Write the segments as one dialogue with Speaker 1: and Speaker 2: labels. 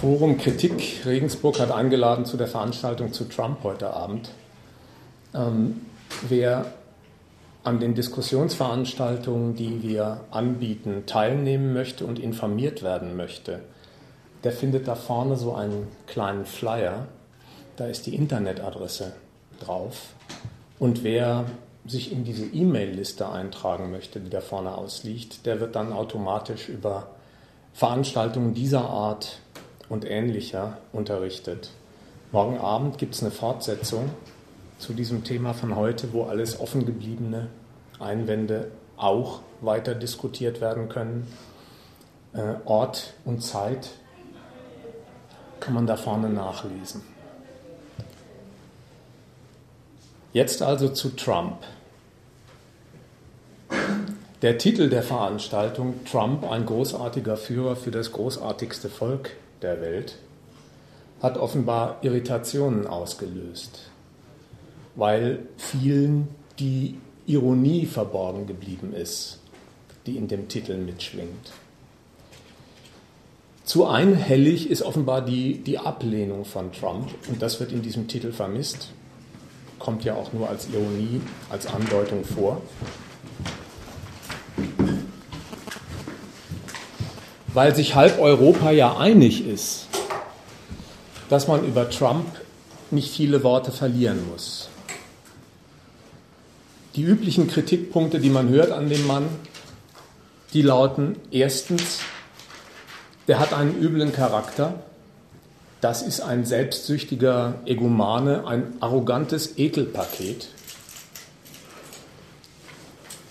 Speaker 1: Forum Kritik Regensburg hat eingeladen zu der Veranstaltung zu Trump heute Abend. Ähm, wer an den Diskussionsveranstaltungen, die wir anbieten, teilnehmen möchte und informiert werden möchte, der findet da vorne so einen kleinen Flyer. Da ist die Internetadresse drauf. Und wer sich in diese E-Mail-Liste eintragen möchte, die da vorne ausliegt, der wird dann automatisch über Veranstaltungen dieser Art und ähnlicher unterrichtet. Morgen Abend gibt es eine Fortsetzung zu diesem Thema von heute, wo alles offen gebliebene Einwände auch weiter diskutiert werden können. Äh, Ort und Zeit kann man da vorne nachlesen. Jetzt also zu Trump. Der Titel der Veranstaltung Trump, ein großartiger Führer für das großartigste Volk, der Welt, hat offenbar Irritationen ausgelöst, weil vielen die Ironie verborgen geblieben ist, die in dem Titel mitschwingt. Zu einhellig ist offenbar die, die Ablehnung von Trump und das wird in diesem Titel vermisst, kommt ja auch nur als Ironie, als Andeutung vor. Weil sich halb Europa ja einig ist, dass man über Trump nicht viele Worte verlieren muss. Die üblichen Kritikpunkte, die man hört an dem Mann, die lauten erstens, der hat einen üblen Charakter, das ist ein selbstsüchtiger Egomane, ein arrogantes Ekelpaket.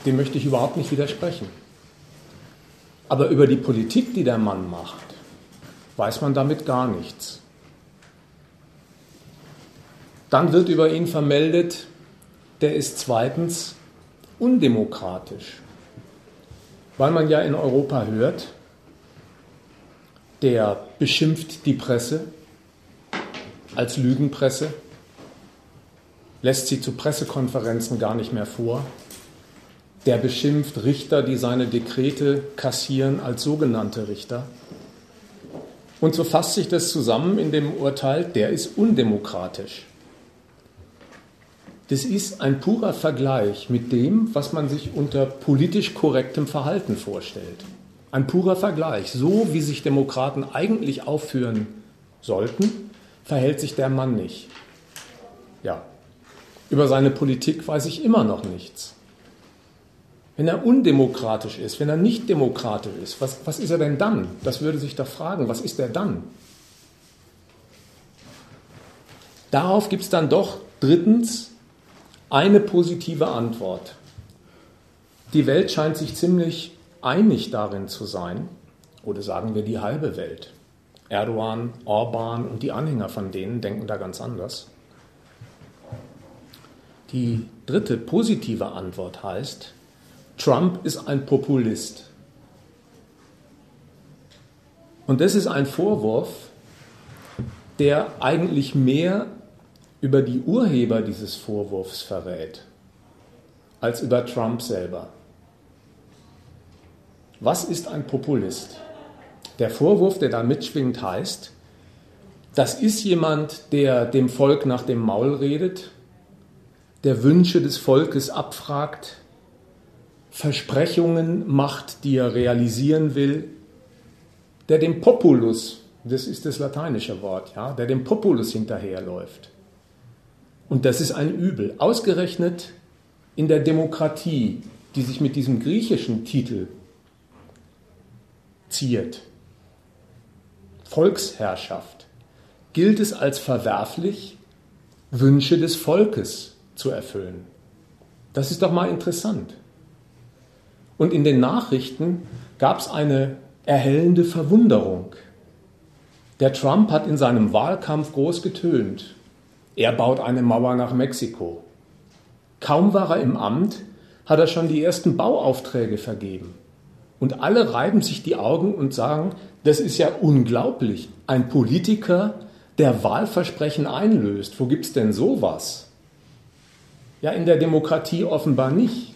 Speaker 1: Dem möchte ich überhaupt nicht widersprechen. Aber über die Politik, die der Mann macht, weiß man damit gar nichts. Dann wird über ihn vermeldet, der ist zweitens undemokratisch, weil man ja in Europa hört, der beschimpft die Presse als Lügenpresse, lässt sie zu Pressekonferenzen gar nicht mehr vor, der beschimpft Richter, die seine Dekrete kassieren, als sogenannte Richter. Und so fasst sich das zusammen in dem Urteil, der ist undemokratisch. Das ist ein purer Vergleich mit dem, was man sich unter politisch korrektem Verhalten vorstellt. Ein purer Vergleich. So wie sich Demokraten eigentlich aufführen sollten, verhält sich der Mann nicht. Ja, über seine Politik weiß ich immer noch nichts. Wenn er undemokratisch ist, wenn er nicht demokratisch ist, was, was ist er denn dann? Das würde sich doch fragen, was ist er dann? Darauf gibt es dann doch drittens eine positive Antwort. Die Welt scheint sich ziemlich einig darin zu sein, oder sagen wir die halbe Welt. Erdogan, Orban und die Anhänger von denen denken da ganz anders. Die dritte positive Antwort heißt, Trump ist ein Populist. Und das ist ein Vorwurf, der eigentlich mehr über die Urheber dieses Vorwurfs verrät, als über Trump selber. Was ist ein Populist? Der Vorwurf, der da mitschwingt, heißt, das ist jemand, der dem Volk nach dem Maul redet, der Wünsche des Volkes abfragt, Versprechungen macht, die er realisieren will, der dem Populus, das ist das lateinische Wort, ja, der dem Populus hinterherläuft. Und das ist ein Übel. Ausgerechnet in der Demokratie, die sich mit diesem griechischen Titel ziert, Volksherrschaft, gilt es als verwerflich, Wünsche des Volkes zu erfüllen. Das ist doch mal interessant. Und in den Nachrichten gab es eine erhellende Verwunderung. Der Trump hat in seinem Wahlkampf groß getönt. Er baut eine Mauer nach Mexiko. Kaum war er im Amt, hat er schon die ersten Bauaufträge vergeben. Und alle reiben sich die Augen und sagen, das ist ja unglaublich. Ein Politiker, der Wahlversprechen einlöst. Wo gibt es denn sowas? Ja, in der Demokratie offenbar nicht.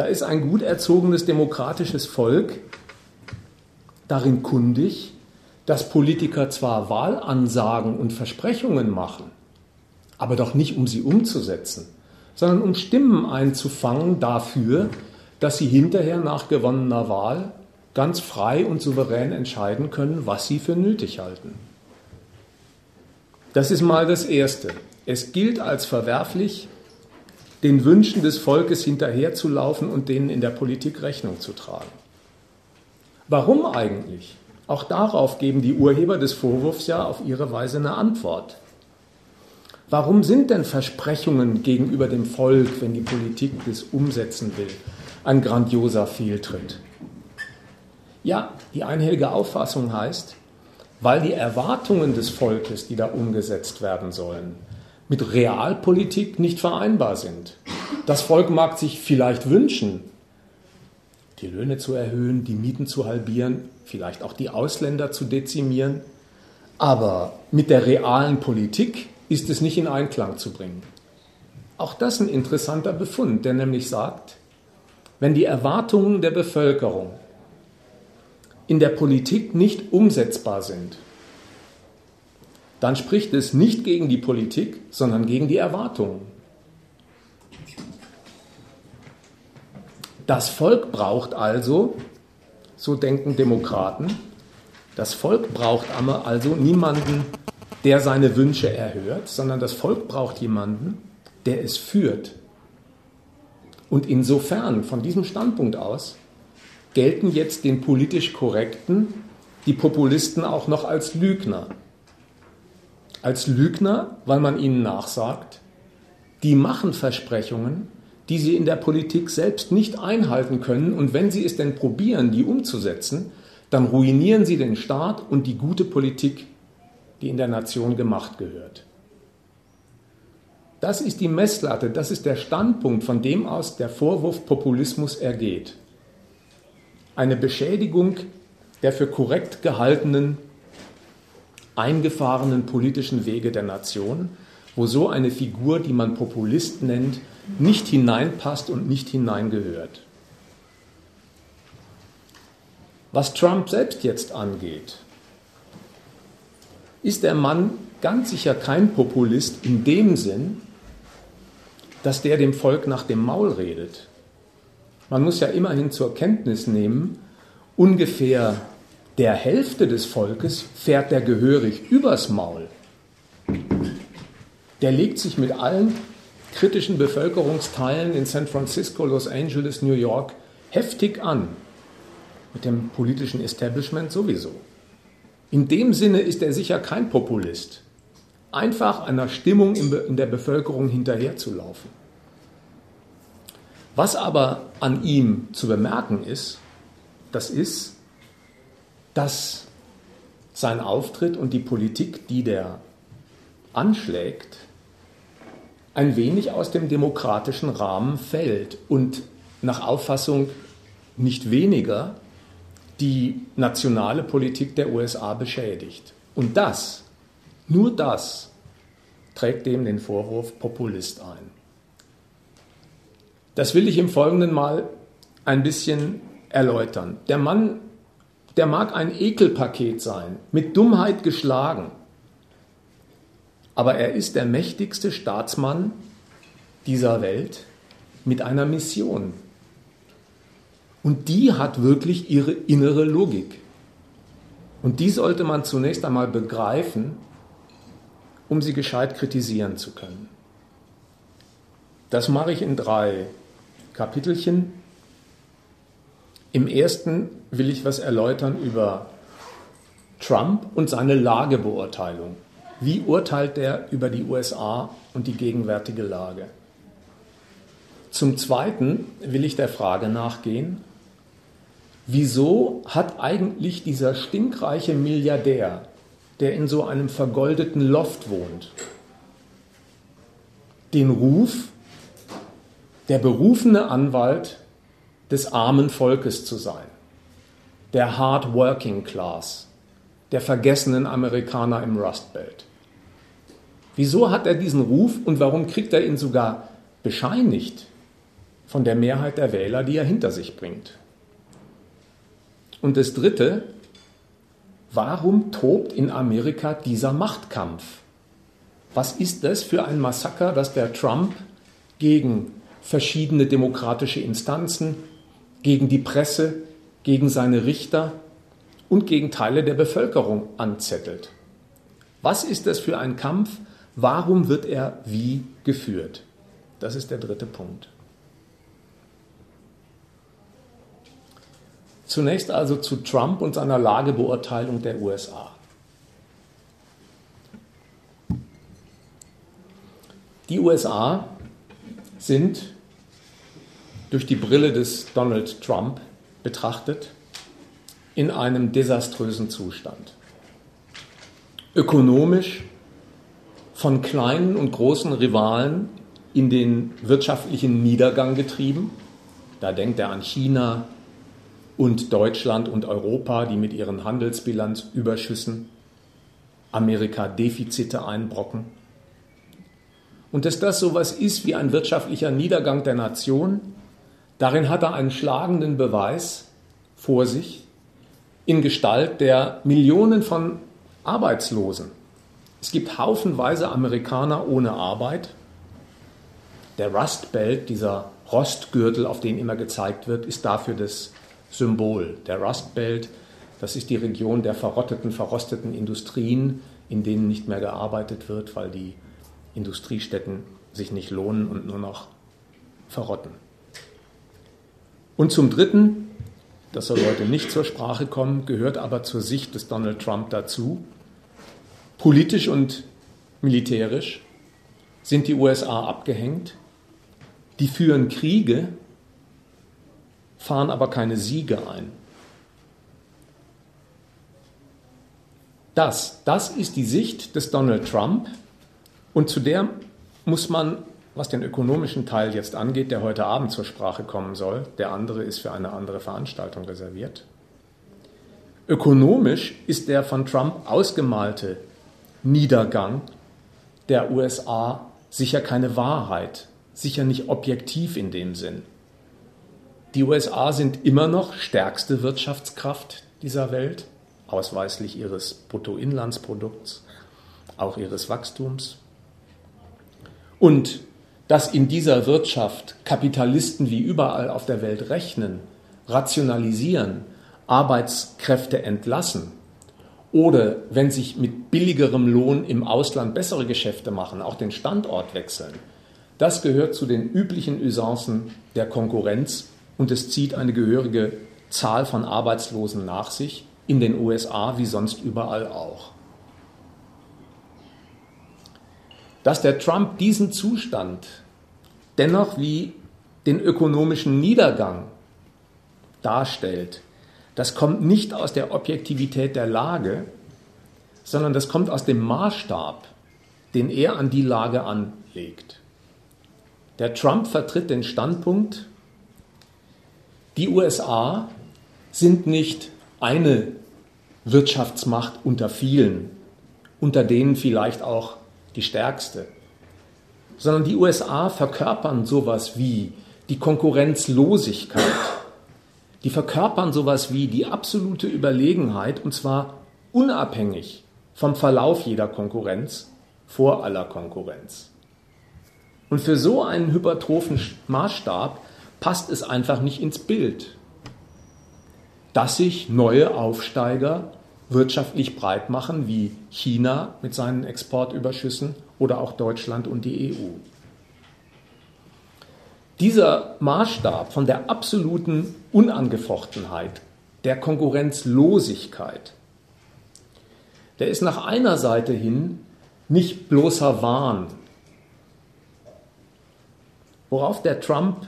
Speaker 1: Da ist ein gut erzogenes demokratisches Volk darin kundig, dass Politiker zwar Wahlansagen und Versprechungen machen, aber doch nicht um sie umzusetzen, sondern um Stimmen einzufangen dafür, dass sie hinterher nach gewonnener Wahl ganz frei und souverän entscheiden können, was sie für nötig halten. Das ist mal das Erste. Es gilt als verwerflich, den Wünschen des Volkes hinterherzulaufen und denen in der Politik Rechnung zu tragen. Warum eigentlich? Auch darauf geben die Urheber des Vorwurfs ja auf ihre Weise eine Antwort. Warum sind denn Versprechungen gegenüber dem Volk, wenn die Politik das umsetzen will, ein grandioser Fehltritt? Ja, die einhellige Auffassung heißt, weil die Erwartungen des Volkes, die da umgesetzt werden sollen, mit Realpolitik nicht vereinbar sind. Das Volk mag sich vielleicht wünschen, die Löhne zu erhöhen, die Mieten zu halbieren, vielleicht auch die Ausländer zu dezimieren. Aber mit der realen Politik ist es nicht in Einklang zu bringen. Auch das ist ein interessanter Befund, der nämlich sagt, wenn die Erwartungen der Bevölkerung in der Politik nicht umsetzbar sind, dann spricht es nicht gegen die Politik, sondern gegen die Erwartungen. Das Volk braucht also, so denken Demokraten, das Volk braucht also niemanden, der seine Wünsche erhört, sondern das Volk braucht jemanden, der es führt. Und insofern, von diesem Standpunkt aus, gelten jetzt den politisch Korrekten die Populisten auch noch als Lügner. Als Lügner, weil man ihnen nachsagt, die machen Versprechungen, die sie in der Politik selbst nicht einhalten können. Und wenn sie es denn probieren, die umzusetzen, dann ruinieren sie den Staat und die gute Politik, die in der Nation gemacht gehört. Das ist die Messlatte, das ist der Standpunkt, von dem aus der Vorwurf Populismus ergeht. Eine Beschädigung der für korrekt gehaltenen, eingefahrenen politischen Wege der Nation, wo so eine Figur, die man Populist nennt, nicht hineinpasst und nicht hineingehört. Was Trump selbst jetzt angeht, ist der Mann ganz sicher kein Populist in dem Sinn, dass der dem Volk nach dem Maul redet. Man muss ja immerhin zur Kenntnis nehmen, ungefähr der Hälfte des Volkes fährt der gehörig übers Maul. Der legt sich mit allen kritischen Bevölkerungsteilen in San Francisco, Los Angeles, New York heftig an. Mit dem politischen Establishment sowieso. In dem Sinne ist er sicher kein Populist. Einfach einer Stimmung in der Bevölkerung hinterherzulaufen. Was aber an ihm zu bemerken ist, das ist, dass sein Auftritt und die Politik, die der anschlägt, ein wenig aus dem demokratischen Rahmen fällt und nach Auffassung nicht weniger die nationale Politik der USA beschädigt. Und das, nur das, trägt dem den Vorwurf Populist ein. Das will ich im Folgenden mal ein bisschen erläutern. Der Mann, der mag ein Ekelpaket sein, mit Dummheit geschlagen aber er ist der mächtigste Staatsmann dieser Welt mit einer Mission. Und die hat wirklich ihre innere Logik. Und die sollte man zunächst einmal begreifen, um sie gescheit kritisieren zu können. Das mache ich in drei Kapitelchen. Im ersten will ich was erläutern über Trump und seine Lagebeurteilung. Wie urteilt er über die USA und die gegenwärtige Lage? Zum Zweiten will ich der Frage nachgehen, wieso hat eigentlich dieser stinkreiche Milliardär, der in so einem vergoldeten Loft wohnt, den Ruf, der berufene Anwalt des armen Volkes zu sein, der Hard Working Class, der vergessenen Amerikaner im Rust Belt. Wieso hat er diesen Ruf und warum kriegt er ihn sogar bescheinigt von der Mehrheit der Wähler, die er hinter sich bringt? Und das Dritte, warum tobt in Amerika dieser Machtkampf? Was ist das für ein Massaker, das der Trump gegen verschiedene demokratische Instanzen, gegen die Presse, gegen seine Richter und gegen Teile der Bevölkerung anzettelt? Was ist das für ein Kampf? Warum wird er wie geführt? Das ist der dritte Punkt. Zunächst also zu Trump und seiner Lagebeurteilung der USA. Die USA sind durch die Brille des Donald Trump betrachtet in einem desaströsen Zustand. Ökonomisch von kleinen und großen Rivalen in den wirtschaftlichen Niedergang getrieben. Da denkt er an China und Deutschland und Europa, die mit ihren Handelsbilanzüberschüssen Amerika Defizite einbrocken. Und dass das so was ist wie ein wirtschaftlicher Niedergang der Nation, darin hat er einen schlagenden Beweis vor sich in Gestalt der Millionen von Arbeitslosen. Es gibt haufenweise Amerikaner ohne Arbeit. Der Rust Belt, dieser Rostgürtel, auf den immer gezeigt wird, ist dafür das Symbol. Der Rust Belt, das ist die Region der verrotteten, verrosteten Industrien, in denen nicht mehr gearbeitet wird, weil die Industriestätten sich nicht lohnen und nur noch verrotten. Und zum Dritten, das soll heute nicht zur Sprache kommen, gehört aber zur Sicht des Donald Trump dazu, politisch und militärisch sind die USA abgehängt, die führen Kriege, fahren aber keine Siege ein. Das, das ist die Sicht des Donald Trump, und zu der muss man, was den ökonomischen Teil jetzt angeht, der heute Abend zur Sprache kommen soll, der andere ist für eine andere Veranstaltung reserviert. Ökonomisch ist der von Trump ausgemalte Niedergang der USA sicher keine Wahrheit, sicher nicht objektiv in dem Sinn. Die USA sind immer noch stärkste Wirtschaftskraft dieser Welt, ausweislich ihres Bruttoinlandsprodukts, auch ihres Wachstums. Und dass in dieser Wirtschaft Kapitalisten wie überall auf der Welt rechnen, rationalisieren, Arbeitskräfte entlassen oder wenn sich mit billigerem Lohn im Ausland bessere Geschäfte machen, auch den Standort wechseln, das gehört zu den üblichen Usancen der Konkurrenz und es zieht eine gehörige Zahl von Arbeitslosen nach sich, in den USA wie sonst überall auch. Dass der Trump diesen Zustand dennoch wie den ökonomischen Niedergang darstellt, das kommt nicht aus der Objektivität der Lage, sondern das kommt aus dem Maßstab, den er an die Lage anlegt. Der Trump vertritt den Standpunkt, die USA sind nicht eine Wirtschaftsmacht unter vielen, unter denen vielleicht auch die stärkste, sondern die USA verkörpern sowas wie die Konkurrenzlosigkeit. Die verkörpern sowas wie die absolute Überlegenheit und zwar unabhängig vom Verlauf jeder Konkurrenz vor aller Konkurrenz. Und für so einen hypertrophen Maßstab passt es einfach nicht ins Bild, dass sich neue Aufsteiger wirtschaftlich breit machen, wie China mit seinen Exportüberschüssen oder auch Deutschland und die EU. Dieser Maßstab von der absoluten Unangefochtenheit, der Konkurrenzlosigkeit, der ist nach einer Seite hin nicht bloßer Wahn. Worauf der Trump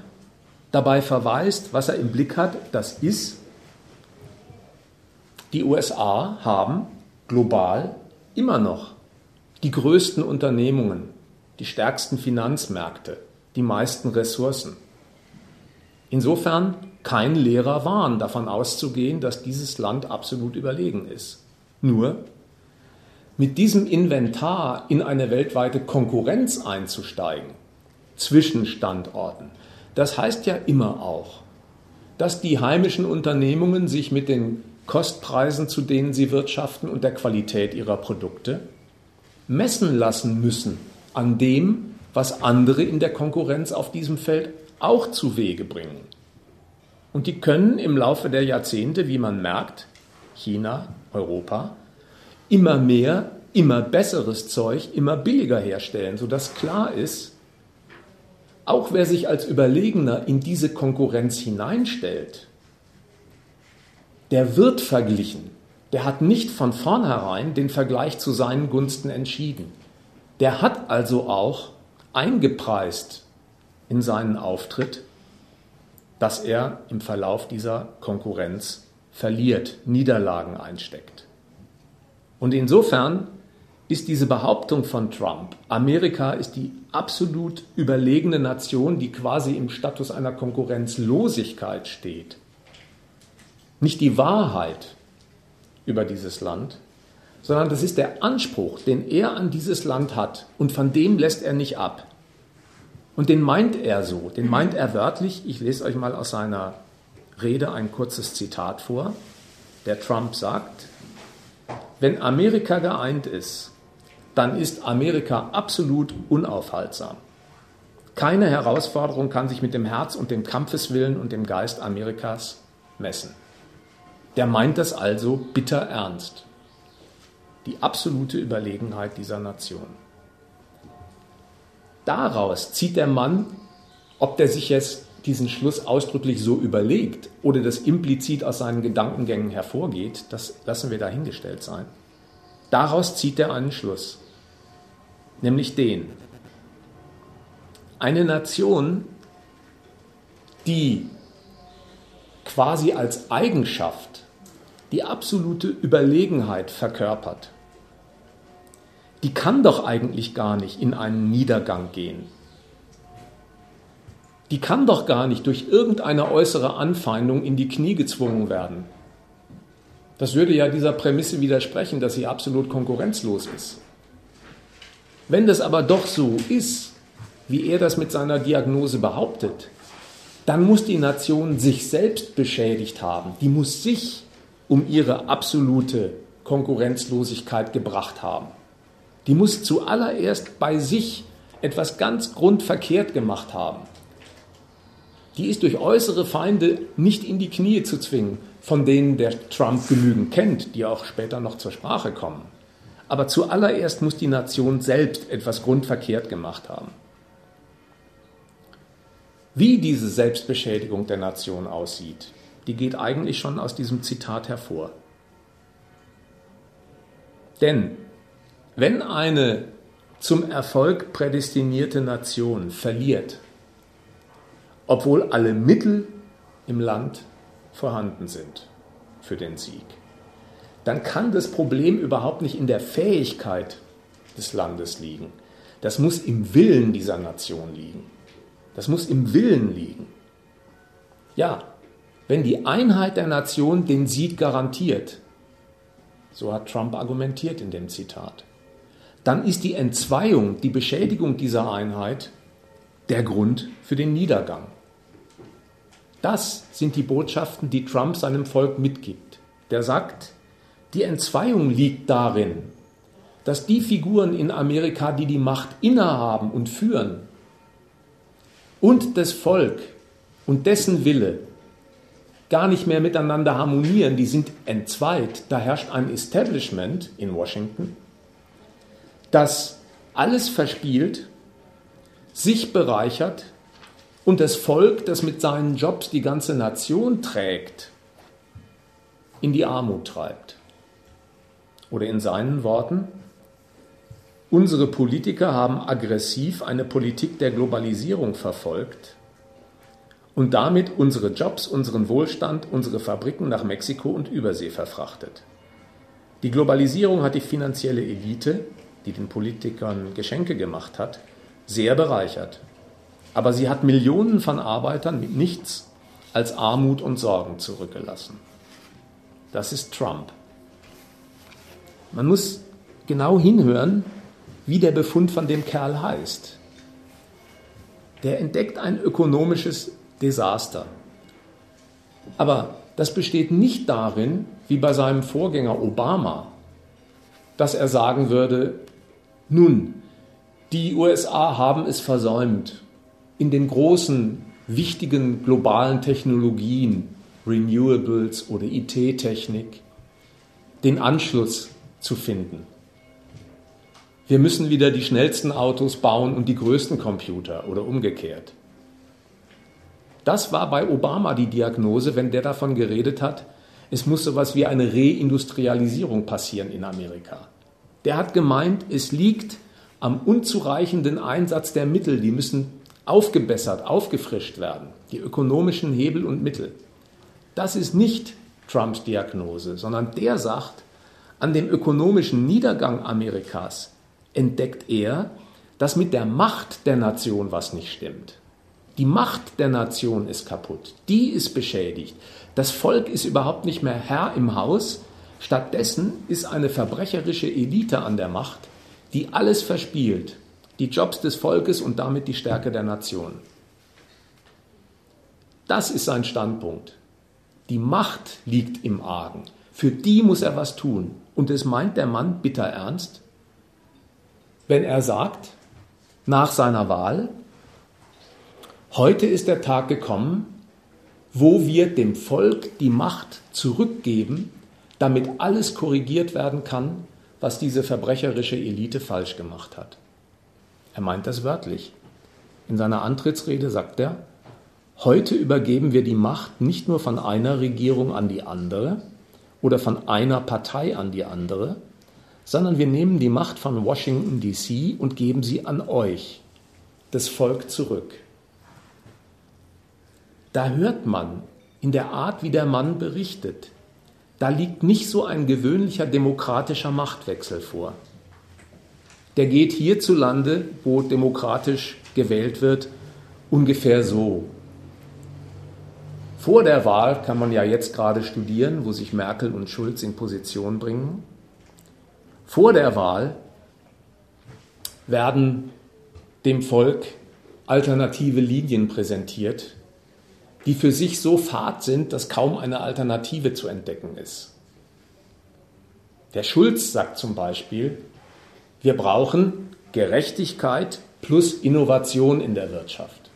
Speaker 1: dabei verweist, was er im Blick hat, das ist, die USA haben global immer noch die größten Unternehmungen, die stärksten Finanzmärkte, die meisten Ressourcen. Insofern kein leerer Wahn davon auszugehen, dass dieses Land absolut überlegen ist. Nur mit diesem Inventar in eine weltweite Konkurrenz einzusteigen zwischen Standorten, das heißt ja immer auch, dass die heimischen Unternehmungen sich mit den Kostpreisen, zu denen sie wirtschaften und der Qualität ihrer Produkte, messen lassen müssen an dem, was andere in der Konkurrenz auf diesem Feld auch zu Wege bringen. Und die können im Laufe der Jahrzehnte, wie man merkt, China, Europa, immer mehr, immer besseres Zeug, immer billiger herstellen, sodass klar ist, auch wer sich als Überlegener in diese Konkurrenz hineinstellt, der wird verglichen. Der hat nicht von vornherein den Vergleich zu seinen Gunsten entschieden. Der hat also auch eingepreist in seinen Auftritt, dass er im Verlauf dieser Konkurrenz verliert, Niederlagen einsteckt. Und insofern ist diese Behauptung von Trump, Amerika ist die absolut überlegene Nation, die quasi im Status einer Konkurrenzlosigkeit steht, nicht die Wahrheit über dieses Land, sondern das ist der Anspruch, den er an dieses Land hat und von dem lässt er nicht ab. Und den meint er so, den meint er wörtlich. Ich lese euch mal aus seiner Rede ein kurzes Zitat vor. Der Trump sagt, wenn Amerika geeint ist, dann ist Amerika absolut unaufhaltsam. Keine Herausforderung kann sich mit dem Herz und dem Kampfeswillen und dem Geist Amerikas messen. Der meint das also bitter ernst. Die absolute Überlegenheit dieser Nation. Daraus zieht der Mann, ob der sich jetzt diesen Schluss ausdrücklich so überlegt oder das implizit aus seinen Gedankengängen hervorgeht, das lassen wir dahingestellt sein. Daraus zieht er einen Schluss, nämlich den. Eine Nation, die quasi als Eigenschaft die absolute Überlegenheit verkörpert, die kann doch eigentlich gar nicht in einen Niedergang gehen. Die kann doch gar nicht durch irgendeine äußere Anfeindung in die Knie gezwungen werden. Das würde ja dieser Prämisse widersprechen, dass sie absolut konkurrenzlos ist. Wenn das aber doch so ist, wie er das mit seiner Diagnose behauptet, dann muss die Nation sich selbst beschädigt haben. Die muss sich um ihre absolute Konkurrenzlosigkeit gebracht haben. Die muss zuallererst bei sich etwas ganz grundverkehrt gemacht haben. Die ist durch äußere Feinde nicht in die Knie zu zwingen, von denen der Trump genügend kennt, die auch später noch zur Sprache kommen. Aber zuallererst muss die Nation selbst etwas grundverkehrt gemacht haben. Wie diese Selbstbeschädigung der Nation aussieht, die geht eigentlich schon aus diesem Zitat hervor. Denn wenn eine zum Erfolg prädestinierte Nation verliert, obwohl alle Mittel im Land vorhanden sind für den Sieg, dann kann das Problem überhaupt nicht in der Fähigkeit des Landes liegen. Das muss im Willen dieser Nation liegen. Das muss im Willen liegen. Ja, wenn die Einheit der Nation den Sieg garantiert, so hat Trump argumentiert in dem Zitat, dann ist die Entzweiung, die Beschädigung dieser Einheit der Grund für den Niedergang. Das sind die Botschaften, die Trump seinem Volk mitgibt. Der sagt, die Entzweiung liegt darin, dass die Figuren in Amerika, die die Macht innehaben und führen, und das Volk und dessen Wille gar nicht mehr miteinander harmonieren, die sind entzweit. Da herrscht ein Establishment in Washington, das alles verspielt, sich bereichert und das Volk, das mit seinen Jobs die ganze Nation trägt, in die Armut treibt. Oder in seinen Worten, unsere Politiker haben aggressiv eine Politik der Globalisierung verfolgt und damit unsere Jobs, unseren Wohlstand, unsere Fabriken nach Mexiko und Übersee verfrachtet. Die Globalisierung hat die finanzielle Elite die den Politikern Geschenke gemacht hat, sehr bereichert. Aber sie hat Millionen von Arbeitern mit nichts als Armut und Sorgen zurückgelassen. Das ist Trump. Man muss genau hinhören, wie der Befund von dem Kerl heißt. Der entdeckt ein ökonomisches Desaster. Aber das besteht nicht darin, wie bei seinem Vorgänger Obama, dass er sagen würde, nun, die USA haben es versäumt, in den großen, wichtigen globalen Technologien, Renewables oder IT-Technik, den Anschluss zu finden. Wir müssen wieder die schnellsten Autos bauen und die größten Computer oder umgekehrt. Das war bei Obama die Diagnose, wenn der davon geredet hat, es muss so etwas wie eine Reindustrialisierung passieren in Amerika. Der hat gemeint, es liegt am unzureichenden Einsatz der Mittel, die müssen aufgebessert, aufgefrischt werden, die ökonomischen Hebel und Mittel. Das ist nicht Trumps Diagnose, sondern der sagt, an dem ökonomischen Niedergang Amerikas entdeckt er, dass mit der Macht der Nation was nicht stimmt. Die Macht der Nation ist kaputt, die ist beschädigt. Das Volk ist überhaupt nicht mehr Herr im Haus, stattdessen ist eine verbrecherische Elite an der Macht, die alles verspielt, die Jobs des Volkes und damit die Stärke der Nation. Das ist sein Standpunkt. Die Macht liegt im Argen. Für die muss er was tun. Und es meint der Mann bitter ernst, wenn er sagt, nach seiner Wahl, heute ist der Tag gekommen, wo wir dem Volk die Macht zurückgeben, damit alles korrigiert werden kann, was diese verbrecherische Elite falsch gemacht hat. Er meint das wörtlich. In seiner Antrittsrede sagt er, heute übergeben wir die Macht nicht nur von einer Regierung an die andere oder von einer Partei an die andere, sondern wir nehmen die Macht von Washington DC und geben sie an euch, das Volk, zurück. Da hört man in der Art, wie der Mann berichtet, da liegt nicht so ein gewöhnlicher demokratischer Machtwechsel vor. Der geht hierzulande, wo demokratisch gewählt wird, ungefähr so. Vor der Wahl kann man ja jetzt gerade studieren, wo sich Merkel und Schulz in Position bringen. Vor der Wahl werden dem Volk alternative Linien präsentiert, die für sich so fad sind, dass kaum eine Alternative zu entdecken ist. Der Schulz sagt zum Beispiel, wir brauchen Gerechtigkeit plus Innovation in der Wirtschaft.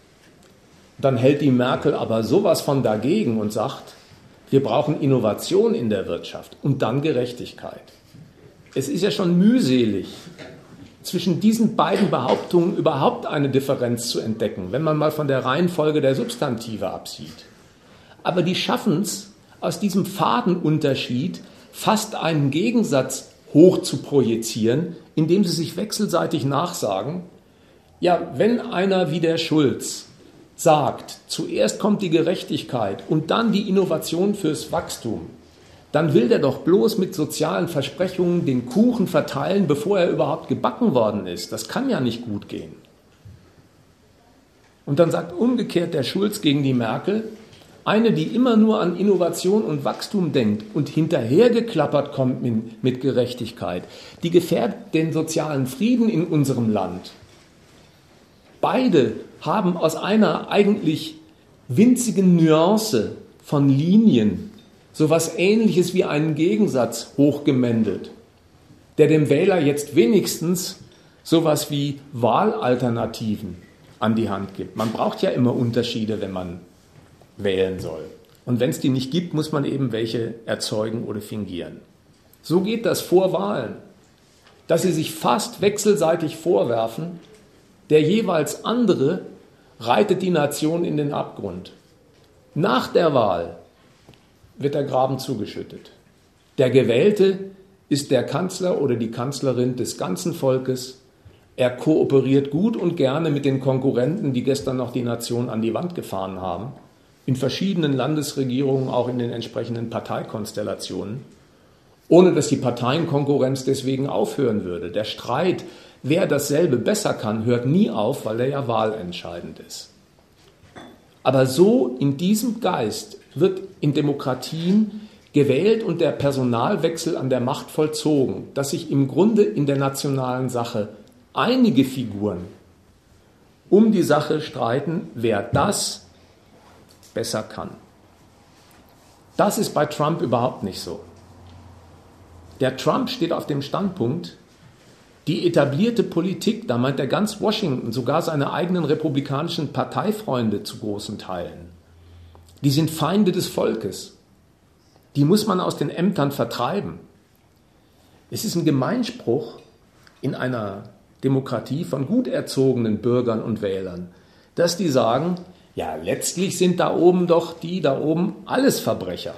Speaker 1: Dann hält die Merkel aber sowas von dagegen und sagt, wir brauchen Innovation in der Wirtschaft und dann Gerechtigkeit. Es ist ja schon mühselig, zwischen diesen beiden Behauptungen überhaupt eine Differenz zu entdecken, wenn man mal von der Reihenfolge der Substantive absieht. Aber die schaffen es, aus diesem Fadenunterschied fast einen Gegensatz hoch zu projizieren, indem sie sich wechselseitig nachsagen, ja, wenn einer wie der Schulz sagt, zuerst kommt die Gerechtigkeit und dann die Innovation fürs Wachstum, dann will der doch bloß mit sozialen Versprechungen den Kuchen verteilen, bevor er überhaupt gebacken worden ist. Das kann ja nicht gut gehen. Und dann sagt umgekehrt der Schulz gegen die Merkel, eine, die immer nur an Innovation und Wachstum denkt und hinterhergeklappert kommt mit, Gerechtigkeit, die gefährdet den sozialen Frieden in unserem Land. Beide haben aus einer eigentlich winzigen Nuance von Linien so etwas ähnliches wie einen Gegensatz hochgemändelt, der dem Wähler jetzt wenigstens so etwas wie Wahlalternativen an die Hand gibt. Man braucht ja immer Unterschiede, wenn man wählen soll. Und wenn es die nicht gibt, muss man eben welche erzeugen oder fingieren. So geht das vor Wahlen, dass sie sich fast wechselseitig vorwerfen, der jeweils andere reitet die Nation in den Abgrund. Nach der Wahl wird der Graben zugeschüttet. Der Gewählte ist der Kanzler oder die Kanzlerin des ganzen Volkes. Er kooperiert gut und gerne mit den Konkurrenten, die gestern noch die Nation an die Wand gefahren haben, in verschiedenen Landesregierungen, auch in den entsprechenden Parteikonstellationen, ohne dass die Parteienkonkurrenz deswegen aufhören würde. Der Streit, wer dasselbe besser kann, hört nie auf, weil er ja wahlentscheidend ist. Aber so in diesem Geist wird in Demokratien gewählt und der Personalwechsel an der Macht vollzogen, dass sich im Grunde in der nationalen Sache einige Figuren um die Sache streiten, wer das besser kann. Das ist bei Trump überhaupt nicht so. Der Trump steht auf dem Standpunkt, die etablierte Politik, da meint er ganz Washington, sogar seine eigenen republikanischen Parteifreunde zu großen Teilen, die sind Feinde des Volkes. Die muss man aus den Ämtern vertreiben. Es ist ein Gemeinspruch in einer Demokratie von gut erzogenen Bürgern und Wählern, dass die sagen, ja, letztlich sind da oben doch die da oben alles Verbrecher.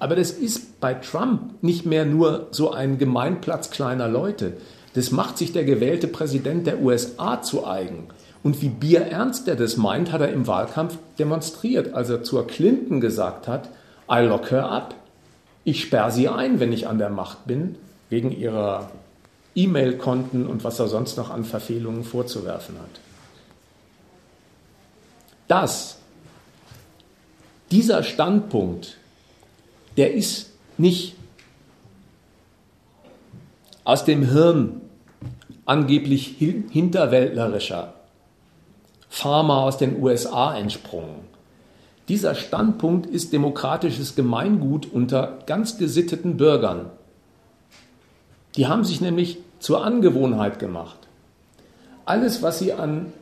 Speaker 1: Aber das ist bei Trump nicht mehr nur so ein Gemeinplatz kleiner Leute. Das macht sich der gewählte Präsident der USA zu eigen. Und wie bierernst er das meint, hat er im Wahlkampf demonstriert, als er zur Clinton gesagt hat, I lock her up. Ich sperre sie ein, wenn ich an der Macht bin, wegen ihrer E-Mail-Konten und was er sonst noch an Verfehlungen vorzuwerfen hat. Das, dieser Standpunkt, der ist nicht aus dem Hirn angeblich hinterwäldlerischer Pharma aus den USA entsprungen. Dieser Standpunkt ist demokratisches Gemeingut unter ganz gesitteten Bürgern. Die haben sich nämlich zur Angewohnheit gemacht. Alles, was sie an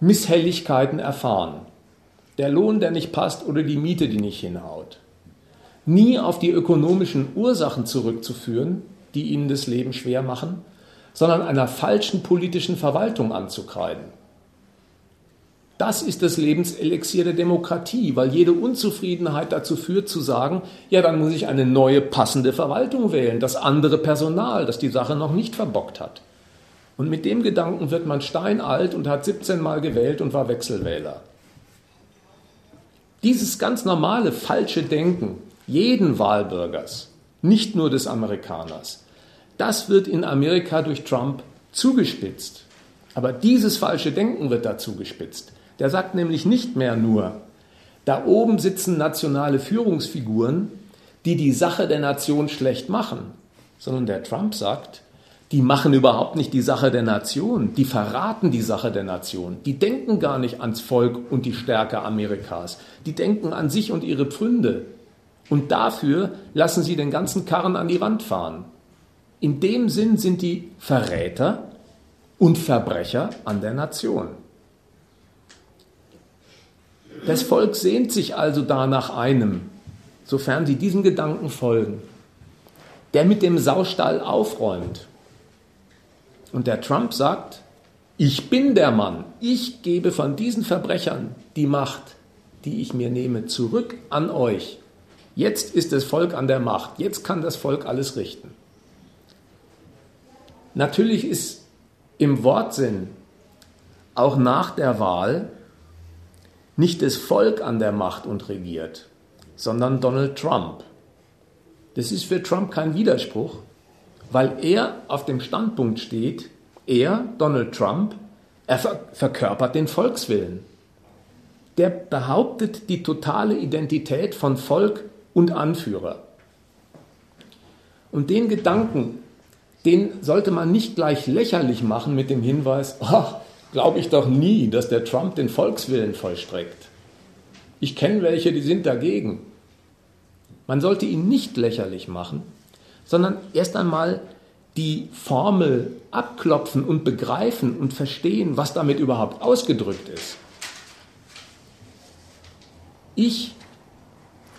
Speaker 1: Misshelligkeiten erfahren, der Lohn, der nicht passt oder die Miete, die nicht hinhaut, nie auf die ökonomischen Ursachen zurückzuführen, die ihnen das Leben schwer machen, sondern einer falschen politischen Verwaltung anzukreiden. Das ist das Lebenselixier der Demokratie, weil jede Unzufriedenheit dazu führt zu sagen, ja, dann muss ich eine neue passende Verwaltung wählen, das andere Personal, das die Sache noch nicht verbockt hat. Und mit dem Gedanken wird man steinalt und hat 17 Mal gewählt und war Wechselwähler. Dieses ganz normale falsche Denken jeden Wahlbürgers, nicht nur des Amerikaners, das wird in Amerika durch Trump zugespitzt. Aber dieses falsche Denken wird da zugespitzt. Der sagt nämlich nicht mehr nur, da oben sitzen nationale Führungsfiguren, die die Sache der Nation schlecht machen, sondern der Trump sagt, die machen überhaupt nicht die Sache der Nation, die verraten die Sache der Nation, die denken gar nicht ans Volk und die Stärke Amerikas, die denken an sich und ihre Pfründe. Und dafür lassen sie den ganzen Karren an die Wand fahren. In dem Sinn sind die Verräter und Verbrecher an der Nation. Das Volk sehnt sich also da nach einem, sofern sie diesem Gedanken folgen, der mit dem Saustall aufräumt. Und der Trump sagt, ich bin der Mann, ich gebe von diesen Verbrechern die Macht, die ich mir nehme, zurück an euch. Jetzt ist das Volk an der Macht, jetzt kann das Volk alles richten. Natürlich ist im Wortsinn auch nach der Wahl nicht das Volk an der Macht und regiert, sondern Donald Trump. Das ist für Trump kein Widerspruch, weil er auf dem Standpunkt steht, er, Donald Trump, er verkörpert den Volkswillen. Der behauptet die totale Identität von Volk und Anführer. Und den Gedanken, den sollte man nicht gleich lächerlich machen mit dem Hinweis, ach, glaube ich doch nie, dass der Trump den Volkswillen vollstreckt. Ich kenne welche, die sind dagegen. Man sollte ihn nicht lächerlich machen, sondern erst einmal die Formel abklopfen und begreifen und verstehen, was damit überhaupt ausgedrückt ist. Ich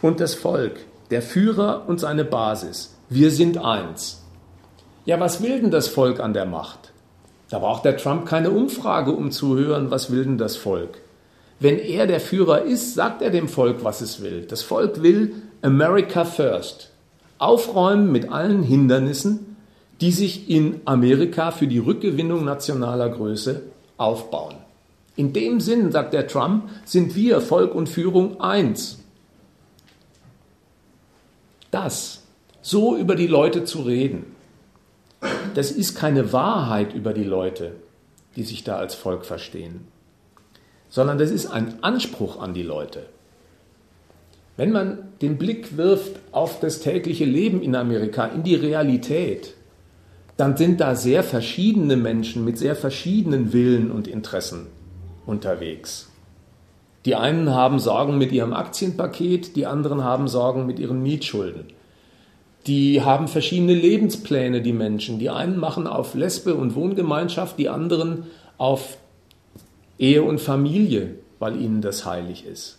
Speaker 1: und das Volk, der Führer und seine Basis, wir sind eins. Ja, was will denn das Volk an der Macht? Da braucht der Trump keine Umfrage, um zu hören, was will denn das Volk. Wenn er der Führer ist, sagt er dem Volk, was es will. Das Volk will America First. Aufräumen mit allen Hindernissen, die sich in Amerika für die Rückgewinnung nationaler Größe aufbauen. In dem Sinn, sagt der Trump, sind wir, Volk und Führung, eins. Das, so über die Leute zu reden, das ist keine Wahrheit über die Leute, die sich da als Volk verstehen, sondern das ist ein Anspruch an die Leute. Wenn man den Blick wirft auf das tägliche Leben in Amerika, in die Realität, dann sind da sehr verschiedene Menschen mit sehr verschiedenen Willen und Interessen unterwegs. Die einen haben Sorgen mit ihrem Aktienpaket, die anderen haben Sorgen mit ihren Mietschulden. Die haben verschiedene Lebenspläne, die Menschen. Die einen machen auf Lesbe und Wohngemeinschaft, die anderen auf Ehe und Familie, weil ihnen das heilig ist.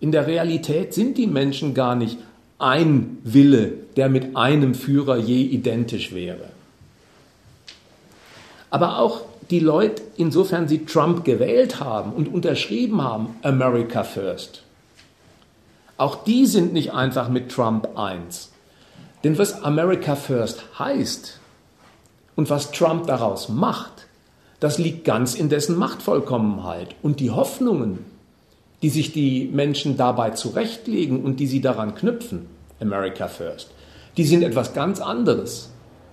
Speaker 1: In der Realität sind die Menschen gar nicht ein Wille, der mit einem Führer je identisch wäre. Aber auch die Leute, insofern sie Trump gewählt haben und unterschrieben haben, America First, auch die sind nicht einfach mit Trump eins. Denn was America First heißt und was Trump daraus macht, das liegt ganz in dessen Machtvollkommenheit. Und die Hoffnungen, die sich die Menschen dabei zurechtlegen und die sie daran knüpfen, America First, die sind etwas ganz anderes.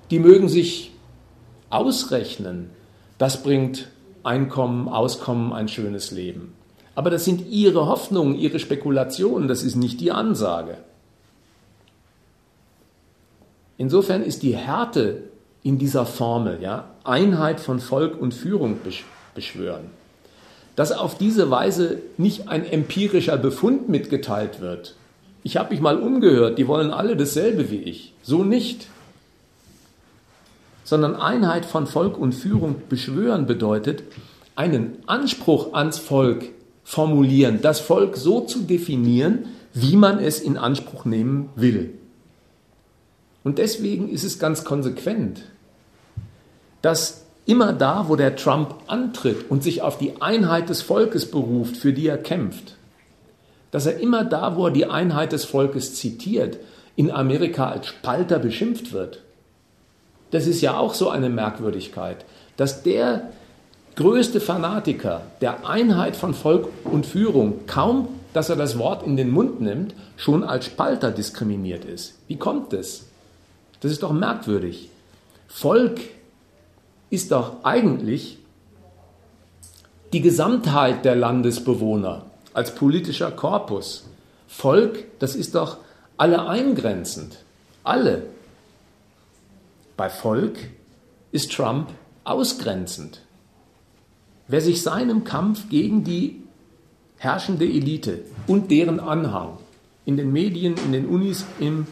Speaker 1: Die mögen sich ausrechnen, das bringt Einkommen, Auskommen, ein schönes Leben. Aber das sind ihre Hoffnungen, ihre Spekulationen, das ist nicht die Ansage. Insofern ist die Härte in dieser Formel, ja, Einheit von Volk und Führung beschwören, dass auf diese Weise nicht ein empirischer Befund mitgeteilt wird. Ich habe mich mal umgehört, die wollen alle dasselbe wie ich. So nicht. Sondern Einheit von Volk und Führung beschwören bedeutet, einen Anspruch ans Volk formulieren, das Volk so zu definieren, wie man es in Anspruch nehmen will. Und deswegen ist es ganz konsequent, dass immer da, wo der Trump antritt und sich auf die Einheit des Volkes beruft, für die er kämpft, dass er immer da, wo er die Einheit des Volkes zitiert, in Amerika als Spalter beschimpft wird. Das ist ja auch so eine Merkwürdigkeit, dass der größte Fanatiker der Einheit von Volk und Führung kaum, dass er das Wort in den Mund nimmt, schon als Spalter diskriminiert ist. Wie kommt es? Das ist doch merkwürdig. Volk ist doch eigentlich die Gesamtheit der Landesbewohner als politischer Korpus. Volk, das ist doch alle eingrenzend. Alle. Bei Volk ist Trump ausgrenzend. Wer sich seinem Kampf gegen die herrschende Elite und deren Anhang in den Medien, in den Unis, im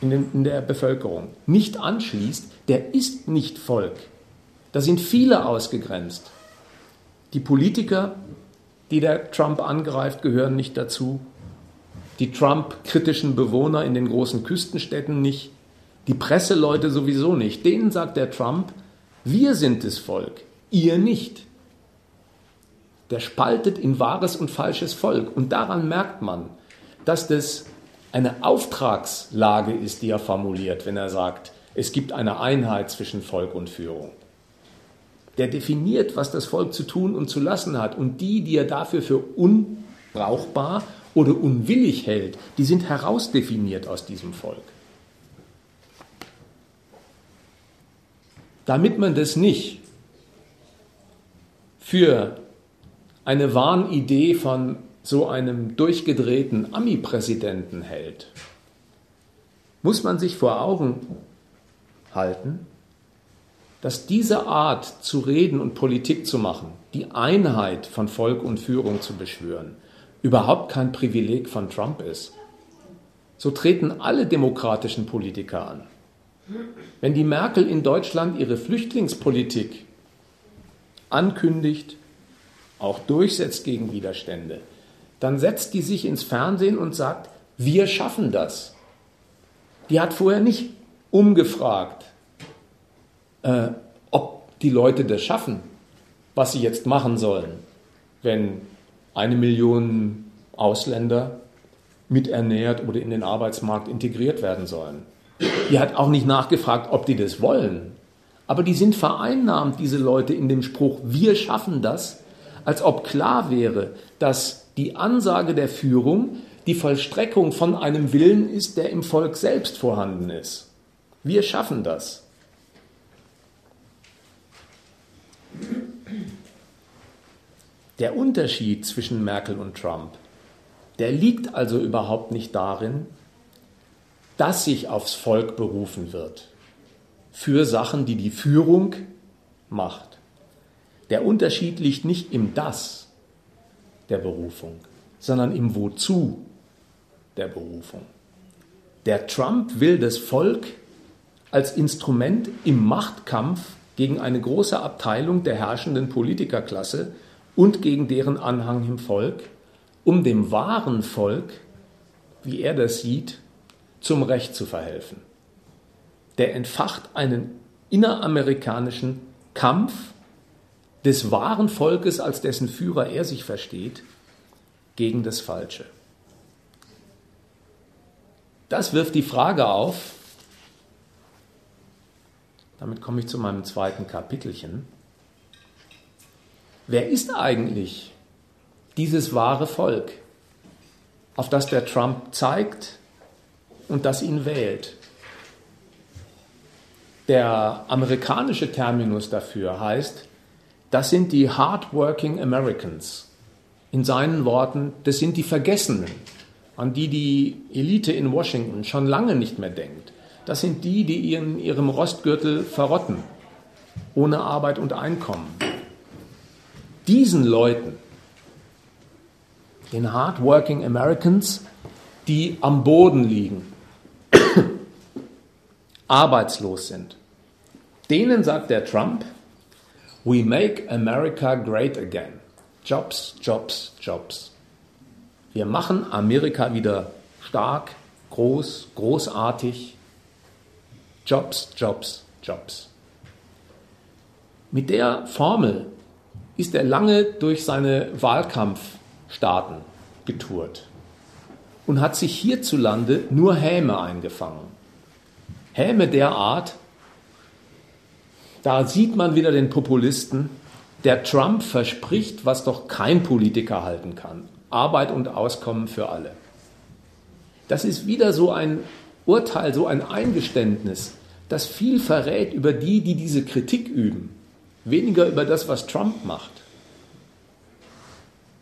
Speaker 1: in, den, in der Bevölkerung nicht anschließt, der ist nicht Volk. Da sind viele ausgegrenzt. Die Politiker, die der Trump angreift, gehören nicht dazu. Die Trump-kritischen Bewohner in den großen Küstenstädten nicht. Die Presseleute sowieso nicht. Denen sagt der Trump, wir sind das Volk, ihr nicht. Der spaltet in wahres und falsches Volk. Und daran merkt man, dass das eine Auftragslage ist, die er formuliert, wenn er sagt, es gibt eine Einheit zwischen Volk und Führung. Der definiert, was das Volk zu tun und zu lassen hat. Und die, die er dafür für unbrauchbar oder unwillig hält, die sind herausdefiniert aus diesem Volk. Damit man das nicht für eine Wahnidee von so einem durchgedrehten Ami-Präsidenten hält, muss man sich vor Augen halten, dass diese Art zu reden und Politik zu machen, die Einheit von Volk und Führung zu beschwören, überhaupt kein Privileg von Trump ist. So treten alle demokratischen Politiker an. Wenn die Merkel in Deutschland ihre Flüchtlingspolitik ankündigt, auch durchsetzt gegen Widerstände, dann setzt die sich ins Fernsehen und sagt, wir schaffen das. Die hat vorher nicht umgefragt, äh, ob die Leute das schaffen, was sie jetzt machen sollen, wenn eine Million Ausländer miternährt oder in den Arbeitsmarkt integriert werden sollen. Die hat auch nicht nachgefragt, ob die das wollen. Aber die sind vereinnahmt, diese Leute, in dem Spruch, wir schaffen das, als ob klar wäre, dass die Ansage der Führung die Vollstreckung von einem Willen ist, der im Volk selbst vorhanden ist. Wir schaffen das. Der Unterschied zwischen Merkel und Trump, der liegt also überhaupt nicht darin, dass sich aufs Volk berufen wird für Sachen, die die Führung macht. Der Unterschied liegt nicht im Das, der Berufung, sondern im Wozu der Berufung. Der Trump will das Volk als Instrument im Machtkampf gegen eine große Abteilung der herrschenden Politikerklasse und gegen deren Anhang im Volk, um dem wahren Volk, wie er das sieht, zum Recht zu verhelfen. Der entfacht einen inneramerikanischen Kampf des wahren Volkes, als dessen Führer er sich versteht, gegen das Falsche. Das wirft die Frage auf, damit komme ich zu meinem zweiten Kapitelchen, wer ist eigentlich dieses wahre Volk, auf das der Trump zeigt und das ihn wählt? Der amerikanische Terminus dafür heißt, das sind die Hardworking Americans. In seinen Worten, das sind die Vergessenen, an die die Elite in Washington schon lange nicht mehr denkt. Das sind die, die in ihrem Rostgürtel verrotten, ohne Arbeit und Einkommen. Diesen Leuten, den Hardworking Americans, die am Boden liegen, arbeitslos sind, denen sagt der Trump, We make America great again. Jobs, Jobs, Jobs. Wir machen Amerika wieder stark, groß, großartig. Jobs, Jobs, Jobs. Mit der Formel ist er lange durch seine Wahlkampfstaaten getourt und hat sich hierzulande nur Häme eingefangen. Häme der Art, da sieht man wieder den Populisten, der Trump verspricht, was doch kein Politiker halten kann. Arbeit und Auskommen für alle. Das ist wieder so ein Urteil, so ein Eingeständnis, das viel verrät über die, die diese Kritik üben, weniger über das, was Trump macht.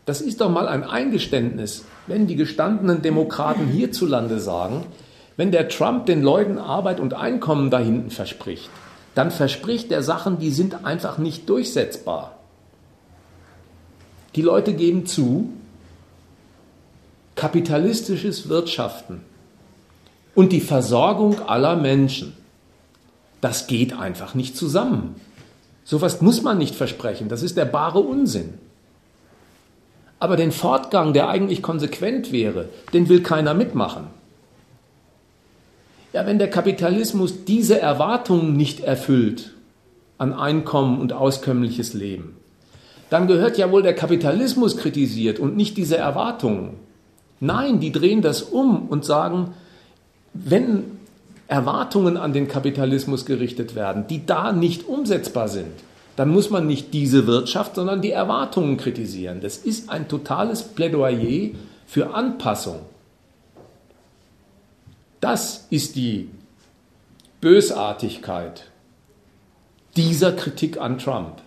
Speaker 1: Das ist doch mal ein Eingeständnis, wenn die gestandenen Demokraten hierzulande sagen, wenn der Trump den Leuten Arbeit und Einkommen da hinten verspricht, dann verspricht er Sachen, die sind einfach nicht durchsetzbar. Die Leute geben zu, kapitalistisches Wirtschaften und die Versorgung aller Menschen, das geht einfach nicht zusammen. Sowas muss man nicht versprechen, das ist der bare Unsinn. Aber den Fortgang, der eigentlich konsequent wäre, den will keiner mitmachen. Ja, wenn der Kapitalismus diese Erwartungen nicht erfüllt an Einkommen und auskömmliches Leben, dann gehört ja wohl der Kapitalismus kritisiert und nicht diese Erwartungen. Nein, die drehen das um und sagen, wenn Erwartungen an den Kapitalismus gerichtet werden, die da nicht umsetzbar sind, dann muss man nicht diese Wirtschaft, sondern die Erwartungen kritisieren. Das ist ein totales Plädoyer für Anpassung. Das ist die Bösartigkeit dieser Kritik an Trump.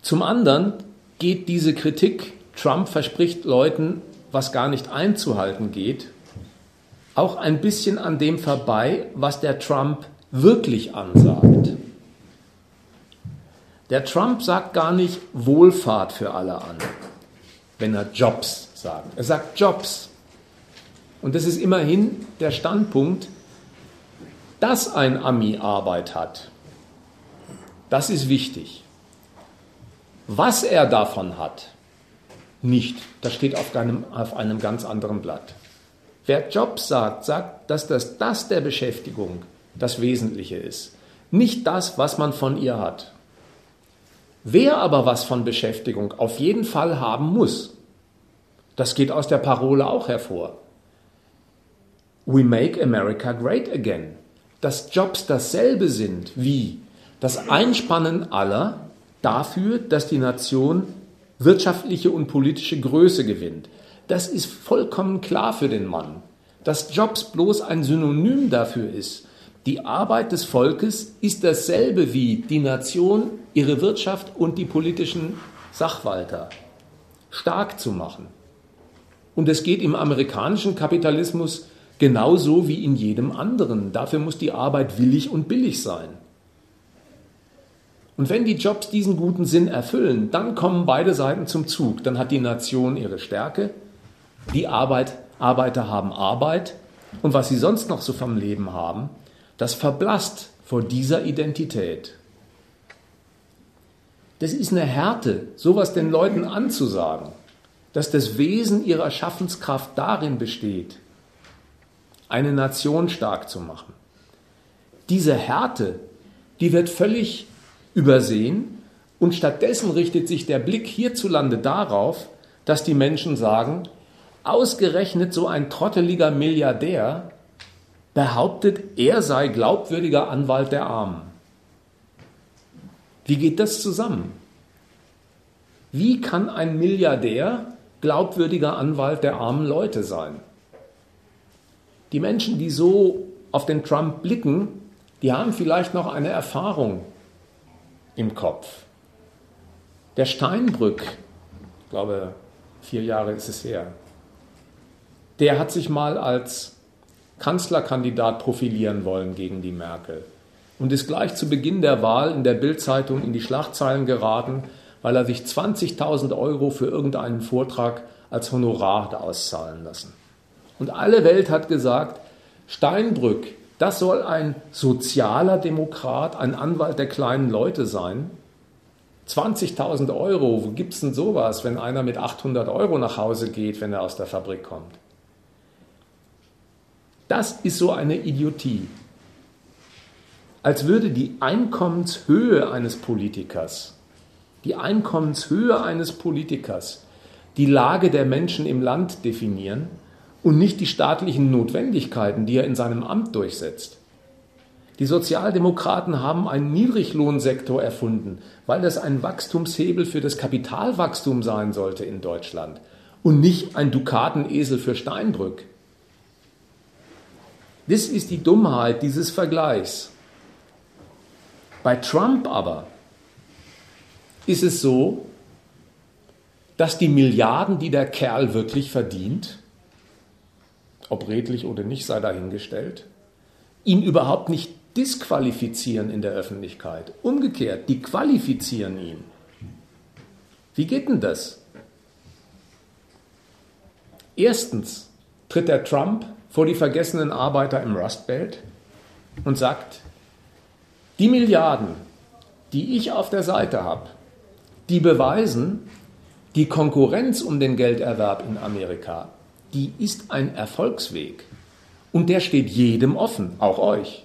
Speaker 1: Zum anderen geht diese Kritik, Trump verspricht Leuten, was gar nicht einzuhalten geht, auch ein bisschen an dem vorbei, was der Trump wirklich ansagt. Der Trump sagt gar nicht Wohlfahrt für alle an, wenn er Jobs sagen. Er sagt Jobs. Und das ist immerhin der Standpunkt, dass ein Ami Arbeit hat. Das ist wichtig. Was er davon hat, nicht. Das steht auf einem, auf einem ganz anderen Blatt. Wer Jobs sagt, sagt, dass das, das der Beschäftigung das Wesentliche ist. Nicht das, was man von ihr hat. Wer aber was von Beschäftigung auf jeden Fall haben muss, das geht aus der Parole auch hervor. We make America great again. Dass Jobs dasselbe sind wie das Einspannen aller dafür, dass die Nation wirtschaftliche und politische Größe gewinnt. Das ist vollkommen klar für den Mann. Dass Jobs bloß ein Synonym dafür ist. Die Arbeit des Volkes ist dasselbe wie die Nation, ihre Wirtschaft und die politischen Sachwalter stark zu machen. Und es geht im amerikanischen Kapitalismus genauso wie in jedem anderen. Dafür muss die Arbeit willig und billig sein. Und wenn die Jobs diesen guten Sinn erfüllen, dann kommen beide Seiten zum Zug. Dann hat die Nation ihre Stärke, die Arbeit, Arbeiter haben Arbeit und was sie sonst noch so vom Leben haben, das verblasst vor dieser Identität. Das ist eine Härte, sowas den Leuten anzusagen, dass das Wesen ihrer Schaffenskraft darin besteht, eine Nation stark zu machen. Diese Härte, die wird völlig übersehen und stattdessen richtet sich der Blick hierzulande darauf, dass die Menschen sagen, ausgerechnet so ein trotteliger Milliardär behauptet, er sei glaubwürdiger Anwalt der Armen. Wie geht das zusammen? Wie kann ein Milliardär glaubwürdiger Anwalt der armen Leute sein? Die Menschen, die so auf den Trump blicken, die haben vielleicht noch eine Erfahrung im Kopf. Der Steinbrück, ich glaube, vier Jahre ist es her, der hat sich mal als Kanzlerkandidat profilieren wollen gegen die Merkel und ist gleich zu Beginn der Wahl in der Bildzeitung in die Schlagzeilen geraten, weil er sich 20.000 Euro für irgendeinen Vortrag als Honorar hat auszahlen lassen. Und alle Welt hat gesagt, Steinbrück, das soll ein sozialer Demokrat, ein Anwalt der kleinen Leute sein. 20.000 Euro, wo gibt es denn sowas, wenn einer mit 800 Euro nach Hause geht, wenn er aus der Fabrik kommt? Das ist so eine Idiotie. Als würde die Einkommenshöhe eines Politikers, die Einkommenshöhe eines Politikers die Lage der Menschen im Land definieren und nicht die staatlichen Notwendigkeiten, die er in seinem Amt durchsetzt. Die Sozialdemokraten haben einen Niedriglohnsektor erfunden, weil das ein Wachstumshebel für das Kapitalwachstum sein sollte in Deutschland und nicht ein Dukatenesel für Steinbrück. Das ist die Dummheit dieses Vergleichs. Bei Trump aber ist es so, dass die Milliarden, die der Kerl wirklich verdient, ob redlich oder nicht, sei dahingestellt, ihn überhaupt nicht disqualifizieren in der Öffentlichkeit. Umgekehrt, die qualifizieren ihn. Wie geht denn das? Erstens tritt der Trump vor die vergessenen Arbeiter im Rust Belt und sagt, die Milliarden, die ich auf der Seite habe, die beweisen, die Konkurrenz um den Gelderwerb in Amerika, die ist ein Erfolgsweg. Und der steht jedem offen, auch euch.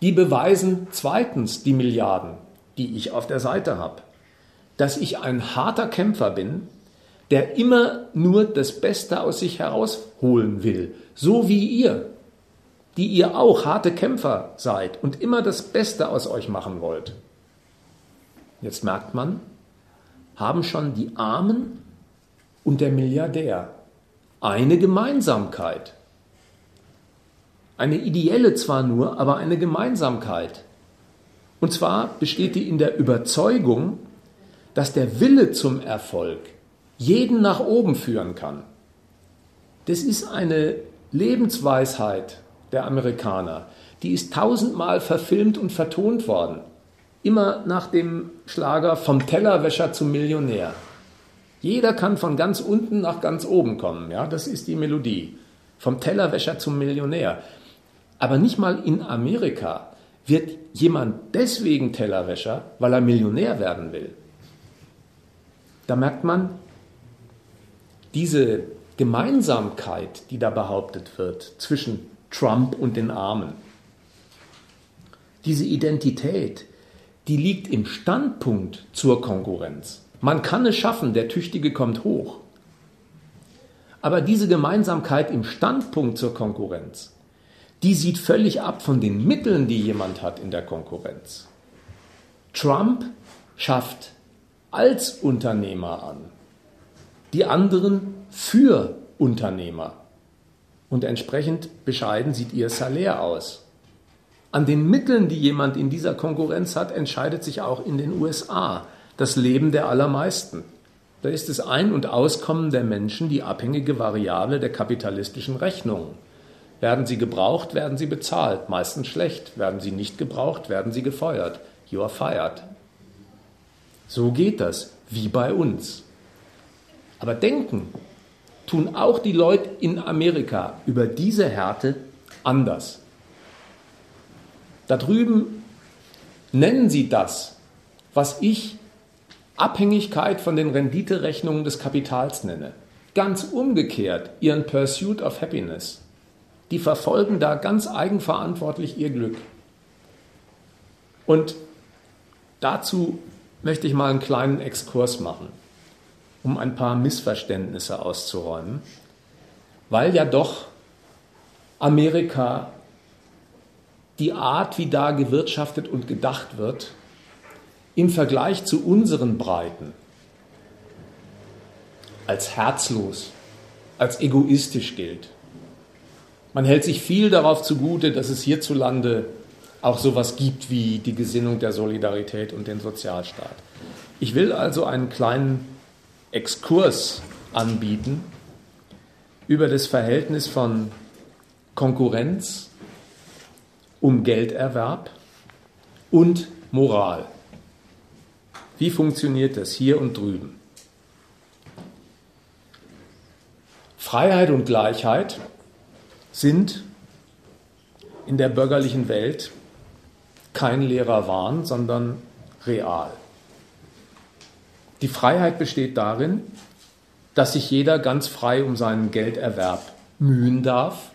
Speaker 1: Die beweisen zweitens die Milliarden, die ich auf der Seite habe, dass ich ein harter Kämpfer bin, der immer nur das Beste aus sich herausholen will, so wie ihr, die ihr auch harte Kämpfer seid und immer das Beste aus euch machen wollt. Jetzt merkt man, haben schon die Armen und der Milliardär eine Gemeinsamkeit. Eine ideelle zwar nur, aber eine Gemeinsamkeit. Und zwar besteht die in der Überzeugung, dass der Wille zum Erfolg jeden nach oben führen kann. Das ist eine Lebensweisheit der Amerikaner. Die ist tausendmal verfilmt und vertont worden. Immer nach dem Schlager vom Tellerwäscher zum Millionär. Jeder kann von ganz unten nach ganz oben kommen. Ja, das ist die Melodie. Vom Tellerwäscher zum Millionär. Aber nicht mal in Amerika wird jemand deswegen Tellerwäscher, weil er Millionär werden will. Da merkt man, diese Gemeinsamkeit, die da behauptet wird zwischen Trump und den Armen, diese Identität, die liegt im Standpunkt zur Konkurrenz. Man kann es schaffen, der Tüchtige kommt hoch. Aber diese Gemeinsamkeit im Standpunkt zur Konkurrenz, die sieht völlig ab von den Mitteln, die jemand hat in der Konkurrenz. Trump schafft als Unternehmer an die anderen für Unternehmer. Und entsprechend bescheiden sieht ihr Salär aus. An den Mitteln, die jemand in dieser Konkurrenz hat, entscheidet sich auch in den USA das Leben der allermeisten. Da ist das Ein- und Auskommen der Menschen die abhängige Variable der kapitalistischen Rechnung. Werden sie gebraucht, werden sie bezahlt, meistens schlecht. Werden sie nicht gebraucht, werden sie gefeuert. You are fired. So geht das, wie bei uns. Aber denken tun auch die Leute in Amerika über diese Härte anders. Da drüben nennen sie das, was ich Abhängigkeit von den Renditerechnungen des Kapitals nenne. Ganz umgekehrt ihren Pursuit of Happiness. Die verfolgen da ganz eigenverantwortlich ihr Glück. Und dazu möchte ich mal einen kleinen Exkurs machen, um ein paar Missverständnisse auszuräumen, weil ja doch Amerika die Art, wie da gewirtschaftet und gedacht wird, im Vergleich zu unseren Breiten als herzlos, als egoistisch gilt. Man hält sich viel darauf zugute, dass es hierzulande auch sowas gibt wie die Gesinnung der Solidarität und den Sozialstaat. Ich will also einen kleinen Exkurs anbieten über das Verhältnis von Konkurrenz um Gelderwerb und Moral. Wie funktioniert das hier und drüben? Freiheit und Gleichheit sind in der bürgerlichen Welt kein leerer Wahn, sondern real. Die Freiheit besteht darin, dass sich jeder ganz frei um seinen Gelderwerb mühen darf,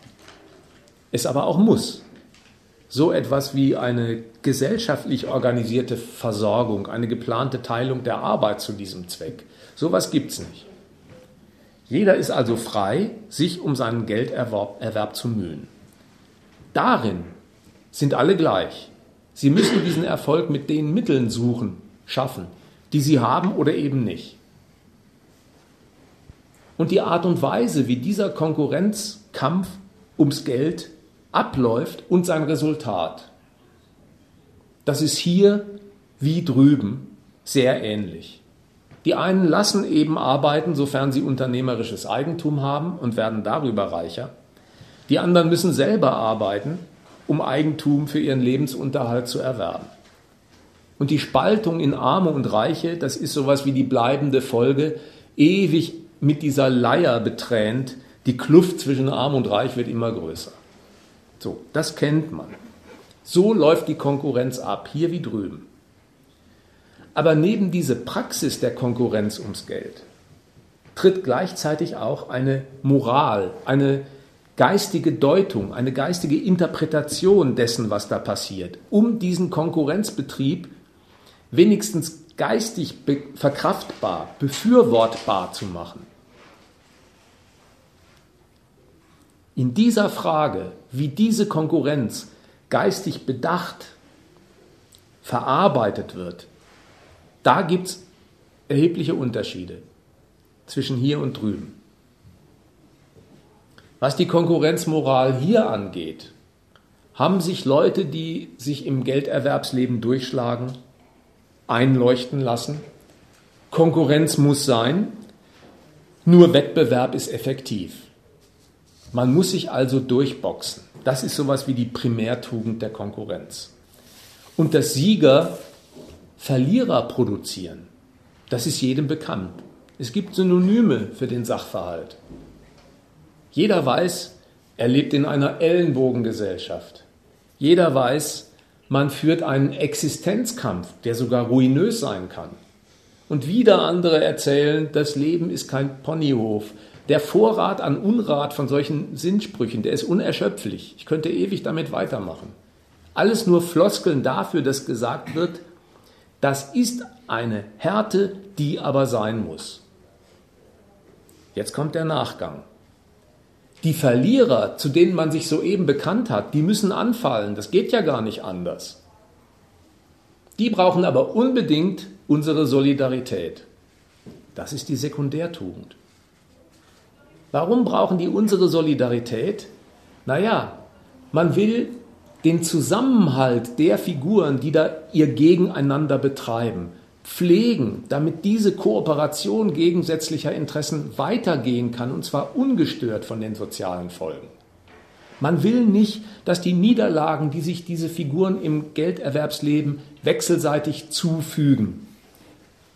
Speaker 1: es aber auch muss. So etwas wie eine gesellschaftlich organisierte Versorgung, eine geplante Teilung der Arbeit zu diesem Zweck, sowas gibt es nicht. Jeder ist also frei, sich um seinen Gelderwerb Erwerb zu mühen. Darin sind alle gleich. Sie müssen diesen Erfolg mit den Mitteln suchen, schaffen, die sie haben oder eben nicht. Und die Art und Weise, wie dieser Konkurrenzkampf ums Geld abläuft und sein Resultat, das ist hier wie drüben sehr ähnlich. Die einen lassen eben arbeiten, sofern sie unternehmerisches Eigentum haben und werden darüber reicher. Die anderen müssen selber arbeiten, um Eigentum für ihren Lebensunterhalt zu erwerben. Und die Spaltung in Arme und Reiche, das ist sowas wie die bleibende Folge, ewig mit dieser Leier betränt, die Kluft zwischen Arm und Reich wird immer größer. So, das kennt man. So läuft die Konkurrenz ab, hier wie drüben. Aber neben diese Praxis der Konkurrenz ums Geld tritt gleichzeitig auch eine Moral, eine geistige Deutung, eine geistige Interpretation dessen, was da passiert, um diesen Konkurrenzbetrieb wenigstens geistig verkraftbar, befürwortbar zu machen. In dieser Frage, wie diese Konkurrenz geistig bedacht, verarbeitet wird, da gibt es erhebliche Unterschiede zwischen hier und drüben. Was die Konkurrenzmoral hier angeht, haben sich Leute, die sich im Gelderwerbsleben durchschlagen, einleuchten lassen. Konkurrenz muss sein, nur Wettbewerb ist effektiv. Man muss sich also durchboxen. Das ist sowas wie die Primärtugend der Konkurrenz. Und das Sieger Verlierer produzieren. Das ist jedem bekannt. Es gibt Synonyme für den Sachverhalt. Jeder weiß, er lebt in einer Ellenbogengesellschaft. Jeder weiß, man führt einen Existenzkampf, der sogar ruinös sein kann. Und wieder andere erzählen, das Leben ist kein Ponyhof. Der Vorrat an Unrat von solchen Sinnsprüchen, der ist unerschöpflich. Ich könnte ewig damit weitermachen. Alles nur Floskeln dafür, dass gesagt wird, das ist eine Härte, die aber sein muss. Jetzt kommt der Nachgang. Die Verlierer, zu denen man sich soeben bekannt hat, die müssen anfallen. Das geht ja gar nicht anders. Die brauchen aber unbedingt unsere Solidarität. Das ist die Sekundärtugend. Warum brauchen die unsere Solidarität? Naja, man will den Zusammenhalt der Figuren, die da ihr Gegeneinander betreiben, pflegen, damit diese Kooperation gegensätzlicher Interessen weitergehen kann, und zwar ungestört von den sozialen Folgen. Man will nicht, dass die Niederlagen, die sich diese Figuren im Gelderwerbsleben wechselseitig zufügen,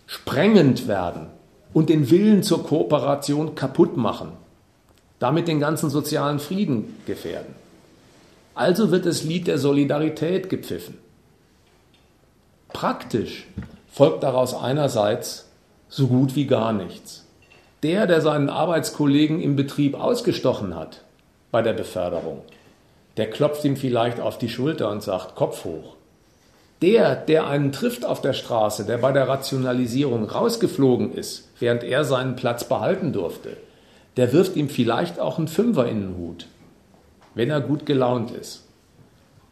Speaker 1: sprengend werden und den Willen zur Kooperation kaputt machen, damit den ganzen sozialen Frieden gefährden. Also wird das Lied der Solidarität gepfiffen. Praktisch folgt daraus einerseits so gut wie gar nichts. Der, der seinen Arbeitskollegen im Betrieb ausgestochen hat, bei der Beförderung. Der klopft ihm vielleicht auf die Schulter und sagt Kopf hoch. Der, der einen trifft auf der Straße, der bei der Rationalisierung rausgeflogen ist, während er seinen Platz behalten durfte, der wirft ihm vielleicht auch einen Fünfer in den Hut, wenn er gut gelaunt ist.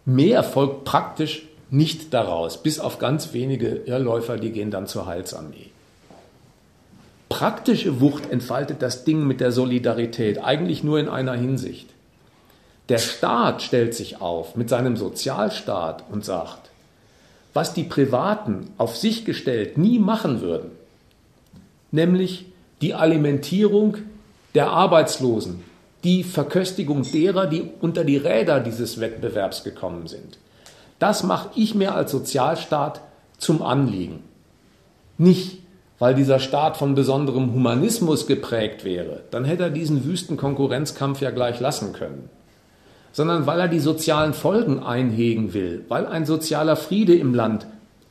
Speaker 1: Mehr folgt praktisch nicht daraus, bis auf ganz wenige Irrläufer, die gehen dann zur Heilsarmee. Praktische Wucht entfaltet das Ding mit der Solidarität eigentlich nur in einer Hinsicht. Der Staat stellt sich auf mit seinem Sozialstaat und sagt, was die Privaten auf sich gestellt nie machen würden, nämlich die Alimentierung der Arbeitslosen, die Verköstigung derer, die unter die Räder dieses Wettbewerbs gekommen sind. Das mache ich mir als Sozialstaat zum Anliegen. Nicht, weil dieser Staat von besonderem Humanismus geprägt wäre, dann hätte er diesen wüsten Konkurrenzkampf ja gleich lassen können sondern weil er die sozialen Folgen einhegen will, weil ein sozialer Friede im Land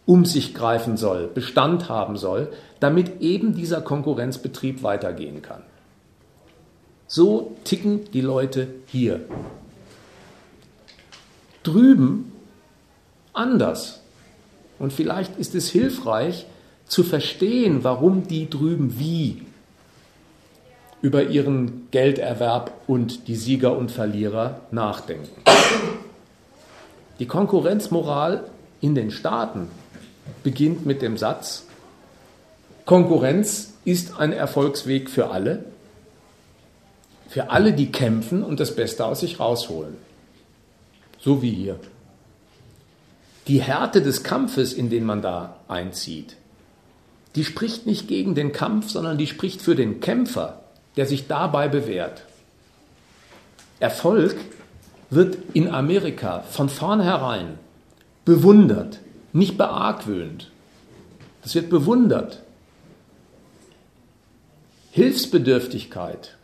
Speaker 1: um sich greifen soll, Bestand haben soll, damit eben dieser Konkurrenzbetrieb weitergehen kann. So ticken die Leute hier. Drüben anders. Und vielleicht ist es hilfreich zu verstehen, warum die drüben wie über ihren Gelderwerb und die Sieger und Verlierer nachdenken. Die Konkurrenzmoral in den Staaten beginnt mit dem Satz, Konkurrenz ist ein Erfolgsweg für alle, für alle, die kämpfen und das Beste aus sich rausholen. So wie hier. Die Härte des Kampfes, in den man da einzieht, die spricht nicht gegen den Kampf, sondern die spricht für den Kämpfer, der sich dabei bewährt. Erfolg wird in Amerika von vornherein bewundert, nicht beargwöhnt. Es wird bewundert. Hilfsbedürftigkeit,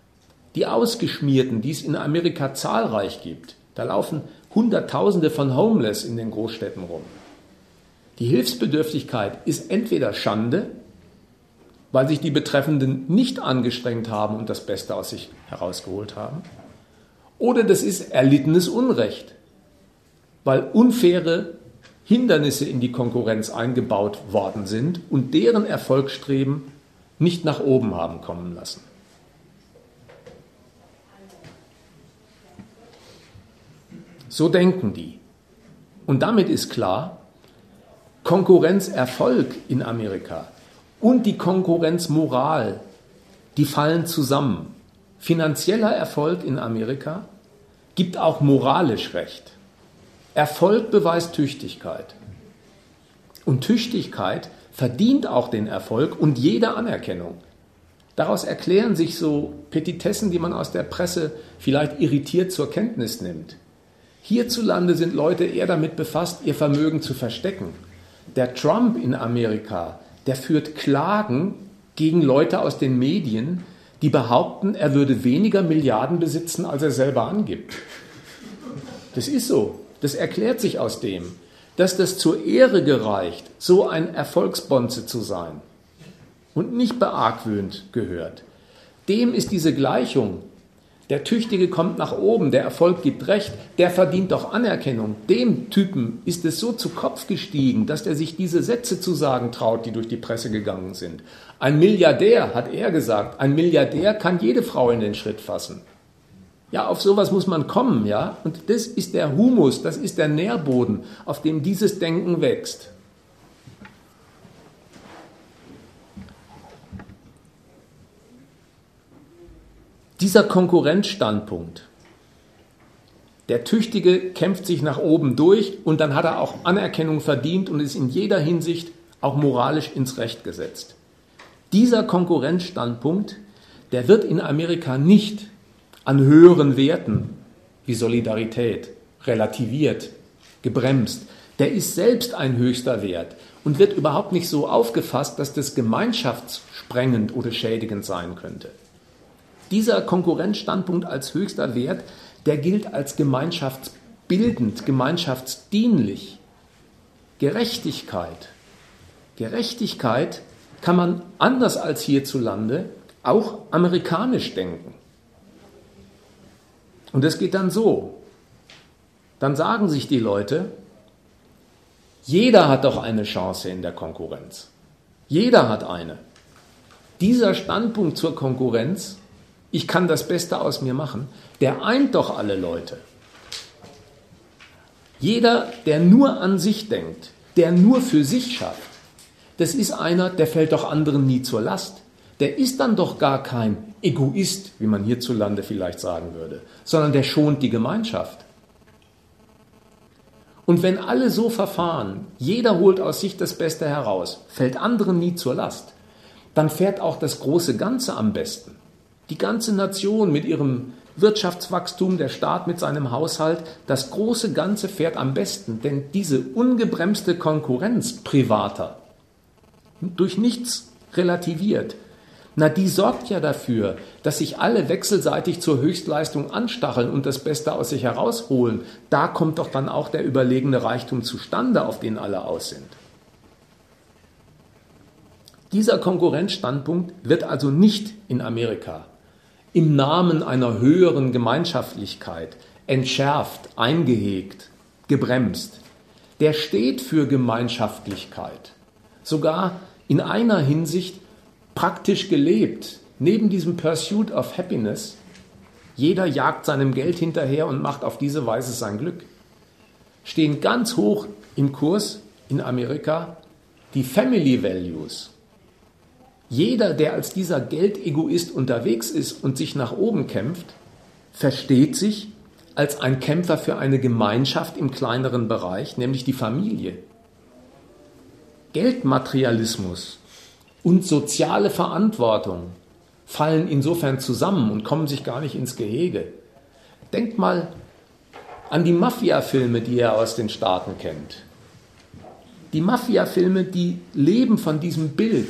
Speaker 1: die Ausgeschmierten, die es in Amerika zahlreich gibt, da laufen Hunderttausende von Homeless in den Großstädten rum. Die Hilfsbedürftigkeit ist entweder Schande weil sich die Betreffenden nicht angestrengt haben und das Beste aus sich herausgeholt haben. Oder das ist erlittenes Unrecht, weil unfaire Hindernisse in die Konkurrenz eingebaut worden sind und deren Erfolgsstreben nicht nach oben haben kommen lassen. So denken die. Und damit ist klar, Konkurrenzerfolg in Amerika und die Konkurrenzmoral, die fallen zusammen. Finanzieller Erfolg in Amerika gibt auch moralisch Recht. Erfolg beweist Tüchtigkeit. Und Tüchtigkeit verdient auch den Erfolg und jede Anerkennung. Daraus erklären sich so Petitessen, die man aus der Presse vielleicht irritiert zur Kenntnis nimmt. Hierzulande sind Leute eher damit befasst, ihr Vermögen zu verstecken. Der Trump in Amerika der führt Klagen gegen Leute aus den Medien, die behaupten, er würde weniger Milliarden besitzen, als er selber angibt. Das ist so. Das erklärt sich aus dem, dass das zur Ehre gereicht, so ein Erfolgsbonze zu sein und nicht beargwöhnt gehört. Dem ist diese Gleichung der Tüchtige kommt nach oben, der Erfolg gibt Recht, der verdient doch Anerkennung. Dem Typen ist es so zu Kopf gestiegen, dass er sich diese Sätze zu sagen traut, die durch die Presse gegangen sind. Ein Milliardär, hat er gesagt, ein Milliardär kann jede Frau in den Schritt fassen. Ja, auf sowas muss man kommen, ja. Und das ist der Humus, das ist der Nährboden, auf dem dieses Denken wächst. Dieser Konkurrenzstandpunkt, der Tüchtige kämpft sich nach oben durch und dann hat er auch Anerkennung verdient und ist in jeder Hinsicht auch moralisch ins Recht gesetzt. Dieser Konkurrenzstandpunkt, der wird in Amerika nicht an höheren Werten wie Solidarität, relativiert, gebremst, der ist selbst ein höchster Wert und wird überhaupt nicht so aufgefasst, dass das gemeinschaftssprengend oder schädigend sein könnte. Dieser Konkurrenzstandpunkt als höchster Wert, der gilt als gemeinschaftsbildend, gemeinschaftsdienlich. Gerechtigkeit. Gerechtigkeit kann man anders als hierzulande auch amerikanisch denken. Und es geht dann so. Dann sagen sich die Leute, jeder hat doch eine Chance in der Konkurrenz. Jeder hat eine. Dieser Standpunkt zur Konkurrenz, ich kann das Beste aus mir machen, der eint doch alle Leute. Jeder, der nur an sich denkt, der nur für sich schafft, das ist einer, der fällt doch anderen nie zur Last. Der ist dann doch gar kein Egoist, wie man hierzulande vielleicht sagen würde, sondern der schont die Gemeinschaft. Und wenn alle so verfahren, jeder holt aus sich das Beste heraus, fällt anderen nie zur Last, dann fährt auch das große Ganze am besten. Die ganze Nation mit ihrem Wirtschaftswachstum, der Staat mit seinem Haushalt, das große Ganze fährt am besten, denn diese ungebremste Konkurrenz privater, durch nichts relativiert. Na, die sorgt ja dafür, dass sich alle wechselseitig zur Höchstleistung anstacheln und das Beste aus sich herausholen. Da kommt doch dann auch der überlegene Reichtum zustande, auf den alle aus sind. Dieser Konkurrenzstandpunkt wird also nicht in Amerika im Namen einer höheren Gemeinschaftlichkeit entschärft, eingehegt, gebremst. Der steht für Gemeinschaftlichkeit. Sogar in einer Hinsicht praktisch gelebt. Neben diesem Pursuit of Happiness, jeder jagt seinem Geld hinterher und macht auf diese Weise sein Glück, stehen ganz hoch im Kurs in Amerika die Family Values. Jeder, der als dieser Geldegoist unterwegs ist und sich nach oben kämpft, versteht sich als ein Kämpfer für eine Gemeinschaft im kleineren Bereich, nämlich die Familie. Geldmaterialismus und soziale Verantwortung fallen insofern zusammen und kommen sich gar nicht ins Gehege. Denkt mal an die Mafia-Filme, die ihr aus den Staaten kennt. Die Mafia-Filme, die leben von diesem Bild,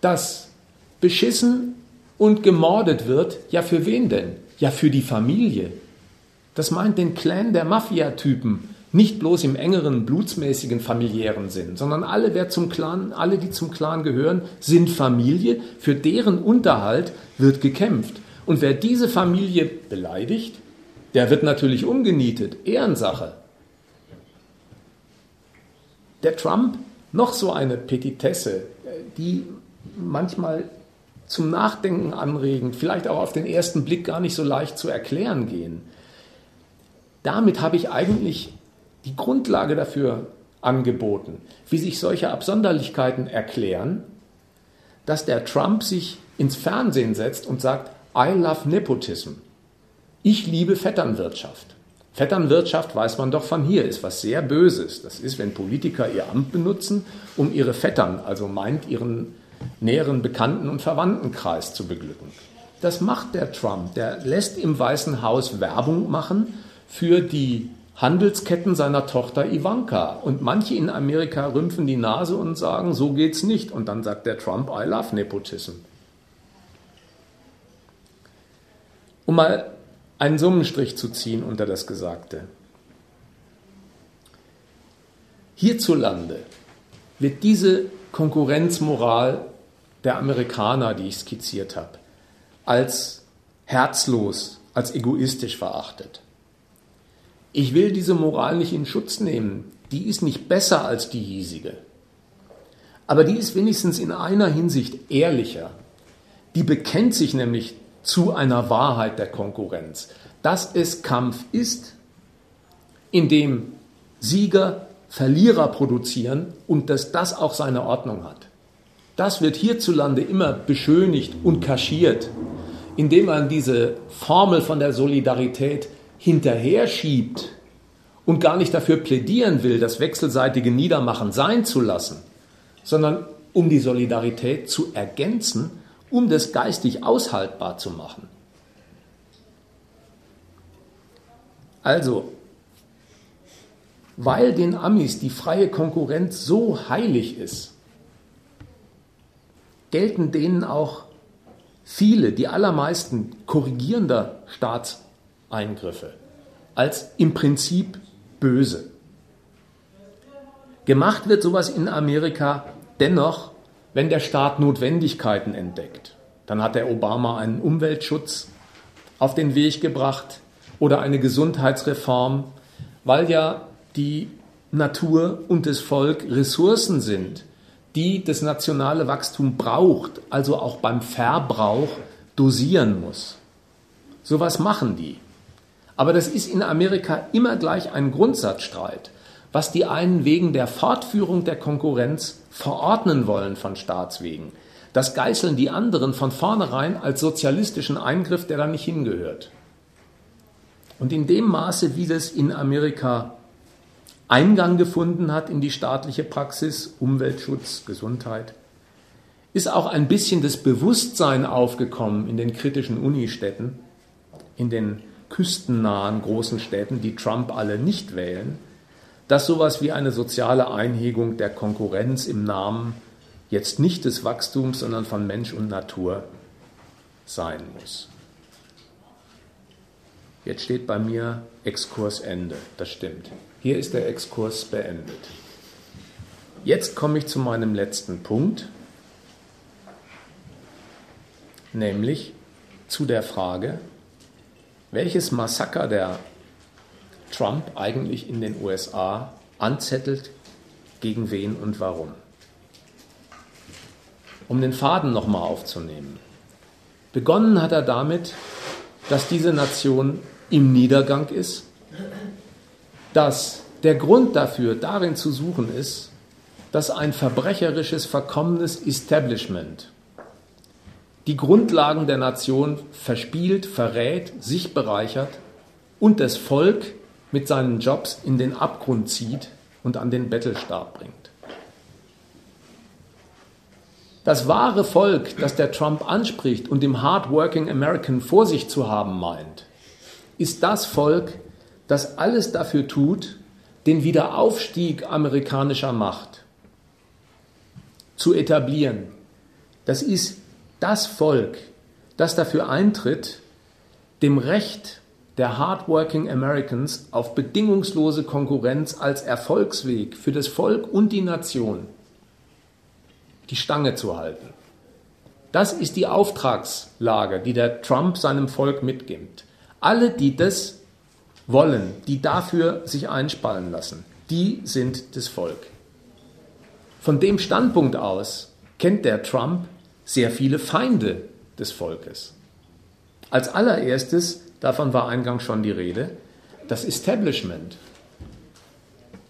Speaker 1: dass beschissen und gemordet wird. Ja, für wen denn? Ja, für die Familie. Das meint den Clan der Mafia-Typen, nicht bloß im engeren, blutsmäßigen familiären Sinn, sondern alle, wer zum Clan, alle, die zum Clan gehören, sind Familie. Für deren Unterhalt wird gekämpft. Und wer diese Familie beleidigt, der wird natürlich umgenietet. Ehrensache. Der Trump, noch so eine Petitesse, die manchmal zum Nachdenken anregend, vielleicht auch auf den ersten Blick gar nicht so leicht zu erklären gehen. Damit habe ich eigentlich die Grundlage dafür angeboten, wie sich solche Absonderlichkeiten erklären, dass der Trump sich ins Fernsehen setzt und sagt, I love Nepotism. Ich liebe Vetternwirtschaft. Vetternwirtschaft weiß man doch von hier, ist was sehr Böses. Das ist, wenn Politiker ihr Amt benutzen, um ihre Vettern, also meint ihren näheren Bekannten- und Verwandtenkreis zu beglücken. Das macht der Trump. Der lässt im Weißen Haus Werbung machen für die Handelsketten seiner Tochter Ivanka. Und manche in Amerika rümpfen die Nase und sagen, so geht's nicht. Und dann sagt der Trump, I love Nepotism. Um mal einen Summenstrich zu ziehen unter das Gesagte. Hierzulande wird diese Konkurrenzmoral der Amerikaner, die ich skizziert habe, als herzlos, als egoistisch verachtet. Ich will diese Moral nicht in Schutz nehmen. Die ist nicht besser als die hiesige. Aber die ist wenigstens in einer Hinsicht ehrlicher. Die bekennt sich nämlich zu einer Wahrheit der Konkurrenz, dass es Kampf ist, in dem Sieger Verlierer produzieren und dass das auch seine Ordnung hat. Das wird hierzulande immer beschönigt und kaschiert, indem man diese Formel von der Solidarität hinterher schiebt und gar nicht dafür plädieren will, das wechselseitige Niedermachen sein zu lassen, sondern um die Solidarität zu ergänzen, um das geistig aushaltbar zu machen. Also, weil den Amis die freie Konkurrenz so heilig ist, gelten denen auch viele, die allermeisten korrigierender Staatseingriffe als im Prinzip böse. Gemacht wird sowas in Amerika dennoch, wenn der Staat Notwendigkeiten entdeckt. Dann hat der Obama einen Umweltschutz auf den Weg gebracht oder eine Gesundheitsreform, weil ja die Natur und das Volk Ressourcen sind, die das nationale Wachstum braucht, also auch beim Verbrauch dosieren muss. Sowas machen die. Aber das ist in Amerika immer gleich ein Grundsatzstreit, was die einen wegen der Fortführung der Konkurrenz verordnen wollen von Staatswegen. Das geißeln die anderen von vornherein als sozialistischen Eingriff, der da nicht hingehört. Und in dem Maße, wie das in Amerika Eingang gefunden hat in die staatliche Praxis, Umweltschutz, Gesundheit, ist auch ein bisschen das Bewusstsein aufgekommen in den kritischen Unistädten, in den küstennahen großen Städten, die Trump alle nicht wählen, dass sowas wie eine soziale Einhegung der Konkurrenz im Namen jetzt nicht des Wachstums, sondern von Mensch und Natur sein muss. Jetzt steht bei mir Exkursende, das stimmt. Hier ist der Exkurs beendet. Jetzt komme ich zu meinem letzten Punkt, nämlich zu der Frage, welches Massaker der Trump eigentlich in den USA anzettelt, gegen wen und warum. Um den Faden nochmal aufzunehmen. Begonnen hat er damit, dass diese Nation im Niedergang ist dass der Grund dafür darin zu suchen ist, dass ein verbrecherisches, verkommenes Establishment die Grundlagen der Nation verspielt, verrät, sich bereichert und das Volk mit seinen Jobs in den Abgrund zieht und an den Bettelstab bringt. Das wahre Volk, das der Trump anspricht und im Hardworking American vor sich zu haben meint, ist das Volk, das alles dafür tut, den Wiederaufstieg amerikanischer Macht zu etablieren. Das ist das Volk, das dafür eintritt, dem Recht der Hardworking Americans auf bedingungslose Konkurrenz als Erfolgsweg für das Volk und die Nation die Stange zu halten. Das ist die Auftragslage, die der Trump seinem Volk mitgibt. Alle, die das wollen, die dafür sich einspannen lassen, die sind das Volk. Von dem Standpunkt aus kennt der Trump sehr viele Feinde des Volkes. Als allererstes, davon war eingangs schon die Rede, das Establishment.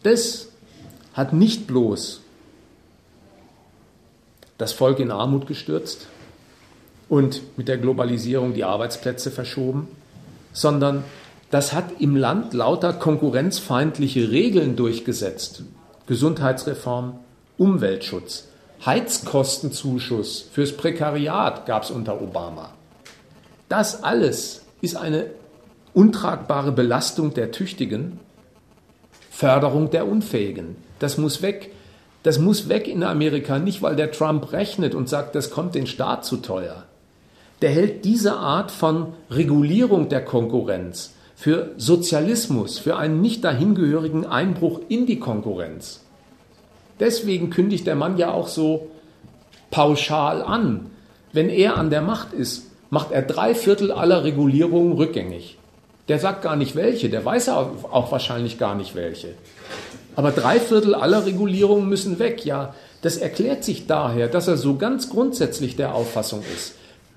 Speaker 1: Das hat nicht bloß das Volk in Armut gestürzt und mit der Globalisierung die Arbeitsplätze verschoben, sondern das hat im Land lauter konkurrenzfeindliche Regeln durchgesetzt. Gesundheitsreform, Umweltschutz, Heizkostenzuschuss fürs Prekariat gab es unter Obama. Das alles ist eine untragbare Belastung der Tüchtigen, Förderung der Unfähigen. Das muss weg. Das muss weg in Amerika, nicht weil der Trump rechnet und sagt, das kommt den Staat zu teuer. Der hält diese Art von Regulierung der Konkurrenz für Sozialismus, für einen nicht dahingehörigen Einbruch in die Konkurrenz. Deswegen kündigt der Mann ja auch so pauschal an. Wenn er an der Macht ist, macht er drei Viertel aller Regulierungen rückgängig. Der sagt gar nicht welche, der weiß auch wahrscheinlich gar nicht welche. Aber drei Viertel aller Regulierungen müssen weg. Ja, das erklärt sich daher, dass er so ganz grundsätzlich der Auffassung ist.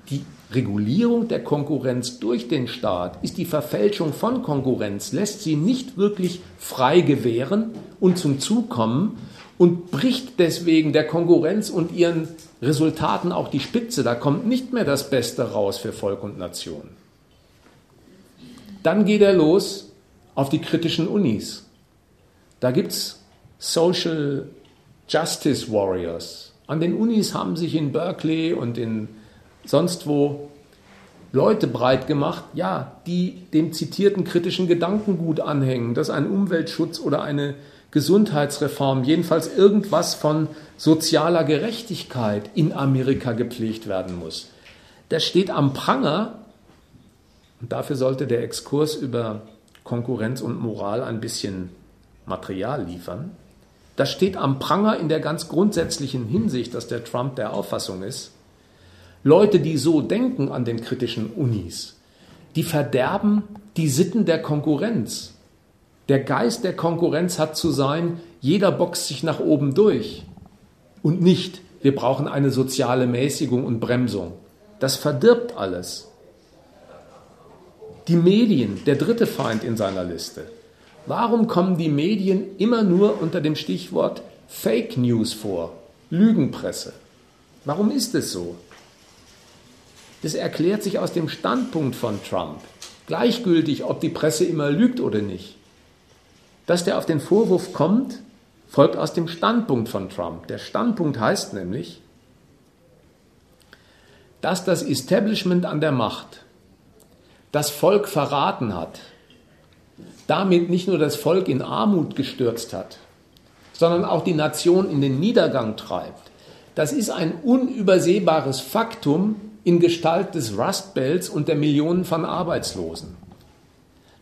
Speaker 1: Die Regulierung der Konkurrenz durch den Staat ist die Verfälschung von Konkurrenz, lässt sie nicht wirklich frei gewähren und zum Zug kommen und bricht deswegen der Konkurrenz und ihren Resultaten auch die Spitze. Da kommt nicht mehr das Beste raus für Volk und Nation. Dann geht er los auf die kritischen Unis. Da gibt es Social Justice Warriors. An den Unis haben sich in Berkeley und in sonst wo Leute breit gemacht, ja, die dem zitierten kritischen Gedankengut anhängen, dass ein Umweltschutz oder eine Gesundheitsreform, jedenfalls irgendwas von sozialer Gerechtigkeit in Amerika gepflegt werden muss. Das steht am Pranger und dafür sollte der Exkurs über Konkurrenz und Moral ein bisschen Material liefern. Das steht am Pranger in der ganz grundsätzlichen Hinsicht, dass der Trump der Auffassung ist, Leute, die so denken an den kritischen Unis, die verderben die Sitten der Konkurrenz. Der Geist der Konkurrenz hat zu sein, jeder boxt sich nach oben durch und nicht, wir brauchen eine soziale Mäßigung und Bremsung. Das verdirbt alles. Die Medien, der dritte Feind in seiner Liste. Warum kommen die Medien immer nur unter dem Stichwort Fake News vor? Lügenpresse. Warum ist es so? Das erklärt sich aus dem Standpunkt von Trump. Gleichgültig, ob die Presse immer lügt oder nicht. Dass der auf den Vorwurf kommt, folgt aus dem Standpunkt von Trump. Der Standpunkt heißt nämlich, dass das Establishment an der Macht das Volk verraten hat, damit nicht nur das Volk in Armut gestürzt hat, sondern auch die Nation in den Niedergang treibt. Das ist ein unübersehbares Faktum in Gestalt des Rust Belts und der Millionen von Arbeitslosen.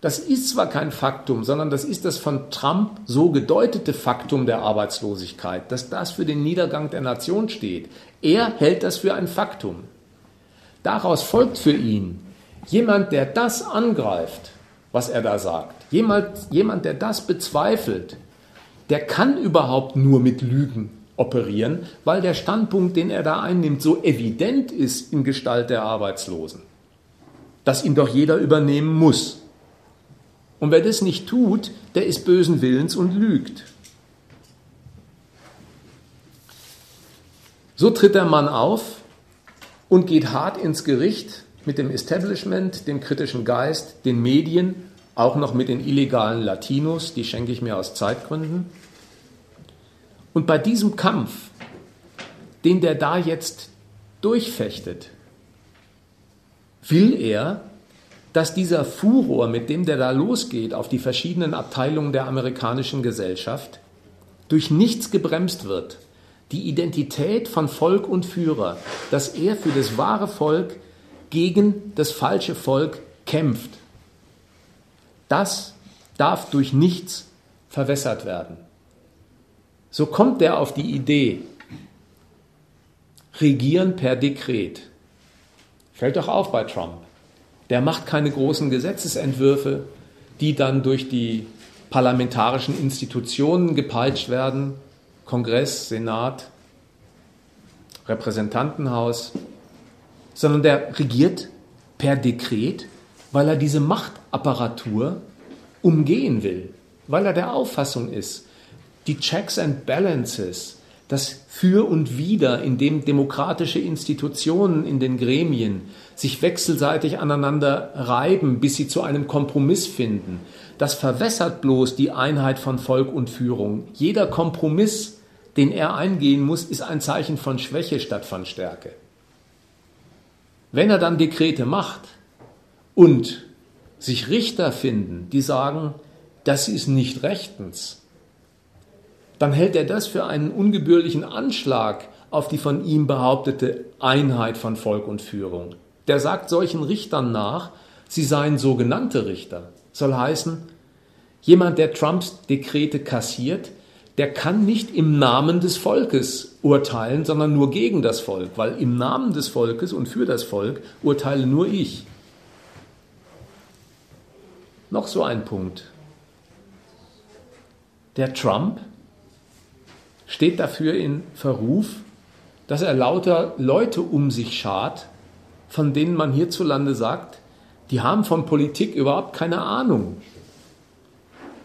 Speaker 1: Das ist zwar kein Faktum, sondern das ist das von Trump so gedeutete Faktum der Arbeitslosigkeit, dass das für den Niedergang der Nation steht. Er hält das für ein Faktum. Daraus folgt für ihn, Jemand, der das angreift, was er da sagt, jemand, jemand, der das bezweifelt, der kann überhaupt nur mit Lügen operieren, weil der Standpunkt, den er da einnimmt, so evident ist in Gestalt der Arbeitslosen, dass ihn doch jeder übernehmen muss. Und wer das nicht tut, der ist bösen Willens und lügt. So tritt der Mann auf und geht hart ins Gericht mit dem Establishment, dem kritischen Geist, den Medien, auch noch mit den illegalen Latinos, die schenke ich mir aus Zeitgründen. Und bei diesem Kampf, den der da jetzt durchfechtet, will er, dass dieser Furor, mit dem der da losgeht auf die verschiedenen Abteilungen der amerikanischen Gesellschaft, durch nichts gebremst wird. Die Identität von Volk und Führer, dass er für das wahre Volk gegen das falsche Volk kämpft. Das darf durch nichts verwässert werden. So kommt er auf die Idee, regieren per Dekret. Fällt doch auf bei Trump. Der macht keine großen Gesetzesentwürfe, die dann durch die parlamentarischen Institutionen gepeitscht werden, Kongress, Senat, Repräsentantenhaus sondern der regiert per Dekret, weil er diese Machtapparatur umgehen will, weil er der Auffassung ist, die Checks and Balances, das Für und Wider, in dem demokratische Institutionen in den Gremien sich wechselseitig aneinander reiben, bis sie zu einem Kompromiss finden, das verwässert bloß die Einheit von Volk und Führung. Jeder Kompromiss, den er eingehen muss, ist ein Zeichen von Schwäche statt von Stärke. Wenn er dann Dekrete macht und sich Richter finden, die sagen, das ist nicht rechtens, dann hält er das für einen ungebührlichen Anschlag auf die von ihm behauptete Einheit von Volk und Führung. Der sagt solchen Richtern nach, sie seien sogenannte Richter. Soll heißen, jemand, der Trumps Dekrete kassiert, der kann nicht im Namen des Volkes urteilen, sondern nur gegen das Volk, weil im Namen des Volkes und für das Volk urteile nur ich. Noch so ein Punkt. Der Trump steht dafür in Verruf, dass er lauter Leute um sich schart, von denen man hierzulande sagt, die haben von Politik überhaupt keine Ahnung.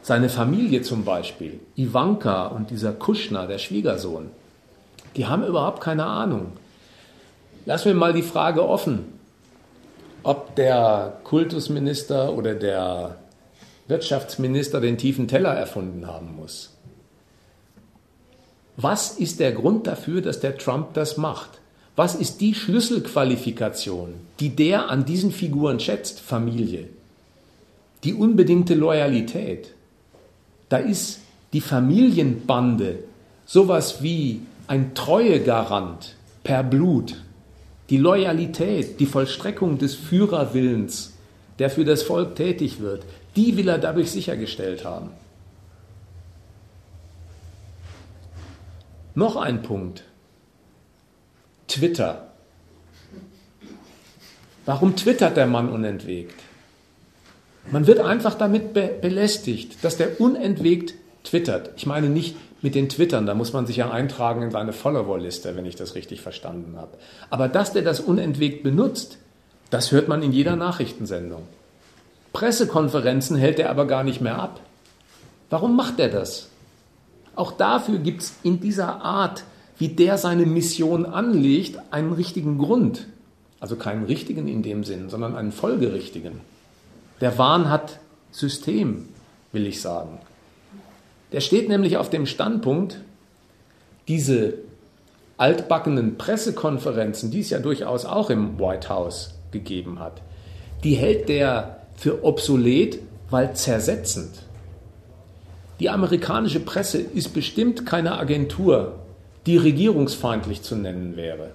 Speaker 1: Seine Familie zum Beispiel, Ivanka und dieser Kuschner, der Schwiegersohn, die haben überhaupt keine Ahnung. Lassen wir mal die Frage offen, ob der Kultusminister oder der Wirtschaftsminister den tiefen Teller erfunden haben muss. Was ist der Grund dafür, dass der Trump das macht? Was ist die Schlüsselqualifikation, die der an diesen Figuren schätzt? Familie. Die unbedingte Loyalität. Da ist die Familienbande sowas wie ein Treuegarant per Blut. Die Loyalität, die Vollstreckung des Führerwillens, der für das Volk tätig wird, die will er dadurch sichergestellt haben. Noch ein Punkt. Twitter. Warum twittert der Mann unentwegt? Man wird einfach damit be belästigt, dass der unentwegt twittert. Ich meine nicht mit den Twittern, da muss man sich ja eintragen in seine Follower-Liste, wenn ich das richtig verstanden habe. Aber dass der das unentwegt benutzt, das hört man in jeder Nachrichtensendung. Pressekonferenzen hält er aber gar nicht mehr ab. Warum macht er das? Auch dafür gibt es in dieser Art wie der seine Mission anlegt, einen richtigen Grund. Also keinen richtigen in dem Sinn, sondern einen folgerichtigen. Der Wahn hat System, will ich sagen. Der steht nämlich auf dem Standpunkt, diese altbackenen Pressekonferenzen, die es ja durchaus auch im White House gegeben hat, die hält der für obsolet, weil zersetzend. Die amerikanische Presse ist bestimmt keine Agentur, die regierungsfeindlich zu nennen wäre.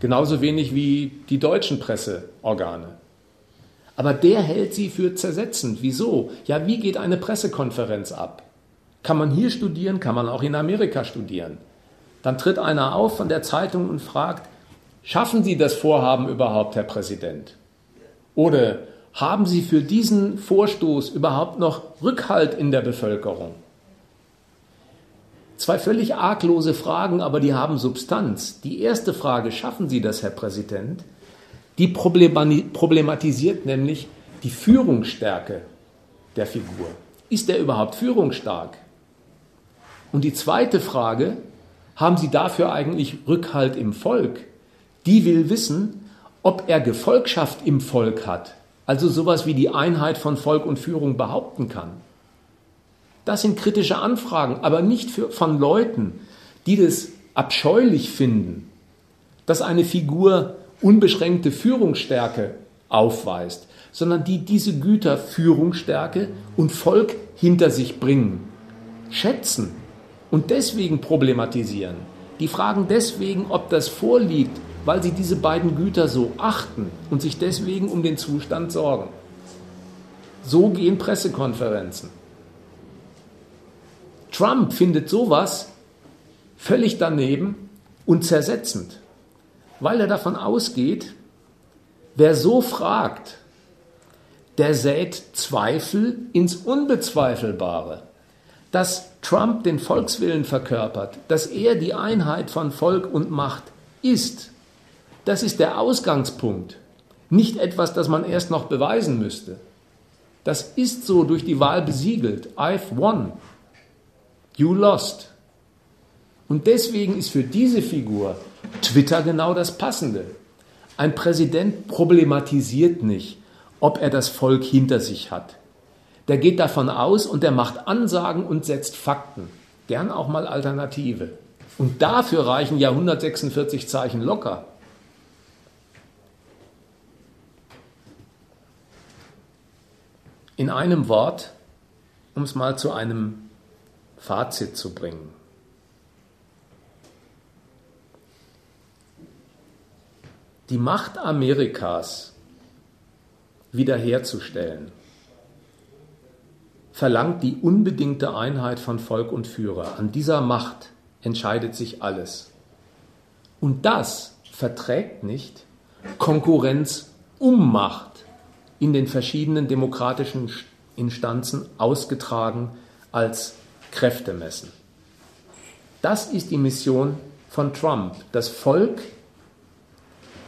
Speaker 1: Genauso wenig wie die deutschen Presseorgane. Aber der hält sie für zersetzend. Wieso? Ja, wie geht eine Pressekonferenz ab? Kann man hier studieren, kann man auch in Amerika studieren. Dann tritt einer auf von der Zeitung und fragt, schaffen Sie das Vorhaben überhaupt, Herr Präsident? Oder haben Sie für diesen Vorstoß überhaupt noch Rückhalt in der Bevölkerung? Zwei völlig arglose Fragen, aber die haben Substanz. Die erste Frage, schaffen Sie das, Herr Präsident? Die problematisiert nämlich die Führungsstärke der Figur. Ist er überhaupt führungsstark? Und die zweite Frage, haben Sie dafür eigentlich Rückhalt im Volk? Die will wissen, ob er Gefolgschaft im Volk hat, also sowas wie die Einheit von Volk und Führung behaupten kann. Das sind kritische Anfragen, aber nicht für, von Leuten, die das abscheulich finden, dass eine Figur unbeschränkte Führungsstärke aufweist, sondern die diese Güter Führungsstärke und Volk hinter sich bringen, schätzen und deswegen problematisieren. Die fragen deswegen, ob das vorliegt, weil sie diese beiden Güter so achten und sich deswegen um den Zustand sorgen. So gehen Pressekonferenzen. Trump findet sowas völlig daneben und zersetzend, weil er davon ausgeht, wer so fragt, der sät Zweifel ins Unbezweifelbare. Dass Trump den Volkswillen verkörpert, dass er die Einheit von Volk und Macht ist, das ist der Ausgangspunkt, nicht etwas, das man erst noch beweisen müsste. Das ist so durch die Wahl besiegelt. I've won. You lost. Und deswegen ist für diese Figur Twitter genau das Passende. Ein Präsident problematisiert nicht, ob er das Volk hinter sich hat. Der geht davon aus und der macht Ansagen und setzt Fakten. Gern auch mal Alternative. Und dafür reichen ja 146 Zeichen locker. In einem Wort, um es mal zu einem Fazit zu bringen. Die Macht Amerikas wiederherzustellen, verlangt die unbedingte Einheit von Volk und Führer. An dieser Macht entscheidet sich alles. Und das verträgt nicht Konkurrenz um Macht in den verschiedenen demokratischen Instanzen ausgetragen als Kräfte messen. Das ist die Mission von Trump. Das Volk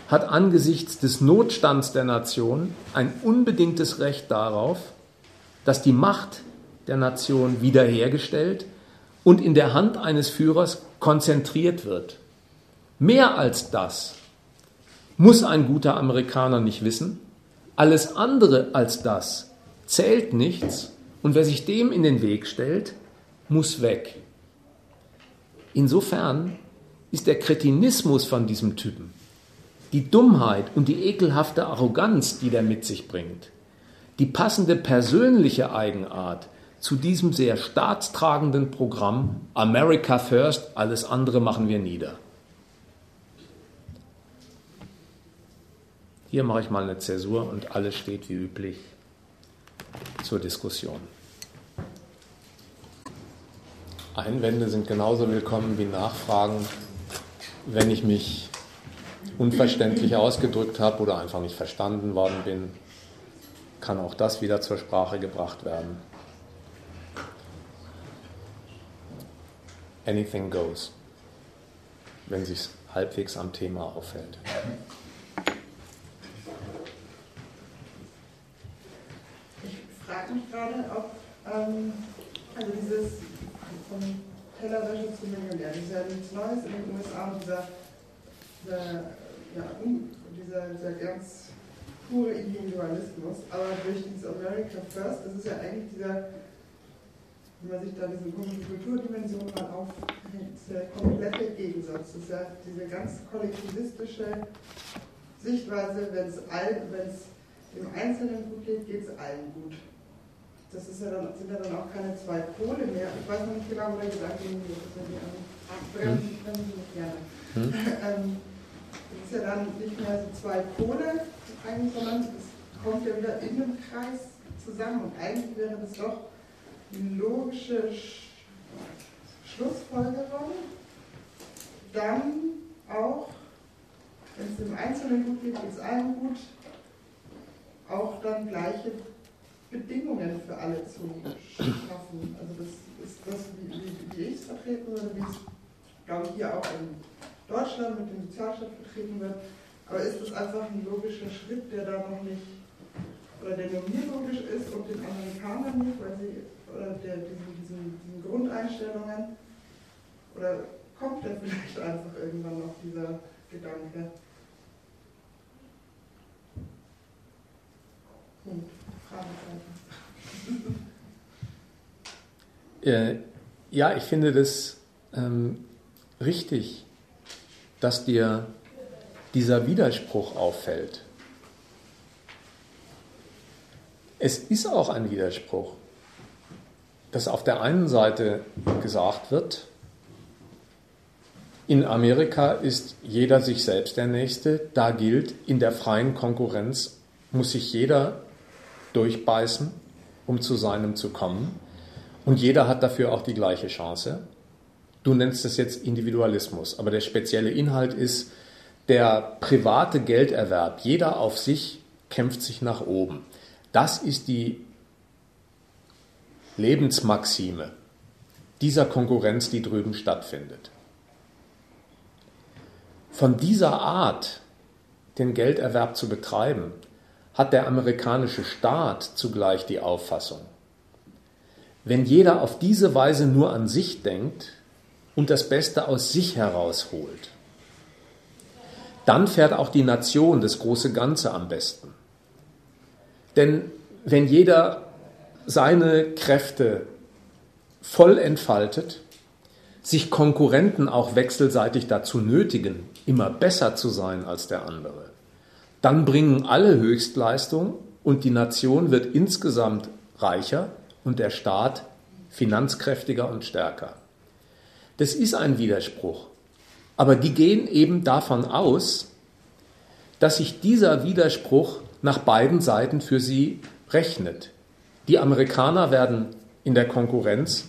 Speaker 1: hat angesichts des Notstands der Nation ein unbedingtes Recht darauf, dass die Macht der Nation wiederhergestellt und in der Hand eines Führers konzentriert wird. Mehr als das muss ein guter Amerikaner nicht wissen. Alles andere als das zählt nichts und wer sich dem in den Weg stellt, muss weg. Insofern ist der Kretinismus von diesem Typen, die Dummheit und die ekelhafte Arroganz, die der mit sich bringt, die passende persönliche Eigenart zu diesem sehr staatstragenden Programm America First, alles andere machen wir nieder. Hier mache ich mal eine Zäsur und alles steht wie üblich zur Diskussion. Einwände sind genauso willkommen wie Nachfragen, wenn ich mich unverständlich ausgedrückt habe oder einfach nicht verstanden worden bin, kann auch das wieder zur Sprache gebracht werden. Anything goes, wenn sich halbwegs am Thema aufhält.
Speaker 2: Frage mich gerade, ob ähm, also dieses von Tellerwäsche zu Millionär, das ist ja nichts Neues in den USA dieser, dieser, ja, dieser, dieser ganz pure Individualismus, aber durch dieses America First, das ist ja eigentlich dieser, wenn man sich da diese komische Kulturdimension mal aufhängt, der komplette Gegensatz. Das ist ja diese ganz kollektivistische Sichtweise, wenn es dem Einzelnen gut geht, geht es allen gut das ist ja dann, sind ja dann auch keine zwei Pole mehr. Ich weiß noch nicht genau, wo der Gedanke hingeht. Das bremsen, bremsen mich gerne. Hm? ähm, das ist ja dann nicht mehr so zwei Pole, eigentlich, sondern es kommt ja wieder in einem Kreis zusammen. Und eigentlich wäre das doch eine logische Sch Schlussfolgerung, dann auch, wenn es dem Einzelnen gut geht, geht es allen gut, auch dann gleiche Bedingungen für alle zu schaffen. Also das ist das, wie, wie, ich es vertreten würde, wie es, glaube ich, hier auch in Deutschland mit dem Sozialstaat vertreten wird. Aber ist das einfach ein logischer Schritt, der da noch nicht, oder der nur mir logisch ist und den Amerikanern nicht, weil sie, oder der, diesen, diesen, diesen Grundeinstellungen, oder kommt da vielleicht einfach irgendwann noch dieser Gedanke? Punkt.
Speaker 1: Äh, ja, ich finde das ähm, richtig, dass dir dieser Widerspruch auffällt. Es ist auch ein Widerspruch, dass auf der einen Seite gesagt wird, in Amerika ist jeder sich selbst der Nächste, da gilt, in der freien Konkurrenz muss sich jeder durchbeißen, um zu seinem zu kommen. Und jeder hat dafür auch die gleiche Chance. Du nennst es jetzt Individualismus, aber der spezielle Inhalt ist der private Gelderwerb. Jeder auf sich kämpft sich nach oben. Das ist die Lebensmaxime dieser Konkurrenz, die drüben stattfindet. Von dieser Art, den Gelderwerb zu betreiben, hat der amerikanische Staat zugleich die Auffassung, wenn jeder auf diese Weise nur an sich denkt und das Beste aus sich herausholt, dann fährt auch die Nation das große Ganze am besten. Denn wenn jeder seine Kräfte voll entfaltet, sich Konkurrenten auch wechselseitig dazu nötigen, immer besser zu sein als der andere, dann bringen alle Höchstleistung und die Nation wird insgesamt reicher und der Staat finanzkräftiger und stärker. Das ist ein Widerspruch. Aber die gehen eben davon aus, dass sich dieser Widerspruch nach beiden Seiten für sie rechnet. Die Amerikaner werden in der Konkurrenz,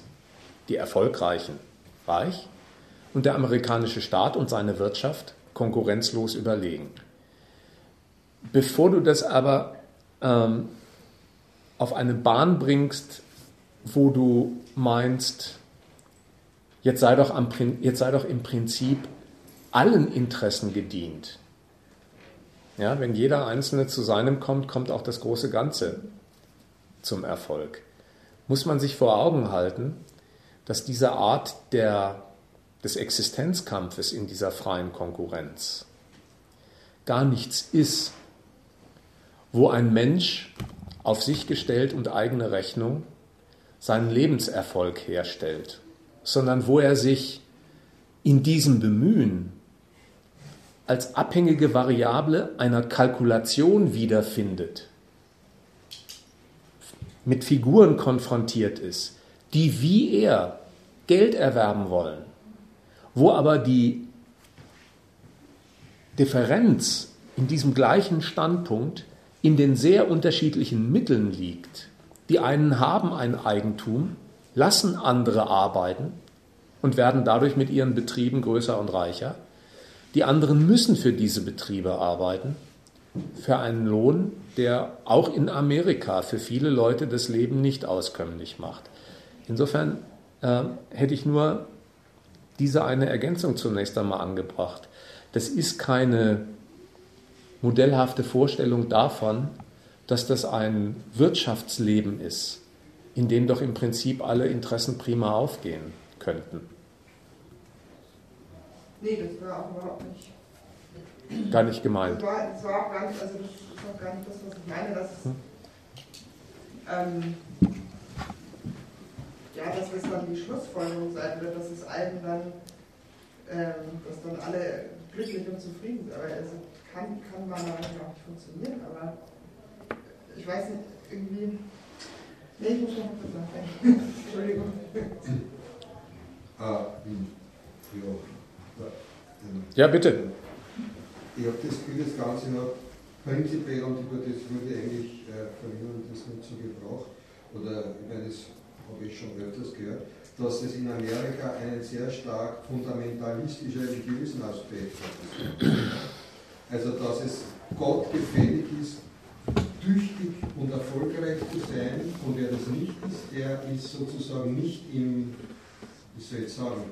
Speaker 1: die Erfolgreichen, reich und der amerikanische Staat und seine Wirtschaft konkurrenzlos überlegen. Bevor du das aber ähm, auf eine Bahn bringst, wo du meinst, jetzt sei, doch am, jetzt sei doch im Prinzip allen Interessen gedient. Ja, wenn jeder Einzelne zu seinem kommt, kommt auch das große Ganze zum Erfolg. Muss man sich vor Augen halten, dass diese Art der, des Existenzkampfes in dieser freien Konkurrenz gar nichts ist, wo ein Mensch auf sich gestellt und eigene Rechnung seinen Lebenserfolg herstellt, sondern wo er sich in diesem Bemühen als abhängige Variable einer Kalkulation wiederfindet, mit Figuren konfrontiert ist, die wie er Geld erwerben wollen, wo aber die Differenz in diesem gleichen Standpunkt in den sehr unterschiedlichen Mitteln liegt. Die einen haben ein Eigentum, lassen andere arbeiten und werden dadurch mit ihren Betrieben größer und reicher. Die anderen müssen für diese Betriebe arbeiten, für einen Lohn, der auch in Amerika für viele Leute das Leben nicht auskömmlich macht. Insofern äh, hätte ich nur diese eine Ergänzung zunächst einmal angebracht. Das ist keine modellhafte Vorstellung davon, dass das ein Wirtschaftsleben ist, in dem doch im Prinzip alle Interessen prima aufgehen könnten.
Speaker 2: Nee, das war auch überhaupt nicht.
Speaker 1: Gar nicht gemeint.
Speaker 2: Das war, das war auch gar nicht, also das ist auch gar nicht das, was ich meine, dass, hm. ähm, ja, dass es dann die Schlussfolgerung sein wird, dass es allen dann, ähm, dass dann alle glücklich und zufrieden sind. Aber also kann, kann Meinung nach nicht funktionieren, aber ich weiß nicht, irgendwie. Nee, ich muss schon mal kurz nachdenken. Entschuldigung.
Speaker 3: Ah,
Speaker 1: ja. Ja, bitte.
Speaker 3: Ich habe das Gefühl, das Ganze hat prinzipiell, und über das wurde eigentlich äh, von Ihnen das nicht so gebraucht, oder ich meine, das habe ich schon öfters gehört, dass es in Amerika einen sehr stark fundamentalistischen religiösen Aspekt hat. Also, dass es Gott gefällig ist, tüchtig und erfolgreich zu sein, und wer das nicht ist, der ist sozusagen nicht im, wie soll ich sagen,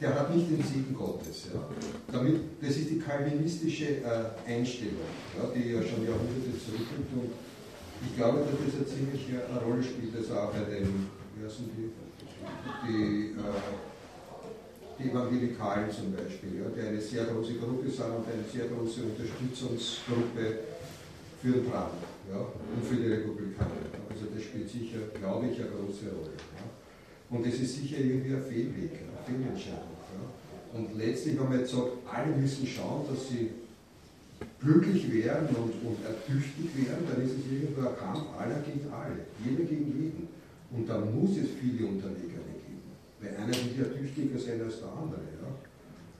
Speaker 3: der hat nicht den Segen Gottes. Ja. Damit, das ist die kalvinistische äh, Einstellung, ja, die ja schon Jahrhunderte zurückliegt und ich glaube, dass das eine ziemliche Rolle spielt, also auch bei den, wie heißen die, die, äh, die Evangelikalen zum Beispiel, ja, die eine sehr große Gruppe sind und eine sehr große Unterstützungsgruppe für den Trump ja, und für die Republikaner. Also das spielt sicher, glaube ich, eine große Rolle. Ja. Und das ist sicher irgendwie ein Fehlweg, eine Fehlentscheidung. Ja. Und letztlich, wenn man jetzt sagt, alle müssen schauen, dass sie glücklich werden und, und ertüchtig werden, dann ist es irgendwo ein Kampf aller gegen alle, jeder gegen jeden. Und dann muss es viele Unterlegene geben. Weil einer wird ja tüchtiger sein als der andere. Ja.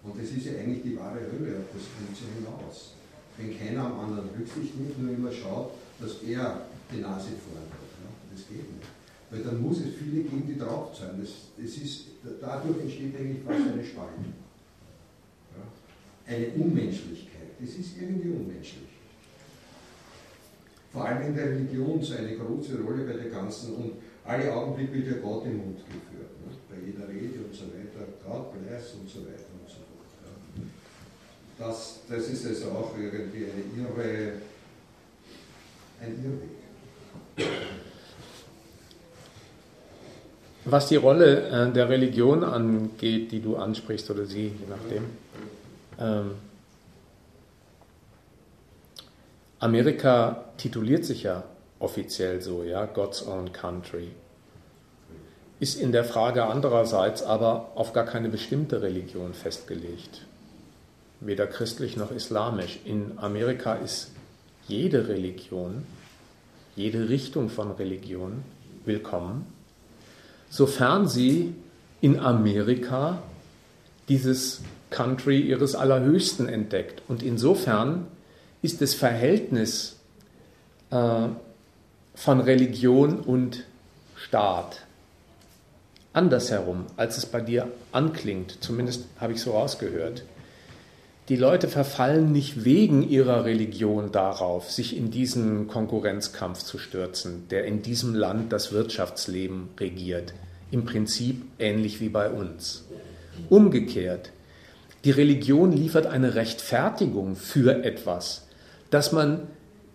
Speaker 3: Und das ist ja eigentlich die wahre Hölle, auf das kommt ja hinaus. Wenn keiner am anderen Rücksicht nimmt, nur immer schaut, dass er die Nase vorn hat. Ja. Das geht nicht. Weil dann muss es viele geben, die draufzahlen. Das, das ist, dadurch entsteht eigentlich fast eine Spaltung. Ja? Eine Unmenschlichkeit. Das ist irgendwie unmenschlich. Vor allem in der Religion so eine große Rolle bei der ganzen und alle Augenblicke wird ja Gott im Mund geführt. Bei jeder Rede und so weiter, God bless und so weiter und so fort. Ja? Das, das ist also auch irgendwie eine irre, ein Irrweg.
Speaker 1: Was die Rolle äh, der Religion angeht, die du ansprichst, oder sie, je nachdem. Ähm, Amerika tituliert sich ja offiziell so, ja, God's Own Country. Ist in der Frage andererseits aber auf gar keine bestimmte Religion festgelegt. Weder christlich noch islamisch. In Amerika ist jede Religion, jede Richtung von Religion willkommen sofern sie in Amerika dieses Country ihres Allerhöchsten entdeckt. Und insofern ist das Verhältnis äh, von Religion und Staat andersherum, als es bei dir anklingt. Zumindest habe ich so rausgehört. Die Leute verfallen nicht wegen ihrer Religion darauf, sich in diesen Konkurrenzkampf zu stürzen, der in diesem Land das Wirtschaftsleben regiert. Im Prinzip ähnlich wie bei uns. Umgekehrt, die Religion liefert eine Rechtfertigung für etwas, das man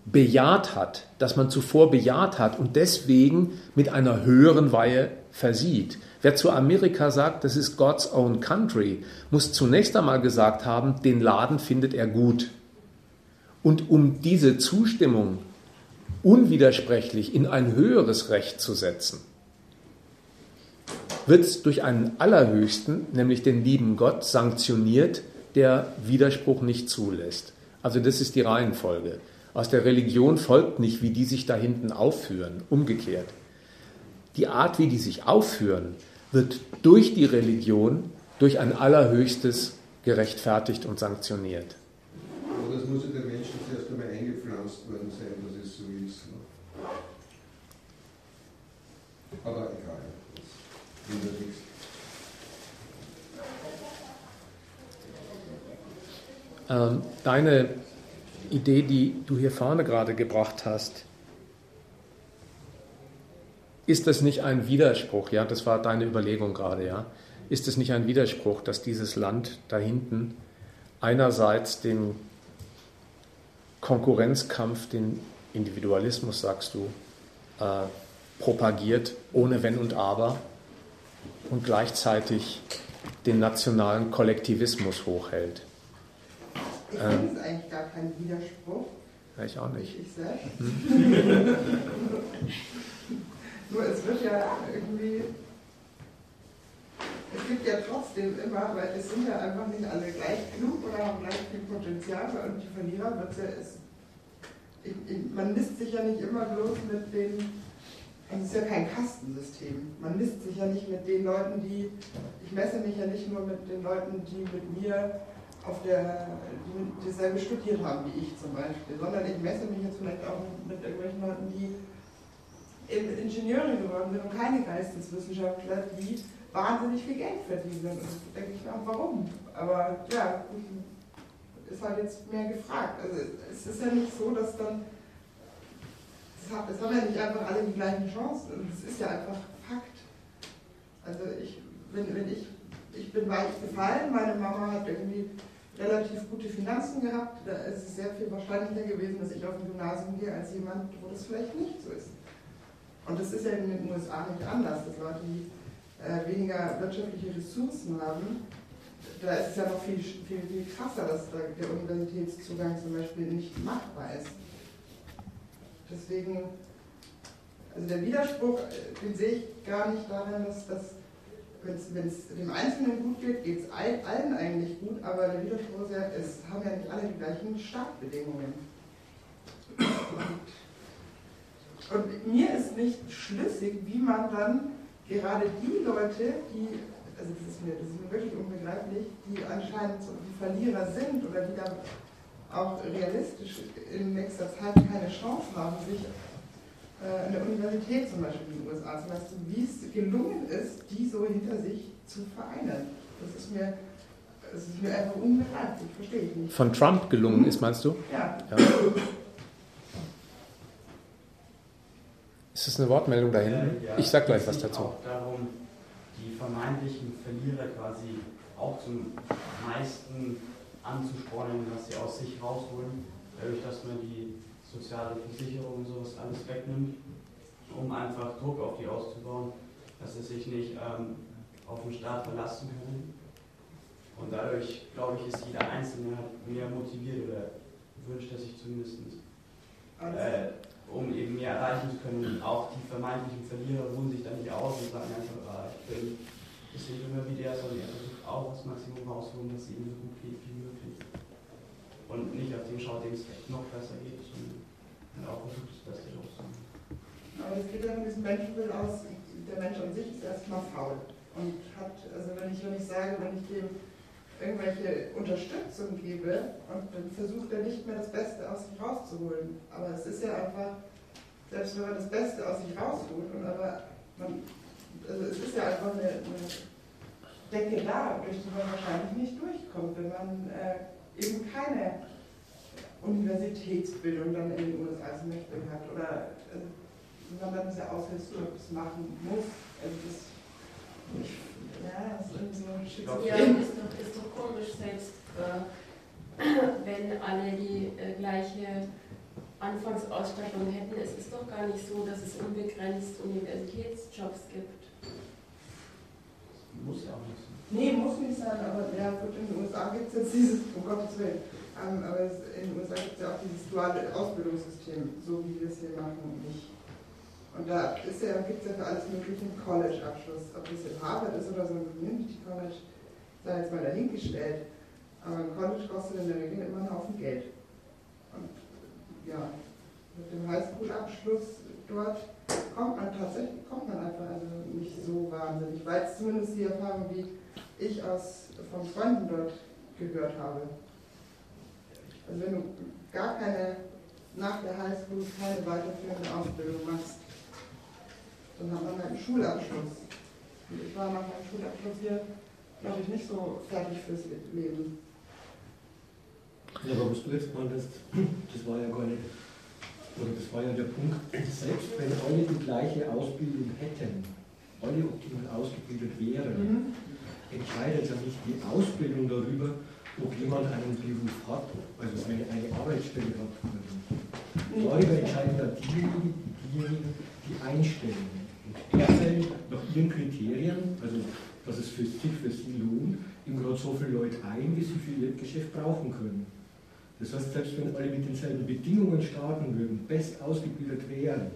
Speaker 1: bejaht hat, das man zuvor bejaht hat und deswegen mit einer höheren Weihe versieht. Wer zu Amerika sagt, das ist God's own country, muss zunächst einmal gesagt haben, den Laden findet er gut. Und um diese Zustimmung unwidersprechlich in ein höheres Recht zu setzen, wird es durch einen Allerhöchsten, nämlich den lieben Gott, sanktioniert, der Widerspruch nicht zulässt. Also das ist die Reihenfolge. Aus der Religion folgt nicht, wie die sich da hinten aufführen, umgekehrt. Die Art, wie die sich aufführen, wird durch die Religion, durch ein Allerhöchstes gerechtfertigt und sanktioniert.
Speaker 3: Aber das muss ja den Menschen zuerst einmal eingepflanzt worden sein, dass es so ist. Ne? Aber egal, das ändert nichts.
Speaker 4: Ähm, deine Idee, die du hier vorne gerade gebracht hast, ist das nicht ein Widerspruch? Ja, das war deine Überlegung gerade, ja. Ist es nicht ein Widerspruch, dass dieses Land da hinten einerseits den Konkurrenzkampf, den Individualismus, sagst du, äh, propagiert, ohne Wenn und Aber, und gleichzeitig den nationalen Kollektivismus hochhält?
Speaker 2: Ich finde es eigentlich gar kein Widerspruch.
Speaker 4: Ja, ich auch nicht.
Speaker 2: Ich selbst. Nur es wird ja irgendwie. Es gibt ja trotzdem immer, weil es sind ja einfach nicht alle gleich genug oder haben gleich viel Potenzial und die Verlierer wird ja. Es, ich, ich, man misst sich ja nicht immer bloß mit den. Es ist ja kein Kastensystem. Man misst sich ja nicht mit den Leuten, die. Ich messe mich ja nicht nur mit den Leuten, die mit mir auf der, die dasselbe studiert haben wie ich zum Beispiel, sondern ich messe mich jetzt vielleicht auch mit irgendwelchen Leuten, die Ingenieure geworden sind und keine Geisteswissenschaftler, die wahnsinnig viel Geld verdienen. Und da denke ich mir auch, warum? Aber ja, ist halt jetzt mehr gefragt. Also es ist ja nicht so, dass dann, es, haben ja nicht einfach alle die gleichen Chancen es ist ja einfach Fakt. Also ich, wenn, wenn ich, ich bin weich gefallen, meine Mama hat irgendwie relativ gute Finanzen gehabt, da ist es sehr viel wahrscheinlicher gewesen, dass ich auf ein Gymnasium gehe, als jemand, wo das vielleicht nicht so ist. Und das ist ja in den USA nicht anders, dass Leute, die äh, weniger wirtschaftliche Ressourcen haben, da ist es ja noch viel, viel, viel krasser, dass da der Universitätszugang zum Beispiel nicht machbar ist. Deswegen, also der Widerspruch, äh, den sehe ich gar nicht darin, dass das wenn es dem Einzelnen gut geht, geht es allen eigentlich gut, aber der Widerspruch ist ja, es haben ja nicht alle die gleichen Startbedingungen. Und, und mir ist nicht schlüssig, wie man dann gerade die Leute, die, also das ist mir, das ist mir wirklich unbegreiflich, die anscheinend so die Verlierer sind oder die dann auch realistisch in nächster Zeit keine Chance haben, sich äh, an der Universität zum Beispiel in den USA, zum Beispiel, wie es gelungen ist, die so hinter sich zu vereinen. Das ist mir, das ist mir einfach unbegreiflich, verstehe ich nicht.
Speaker 4: Von Trump gelungen ist, meinst du?
Speaker 2: Ja. ja.
Speaker 4: Ist das eine Wortmeldung da hinten?
Speaker 5: Ja,
Speaker 4: ich sag gleich was dazu.
Speaker 5: Auch darum, die vermeintlichen Verlierer quasi auch zum meisten anzuspornen, was sie aus sich rausholen, dadurch, dass man die soziale Versicherung und sowas alles wegnimmt, um einfach Druck auf die auszubauen, dass sie sich nicht ähm, auf den Staat verlassen können. Und dadurch, glaube ich, ist jeder Einzelne mehr motiviert oder wünscht er sich zumindest, äh, um eben mehr erreichen zu können. Und auch die vermeintlichen Verlierer ruhen sich da nicht aus und sagen einfach, ah, ich bin bisschen jünger wie der, sondern er versucht auch das Maximum rauszuholen, dass es ihm so gut geht wie möglich. Und nicht auf den schaut, dem es noch besser geht, sondern auch versucht, das Beste rauszuholen.
Speaker 2: Aber das geht ja von diesem Menschenbild aus, der Mensch an sich ist erstmal faul. Und hat, also wenn ich, wenn ich sage, wenn ich dem irgendwelche Unterstützung gebe und dann versucht er nicht mehr das Beste aus sich rauszuholen. Aber es ist ja einfach, selbst wenn man das Beste aus sich rausholt, und aber man, also es ist ja einfach eine, eine Decke da, durch die man wahrscheinlich nicht durchkommt, wenn man äh, eben keine Universitätsbildung dann in den USA zum Beispiel hat oder also, man dann diese Aushilfsjobs machen muss. Also das, ich, ja, das ist irgendwie so
Speaker 6: schizophren. Ja, ist doch, ist doch komisch, selbst äh, wenn alle die äh, gleiche Anfangsausstattung hätten. Es ist doch gar nicht so, dass es unbegrenzt Universitätsjobs gibt.
Speaker 5: Muss ja auch nicht sein.
Speaker 2: Nee, muss nicht sein, aber ja, gut, in den USA gibt es jetzt dieses, um Gottes Willen. Um, aber in den USA gibt es ja auch dieses duale Ausbildungssystem, so wie wir es hier machen, nicht. Und da ist ja, gibt es ja für alles mögliche einen College-Abschluss. Ob das in Harvard ist oder so ein Community College, sei jetzt mal dahingestellt. Aber ein College kostet in der Regel immer einen Haufen Geld. Und ja, mit dem Highschool-Abschluss dort kommt man tatsächlich, kommt man einfach also nicht so wahnsinnig, weil es zumindest die Erfahrung, die ich aus, von Freunden dort gehört habe. Also wenn du gar keine, nach der Highschool keine weiterführende Ausbildung machst, dann hat man halt einen Schulabschluss. Und ich war nach meinem Schulabschluss hier, glaube ich, nicht so fertig fürs Leben.
Speaker 7: Ja, aber was du jetzt meintest, das war ja gar nicht, oder das war ja der Punkt, selbst wenn alle die gleiche Ausbildung hätten, alle optimal ausgebildet wären,
Speaker 2: Mhm.
Speaker 7: entscheidet ja nicht die Ausbildung darüber, ob jemand einen Beruf hat, also eine, eine Arbeitsstelle hat. Darüber entscheiden ja diejenigen, diejenigen, die einstellen. Fällt nach ihren Kriterien, also dass es für sich für sie lohnt, ihm gerade so viele Leute ein, wie sie für ihr Geschäft brauchen können. Das heißt, selbst wenn alle mit denselben Bedingungen starten würden, best ausgebildet wären,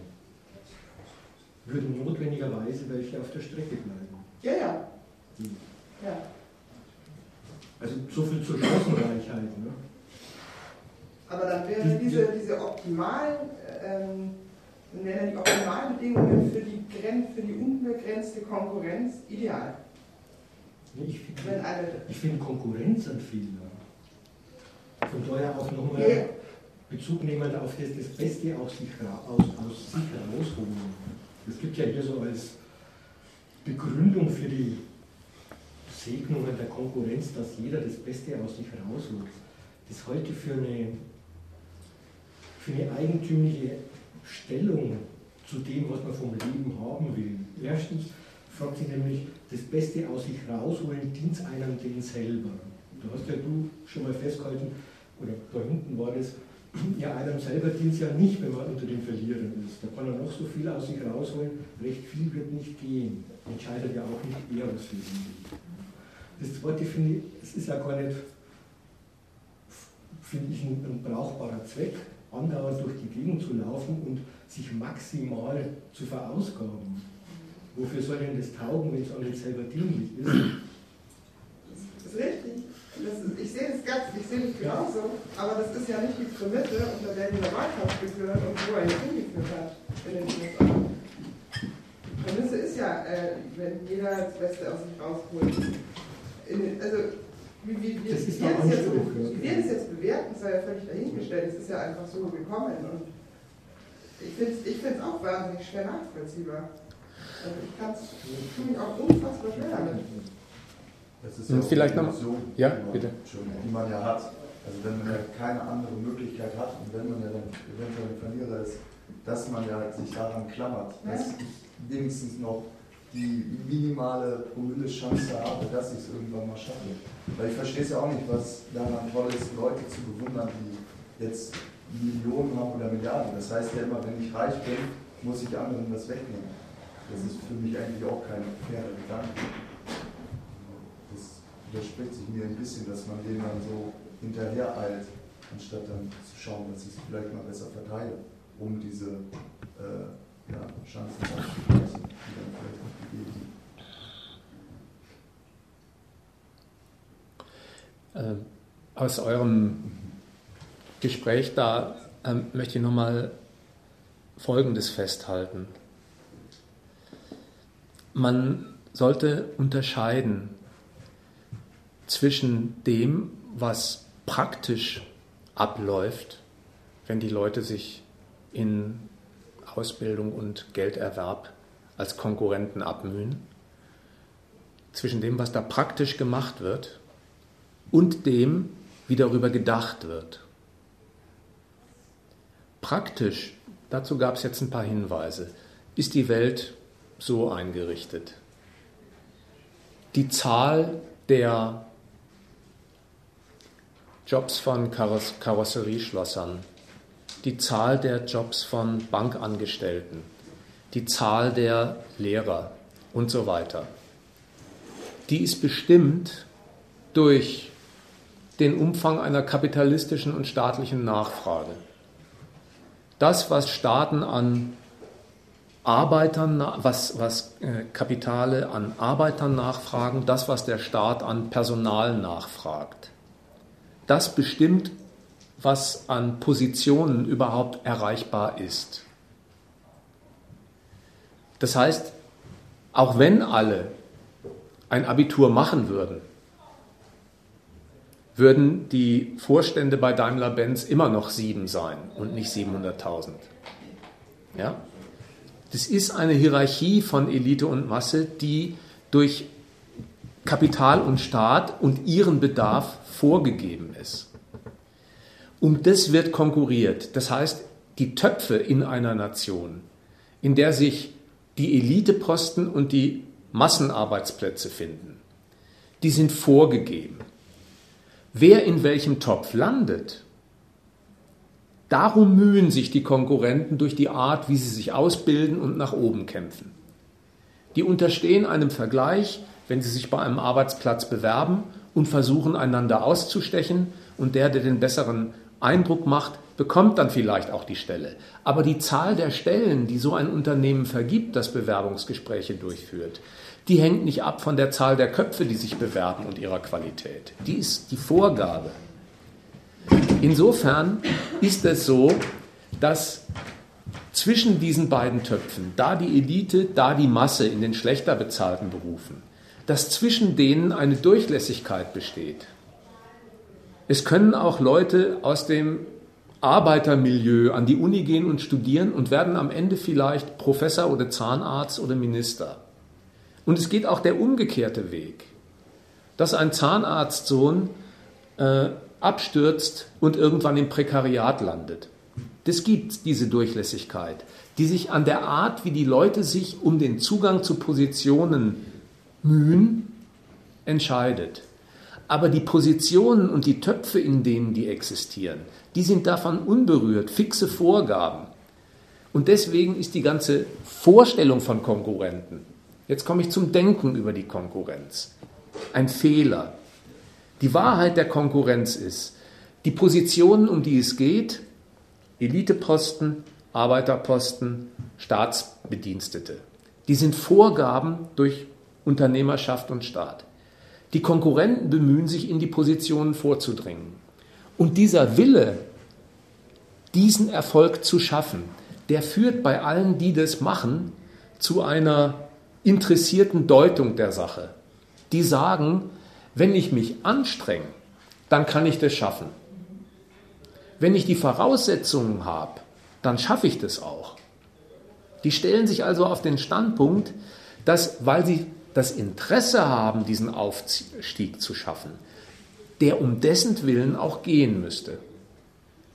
Speaker 7: würden notwendigerweise welche auf der Strecke bleiben.
Speaker 2: Ja, ja.
Speaker 7: Die-
Speaker 2: ja.
Speaker 7: Also so viel zur Chancenreichheit. Ne?
Speaker 2: Aber dann wären diese, diese optimalen, ähm, dann wären die optimalen Bedingungen für die, für die unbegrenzte Konkurrenz ideal.
Speaker 7: Ich finde find Konkurrenz ein Fehler. Von daher auch
Speaker 2: Ja.
Speaker 7: nochmal Bezug nehmend auf das, das Beste aus sich, aus, aus sich herausholen. Es gibt ja hier so als Begründung für die Segnungen der Konkurrenz, dass jeder das Beste aus sich herausholt. Das halte ich für eine, für eine eigentümliche Stellung zu dem, was man vom Leben haben will. Erstens fragt sich nämlich, das Beste aus sich rausholen, dient einem denn selber. Du hast ja du schon mal festgehalten, oder da hinten war das, ja, einem selber dient es ja nicht, wenn man unter den Verlierern ist. Da kann er noch so viel aus sich rausholen, recht viel wird nicht gehen. Entscheidet ja auch nicht er, was ihn will. Das zweite finde ich, es ist ja gar nicht, finde ich, ein, ein brauchbarer Zweck, andauernd durch die Gegend zu laufen und sich maximal zu verausgaben. Wofür soll denn das taugen, wenn es an nicht selber dienlich ist?
Speaker 2: Das ist richtig. Das ist, ich sehe das ganz, ich sehe das genauso, aber das ist ja nicht die Prämisse, unter der dieser Wahlkampf geführt und wo er jetzt hingeführt hat in den USA. Die Prämisse ist ja, äh, wenn jeder das Beste aus sich rausholt. In, also, wie, wie, wie,
Speaker 7: Das ist
Speaker 2: wie, wir das jetzt, wie wir das jetzt bewerten, sei ja völlig dahingestellt. Es ist ja einfach so gekommen und ich finde es ich find's auch wahnsinnig schwer nachvollziehbar. Also ich kann es, mich auch unfassbar schwer damit.
Speaker 8: Das ist ja auch
Speaker 1: vielleicht mal-
Speaker 8: Illusion,
Speaker 1: Ja,
Speaker 8: die man,
Speaker 1: bitte.
Speaker 8: Die man ja hat. Also wenn man ja keine andere Möglichkeit hat und wenn man ja dann eventuell ein Verlierer ist, dass man ja sich daran klammert, dass ich wenigstens noch die minimale Promille-Chance habe, dass ich es irgendwann mal schaffe. Weil ich verstehe es ja auch nicht, was daran toll ist, Leute zu bewundern, die jetzt Millionen haben oder Milliarden. Das heißt ja immer, wenn ich reich bin, muss ich anderen das wegnehmen. Das ist für mich eigentlich auch kein fairer Gedanke. Das widerspricht sich mir ein bisschen, dass man dem dann so hinterher eilt, anstatt dann zu schauen, dass ich es vielleicht mal besser verteile, um diese äh, ja, Chancen auszugleichen, die dann vielleicht auch gegeben sind.
Speaker 1: Äh, Aus eurem Gespräch da ähm, möchte ich nochmal Folgendes festhalten. Man sollte unterscheiden zwischen dem, was praktisch abläuft, wenn die Leute sich in Ausbildung und Gelderwerb als Konkurrenten abmühen, zwischen dem, was da praktisch gemacht wird und dem, wie darüber gedacht wird. Praktisch, dazu gab es jetzt ein paar Hinweise, ist die Welt so eingerichtet. Die Zahl der Jobs von Kaross Karosserieschlossern, die Zahl der Jobs von Bankangestellten, die Zahl der Lehrer und so weiter, die ist bestimmt durch den Umfang einer kapitalistischen und staatlichen Nachfrage. Das, was Staaten an Arbeitern, was, was äh, Kapitale an Arbeitern nachfragen, das, was der Staat an Personal nachfragt. Das bestimmt, was an Positionen überhaupt erreichbar ist. Das heißt, auch wenn alle ein Abitur machen würden, würden die Vorstände bei Daimler-Benz immer noch sieben sein und nicht 700.000. Ja? Das ist eine Hierarchie von Elite und Masse, die durch Kapital und Staat und ihren Bedarf vorgegeben ist. Um das wird konkurriert. Das heißt, die Töpfe in einer Nation, in der sich die Eliteposten und die Massenarbeitsplätze finden, die sind vorgegeben. Wer in welchem Topf landet, Darum mühen sich die Konkurrenten durch die Art, wie sie sich ausbilden und nach oben kämpfen. Die unterstehen einem Vergleich, wenn sie sich bei einem Arbeitsplatz bewerben und versuchen einander auszustechen und der, der den besseren Eindruck macht, bekommt dann vielleicht auch die Stelle. Aber die Zahl der Stellen, die so ein Unternehmen vergibt, das Bewerbungsgespräche durchführt, die hängt nicht ab von der Zahl der Köpfe, die sich bewerben und ihrer Qualität. Die ist die Vorgabe. Insofern ist es so, dass zwischen diesen beiden Töpfen, da die Elite, da die Masse in den schlechter bezahlten Berufen, dass zwischen denen eine Durchlässigkeit besteht. Es können auch Leute aus dem Arbeitermilieu an die Uni gehen und studieren und werden am Ende vielleicht Professor oder Zahnarzt oder Minister. Und es geht auch der umgekehrte Weg, dass ein Zahnarztsohn äh, abstürzt und irgendwann im Prekariat landet. Das gibt diese Durchlässigkeit, die sich an der Art, wie die Leute sich um den Zugang zu Positionen mühen, entscheidet. Aber die Positionen und die Töpfe, in denen die existieren, die sind davon unberührt, fixe Vorgaben. Und deswegen ist die ganze Vorstellung von Konkurrenten, jetzt komme ich zum Denken über die Konkurrenz, ein Fehler. Die Wahrheit der Konkurrenz ist, die Positionen, um die es geht, Eliteposten, Arbeiterposten, Staatsbedienstete, die sind Vorgaben durch Unternehmerschaft und Staat. Die Konkurrenten bemühen sich, in die Positionen vorzudringen. Und dieser Wille, diesen Erfolg zu schaffen, der führt bei allen, die das machen, zu einer interessierten Deutung der Sache. Die sagen, wenn ich mich anstrenge, dann kann ich das schaffen. Wenn ich die Voraussetzungen habe, dann schaffe ich das auch. Die stellen sich also auf den Standpunkt, dass, weil sie das Interesse haben, diesen Aufstieg zu schaffen, der um dessen Willen auch gehen müsste.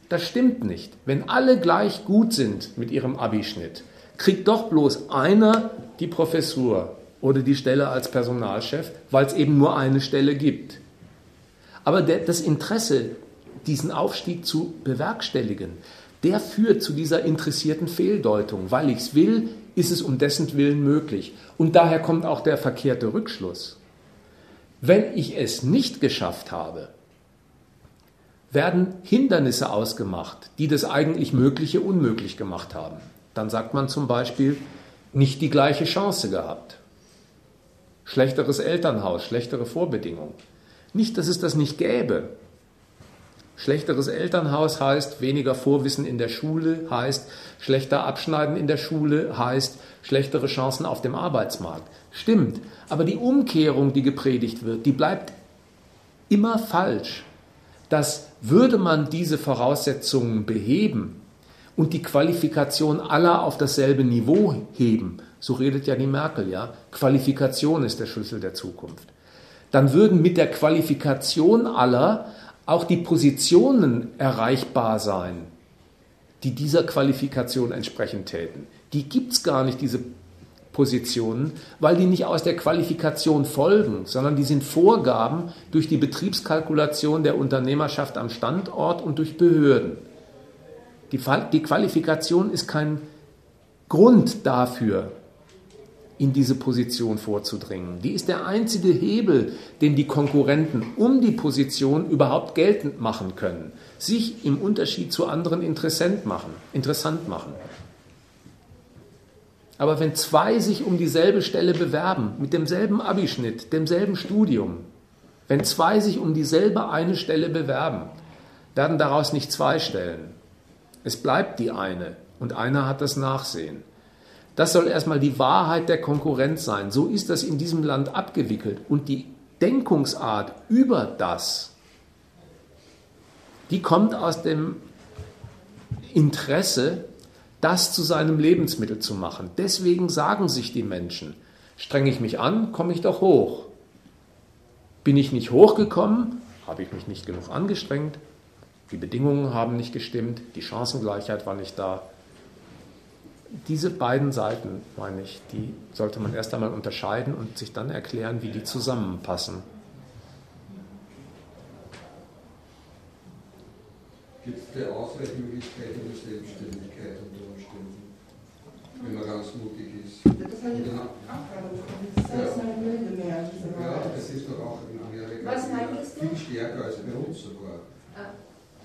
Speaker 1: Das stimmt nicht. Wenn alle gleich gut sind mit ihrem Abischnitt, kriegt doch bloß einer die Professur oder die Stelle als Personalchef, weil es eben nur eine Stelle gibt. Aber der, das Interesse, diesen Aufstieg zu bewerkstelligen, der führt zu dieser interessierten Fehldeutung. Weil ich es will, ist es um dessen Willen möglich. Und daher kommt auch der verkehrte Rückschluss. Wenn ich es nicht geschafft habe, werden Hindernisse ausgemacht, die das eigentlich Mögliche unmöglich gemacht haben. Dann sagt man zum Beispiel, nicht die gleiche Chance gehabt schlechteres Elternhaus, schlechtere Vorbedingungen. Nicht, dass es das nicht gäbe. Schlechteres Elternhaus heißt weniger Vorwissen in der Schule, heißt schlechter Abschneiden in der Schule, heißt schlechtere Chancen auf dem Arbeitsmarkt. Stimmt, aber die Umkehrung, die gepredigt wird, die bleibt immer falsch. Dass würde man diese Voraussetzungen beheben und die Qualifikation aller auf dasselbe Niveau heben, so redet ja die Merkel, ja. Qualifikation ist der Schlüssel der Zukunft. Dann würden mit der Qualifikation aller auch die Positionen erreichbar sein, die dieser Qualifikation entsprechend täten. Die gibt es gar nicht, diese Positionen, weil die nicht aus der Qualifikation folgen, sondern die sind Vorgaben durch die Betriebskalkulation der Unternehmerschaft am Standort und durch Behörden. Die, die Qualifikation ist kein Grund dafür, in diese Position vorzudringen. Die ist der einzige Hebel, den die Konkurrenten um die Position überhaupt geltend machen können, sich im Unterschied zu anderen interessant machen. Interessant machen. Aber wenn zwei sich um dieselbe Stelle bewerben, mit demselben Abischnitt, demselben Studium, wenn zwei sich um dieselbe eine Stelle bewerben, werden daraus nicht zwei Stellen. Es bleibt die eine und einer hat das Nachsehen. Das soll erstmal die Wahrheit der Konkurrenz sein. So ist das in diesem Land abgewickelt. Und die Denkungsart über das, die kommt aus dem Interesse, das zu seinem Lebensmittel zu machen. Deswegen sagen sich die Menschen, strenge ich mich an, komme ich doch hoch. Bin ich nicht hochgekommen, habe ich mich nicht genug angestrengt, die Bedingungen haben nicht gestimmt, die Chancengleichheit war nicht da. Diese beiden Seiten, meine ich, die sollte man erst einmal unterscheiden und sich dann erklären, wie die zusammenpassen.
Speaker 3: Gibt es eine Ausweichmöglichkeit in der Selbstständigkeit unter Umständen, wenn man ganz mutig ist?
Speaker 2: Das habe ich auch Das ist ein Millionär.
Speaker 3: Ja, das ist doch auch in Amerika
Speaker 6: Was du?
Speaker 3: viel stärker als bei uns sogar.
Speaker 6: Ah,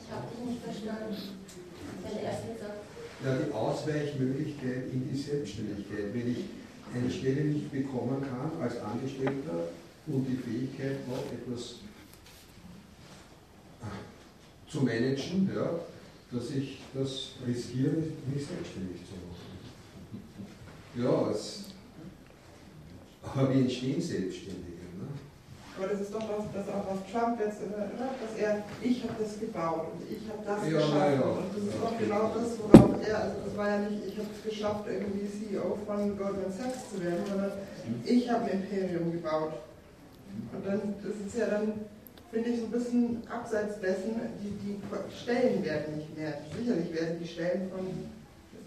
Speaker 6: ich habe dich nicht verstanden. Deine erste gesagt.
Speaker 3: Ja, die Ausweichmöglichkeit in die Selbstständigkeit. Wenn ich eine Stelle nicht bekommen kann als Angestellter und die Fähigkeit habe, etwas zu managen, ja, dass ich das riskiere, mich selbstständig zu machen. Ja, es, aber wie entstehen Selbstständige?
Speaker 2: Aber das ist doch was, das auch was Trump jetzt immer, dass er, ich habe das gebaut und ich habe das
Speaker 3: Ja,
Speaker 2: geschafft.
Speaker 3: ja,
Speaker 2: und das ist doch genau das, worauf er, also das war ja nicht, ich habe es geschafft, irgendwie CEO von Goldman Sachs zu werden, sondern ich habe ein Imperium gebaut. Und dann, das ist ja dann, finde ich, so ein bisschen abseits dessen, die, die Stellen werden nicht mehr. Sicherlich werden die Stellen von,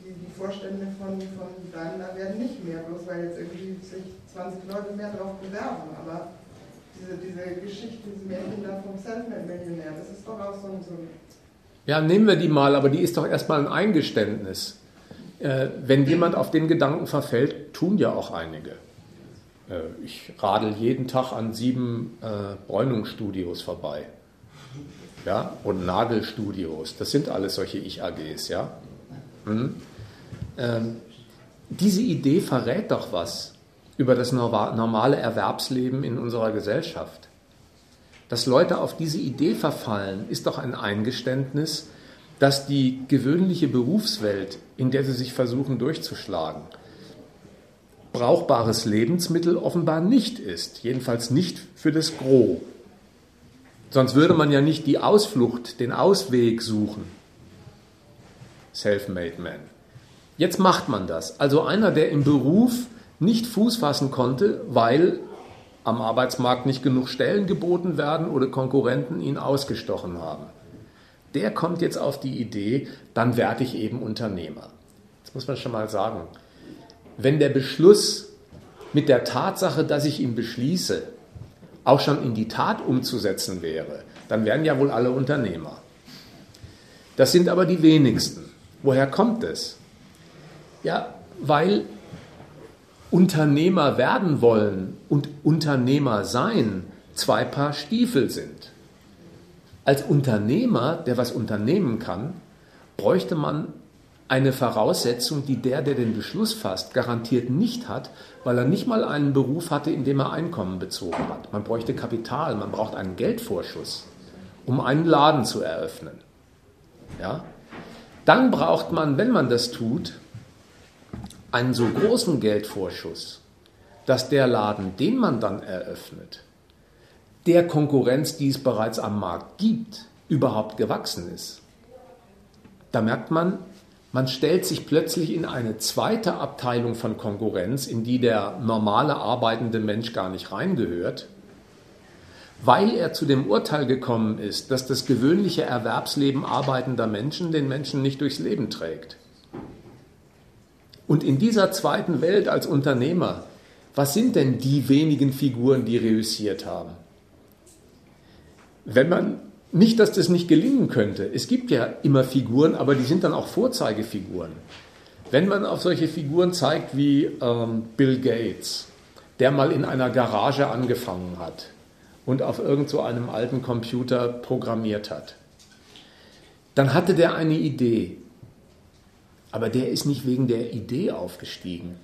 Speaker 2: die, die Vorstände von, von Daimler werden nicht mehr, bloß weil jetzt irgendwie sich 20 Leute mehr darauf bewerben. Aber diese, diese Geschichte, diese Märchen da vom Selfmade-Millionär, das ist doch auch so ein, so ein
Speaker 1: Ja, nehmen wir die mal, aber die ist doch erstmal ein Eingeständnis. Äh, wenn jemand auf den Gedanken verfällt, tun ja auch einige. Äh, ich radel jeden Tag an sieben äh, Bräunungsstudios vorbei. Ja, und Nagelstudios. Das sind alles solche Ich-AGs, ja. Mhm. Ähm, diese Idee verrät doch was über das norma- normale Erwerbsleben in unserer Gesellschaft. Dass Leute auf diese Idee verfallen, ist doch ein Eingeständnis, dass die gewöhnliche Berufswelt, in der sie sich versuchen durchzuschlagen, brauchbares Lebensmittel offenbar nicht ist. Jedenfalls nicht für das Gros. Sonst würde man ja nicht die Ausflucht, den Ausweg suchen. Self-made man. Jetzt macht man das. Also einer, der im Beruf nicht Fuß fassen konnte, weil am Arbeitsmarkt nicht genug Stellen geboten werden oder Konkurrenten ihn ausgestochen haben. Der kommt jetzt auf die Idee, dann werde ich eben Unternehmer. Das muss man schon mal sagen. Wenn der Beschluss mit der Tatsache, dass ich ihn beschließe, auch schon in die Tat umzusetzen wäre, dann wären ja wohl alle Unternehmer. Das sind aber die wenigsten. Woher kommt es? Ja, weil Unternehmer werden wollen und Unternehmer sein zwei Paar Stiefel sind. Als Unternehmer, der was unternehmen kann, bräuchte man eine Voraussetzung, die der, der den Beschluss fasst, garantiert nicht hat, weil er nicht mal einen Beruf hatte, in dem er Einkommen bezogen hat. Man bräuchte Kapital, man braucht einen Geldvorschuss, um einen Laden zu eröffnen. Ja? Dann braucht man, wenn man das tut, einen so großen Geldvorschuss, dass der Laden, den man dann eröffnet, der Konkurrenz, die es bereits am Markt gibt, überhaupt gewachsen ist. Da merkt man, man stellt sich plötzlich in eine zweite Abteilung von Konkurrenz, in die der normale arbeitende Mensch gar nicht reingehört, weil er zu dem Urteil gekommen ist, dass das gewöhnliche Erwerbsleben arbeitender Menschen den Menschen nicht durchs Leben trägt. Und in dieser zweiten Welt als Unternehmer, was sind denn die wenigen Figuren, die reüssiert haben? Wenn man nicht, dass das nicht gelingen könnte. Es gibt ja immer Figuren, aber die sind dann auch Vorzeigefiguren. Wenn man auf solche Figuren zeigt wie ähm, Bill Gates, der mal in einer Garage angefangen hat und auf irgend so einem alten Computer programmiert hat, dann hatte der eine Idee. Aber der ist nicht wegen der Idee aufgestiegen.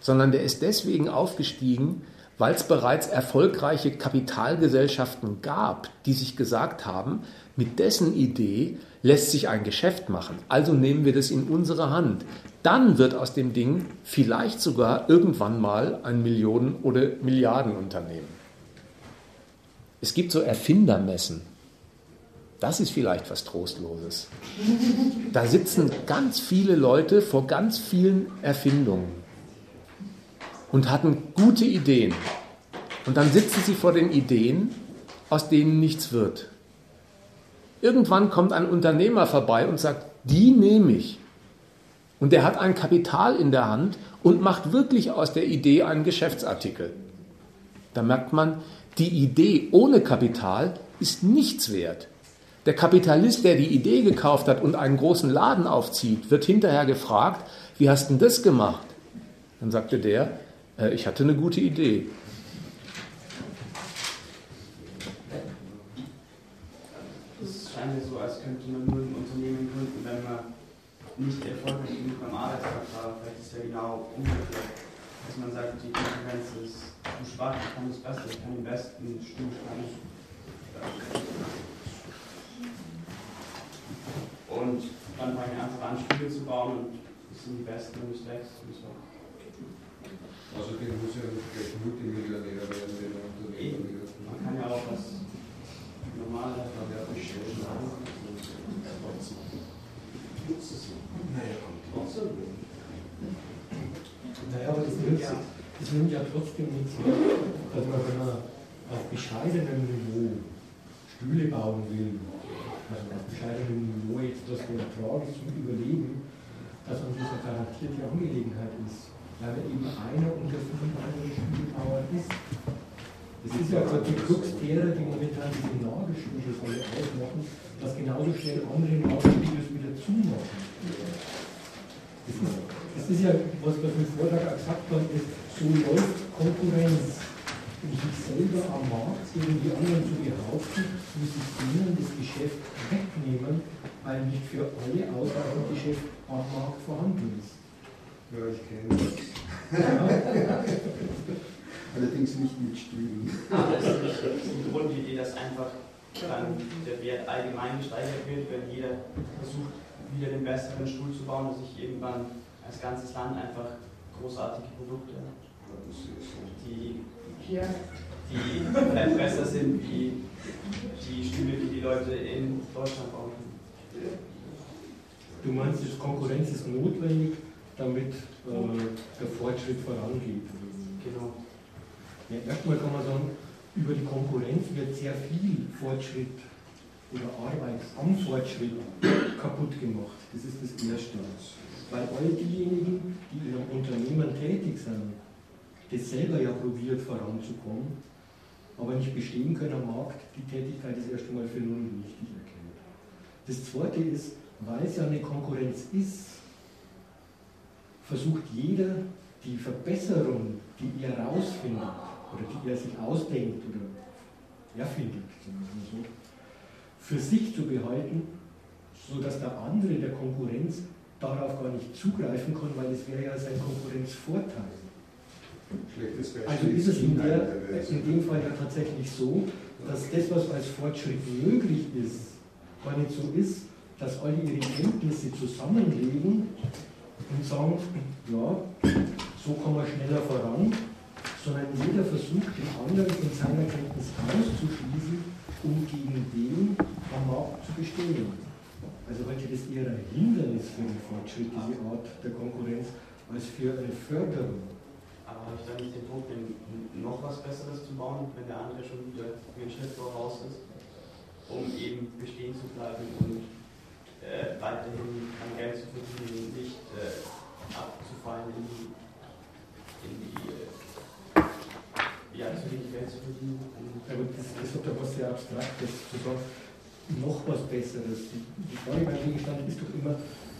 Speaker 1: sondern der ist deswegen aufgestiegen, weil es bereits erfolgreiche Kapitalgesellschaften gab, die sich gesagt haben, mit dessen Idee lässt sich ein Geschäft machen. Also nehmen wir das in unsere Hand. Dann wird aus dem Ding vielleicht sogar irgendwann mal ein Millionen- oder Milliardenunternehmen. Es gibt so Erfindermessen. Das ist vielleicht was Trostloses. Da sitzen ganz viele Leute vor ganz vielen Erfindungen und hatten gute Ideen. Und dann sitzen sie vor den Ideen, aus denen nichts wird. Irgendwann kommt ein Unternehmer vorbei und sagt, die nehme ich. Und der hat ein Kapital in der Hand und macht wirklich aus der Idee einen Geschäftsartikel. Da merkt man, die Idee ohne Kapital ist nichts wert. Der Kapitalist, der die Idee gekauft hat und einen großen Laden aufzieht, wird hinterher gefragt, wie hast du das gemacht? Dann sagte der, äh, ich hatte eine gute Idee.
Speaker 5: Es scheint mir so, als könnte man nur ein Unternehmen gründen, wenn man nicht erfolgreich genug beim Arbeitsplatz war. Vielleicht ist es ja genau umgekehrt. Dass man sagt, die Konkurrenz ist zu schwach, ich kann das Beste, ich kann den besten Stuhl schreiben. Und dann fange ich einfach an, Stühle zu bauen und das sind die besten und es wächst und so.
Speaker 3: Außerdem muss ja nicht gleich Multimillionär werden, wenn er Unternehmen wird.
Speaker 5: Man kann ja auch was Normales
Speaker 3: bestellen.
Speaker 7: Naja, aber das nimmt, das nimmt ja trotzdem nichts mehr. Also wenn man auf bescheidenem Niveau Stühle bauen will, also bescheidenem Niveau jetzt das ist zum Überleben, dass das eine garantierte Angelegenheit ist. Weil man eben einer unter fünf anderen Stühlebauern ist. Das ist ja gerade die Krux derer, die momentan diese Nagelstühle alle ausmachen, dass genauso schnell andere Nagelstühle wieder zumachen. Das ist, das ist ja, was wir im Vortrag auch gesagt haben, ist, so läuft Konkurrenz. Um sich selber am Markt gegen die anderen zu behaupten, muss ich ihnen das Geschäft wegnehmen, weil nicht für alle ausreichend Geschäft am Markt vorhanden ist.
Speaker 3: Ja, ich kenne das. Allerdings nicht mit Stühlen.
Speaker 5: Aber es ist nicht die Grundidee, dass einfach dann der Wert allgemein gesteigert wird, wenn jeder versucht, wieder den besseren Stuhl zu bauen und sich irgendwann als ganzes Land einfach großartige Produkte, die, die vielleicht besser sind wie die Stühle, die die Leute in Deutschland bauen.
Speaker 7: Du meinst, die Konkurrenz ist notwendig, damit äh, der Fortschritt vorangeht.
Speaker 5: Genau.
Speaker 7: Ja, erstmal kann man sagen, über die Konkurrenz wird sehr viel Fortschritt oder Arbeit am Fortschritt kaputt gemacht. Das ist das Erste. Weil all diejenigen, die in einem Unternehmen tätig sind, das selber ja probiert voranzukommen, aber nicht bestehen können am Markt, die Tätigkeit ist erst einmal für null wichtig erkennt. Das Zweite ist, weil es ja eine Konkurrenz ist, versucht jeder die Verbesserung, die er rausfindet oder die er sich ausdenkt oder erfindet, so, für sich zu behalten, sodass der andere der Konkurrenz darauf gar nicht zugreifen kann, weil es wäre ja sein Konkurrenzvorteil. Also ist es in, der, in dem Fall ja tatsächlich so, dass das, was als Fortschritt möglich ist, gar nicht so ist, dass alle ihre Kenntnisse zusammenlegen und sagen, ja, so kommen wir schneller voran, sondern jeder versucht, den anderen von seiner Kenntnis auszuschließen, um gegen den am Markt zu bestehen. Also heute das eher ein Hindernis für den Fortschritt, diese Art der Konkurrenz, als für eine Förderung.
Speaker 5: Aber habe ich da nicht den Druck, noch was Besseres zu bauen, wenn der andere schon wieder einen Schritt voraus ist, um eben bestehen zu bleiben und äh, weiterhin an Geld zu verdienen, nicht äh, abzufallen in die, in die äh, ja, zu wenig Geld zu verdienen.
Speaker 7: Aber das, das hat ja was sehr Abstraktes zu. Noch was Besseres. Die, die Frage beim Gegenstand ist doch immer,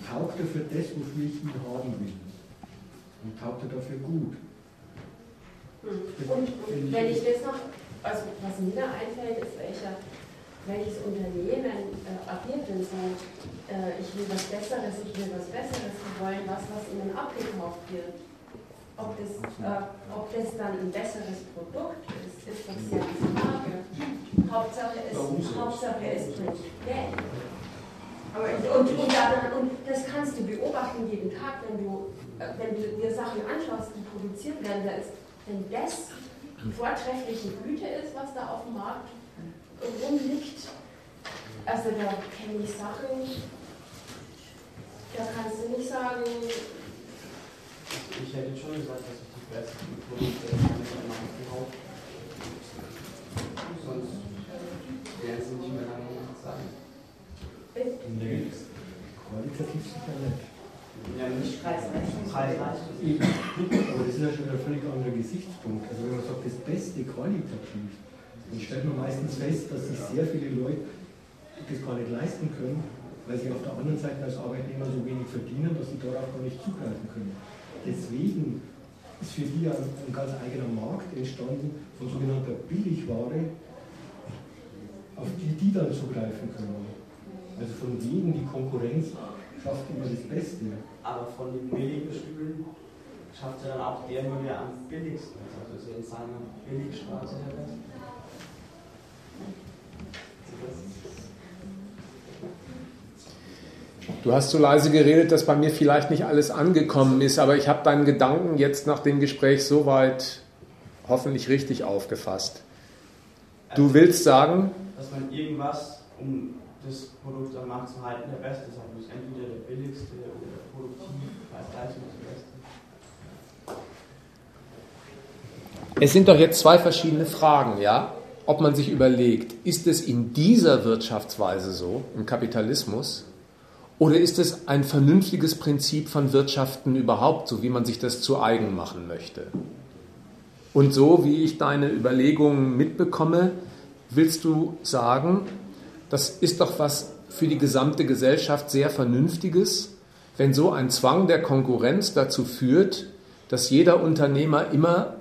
Speaker 7: taugt er für das, wofür ich ihn haben will? Und taugt er dafür gut?
Speaker 6: Und, und wenn ich das noch, also was mir da einfällt, ist, welcher, welches Unternehmen äh, agiert denn so, äh, ich will was Besseres, ich will was Besseres, wir wollen was, was ihnen abgekauft wird. ob das, äh, ob das dann ein besseres Produkt ist, ist doch sehr die Frage. Hauptsache es, Hauptsache es bringt Geld. Und, und, dann, und, das kannst du beobachten jeden Tag, wenn du, äh, wenn du dir Sachen anschaust, die produziert werden. Da ist, wenn das vortreffliche Güte ist, was da auf dem Markt rumliegt, also da kenne ich Sachen, da kannst du nicht sagen.
Speaker 5: Ich hätte schon gesagt, dass ich die besten Produkte am Markt gekauft Sonst werden sie nicht mehr lange sein.
Speaker 7: Nee, qualitativ sicher nicht.
Speaker 5: Ja, nicht.
Speaker 6: Preis-Leistung.
Speaker 7: Aber das ist ja schon ein völlig anderer Gesichtspunkt. Also wenn man sagt, das Beste qualitativ, dann stellt man meistens fest, dass sich sehr viele Leute das gar nicht leisten können, weil sie auf der anderen Seite als Arbeitnehmer so wenig verdienen, dass sie darauf gar nicht zugreifen können. Deswegen ist für die ein, ein ganz eigener Markt entstanden von sogenannter Billigware, auf die die dann zugreifen können. Also von wegen die Konkurrenz schafft immer das Beste.
Speaker 5: Aber von den billigen Stühlen schafft er dann auch der nur, der am billigsten ist. Also ist er in seiner Billigstraße der Beste.
Speaker 1: Du hast so leise geredet, dass bei mir vielleicht nicht alles angekommen ist, aber ich habe deinen Gedanken jetzt nach dem Gespräch soweit hoffentlich richtig aufgefasst. Du willst sagen,
Speaker 5: Dass man irgendwas, um das Produkt am Markt zu halten, der Beste sein muss. Entweder der billigste oder produktiv, Preis-Leistung das Beste.
Speaker 1: Es sind doch jetzt zwei verschiedene Fragen, ja? Ob man sich überlegt, ist es in dieser Wirtschaftsweise so, im Kapitalismus, oder ist es ein vernünftiges Prinzip von Wirtschaften überhaupt, so wie man sich das zu eigen machen möchte? Und so wie ich deine Überlegungen mitbekomme, willst du sagen, das ist doch was für die gesamte Gesellschaft sehr Vernünftiges, wenn so ein Zwang der Konkurrenz dazu führt, dass jeder Unternehmer immer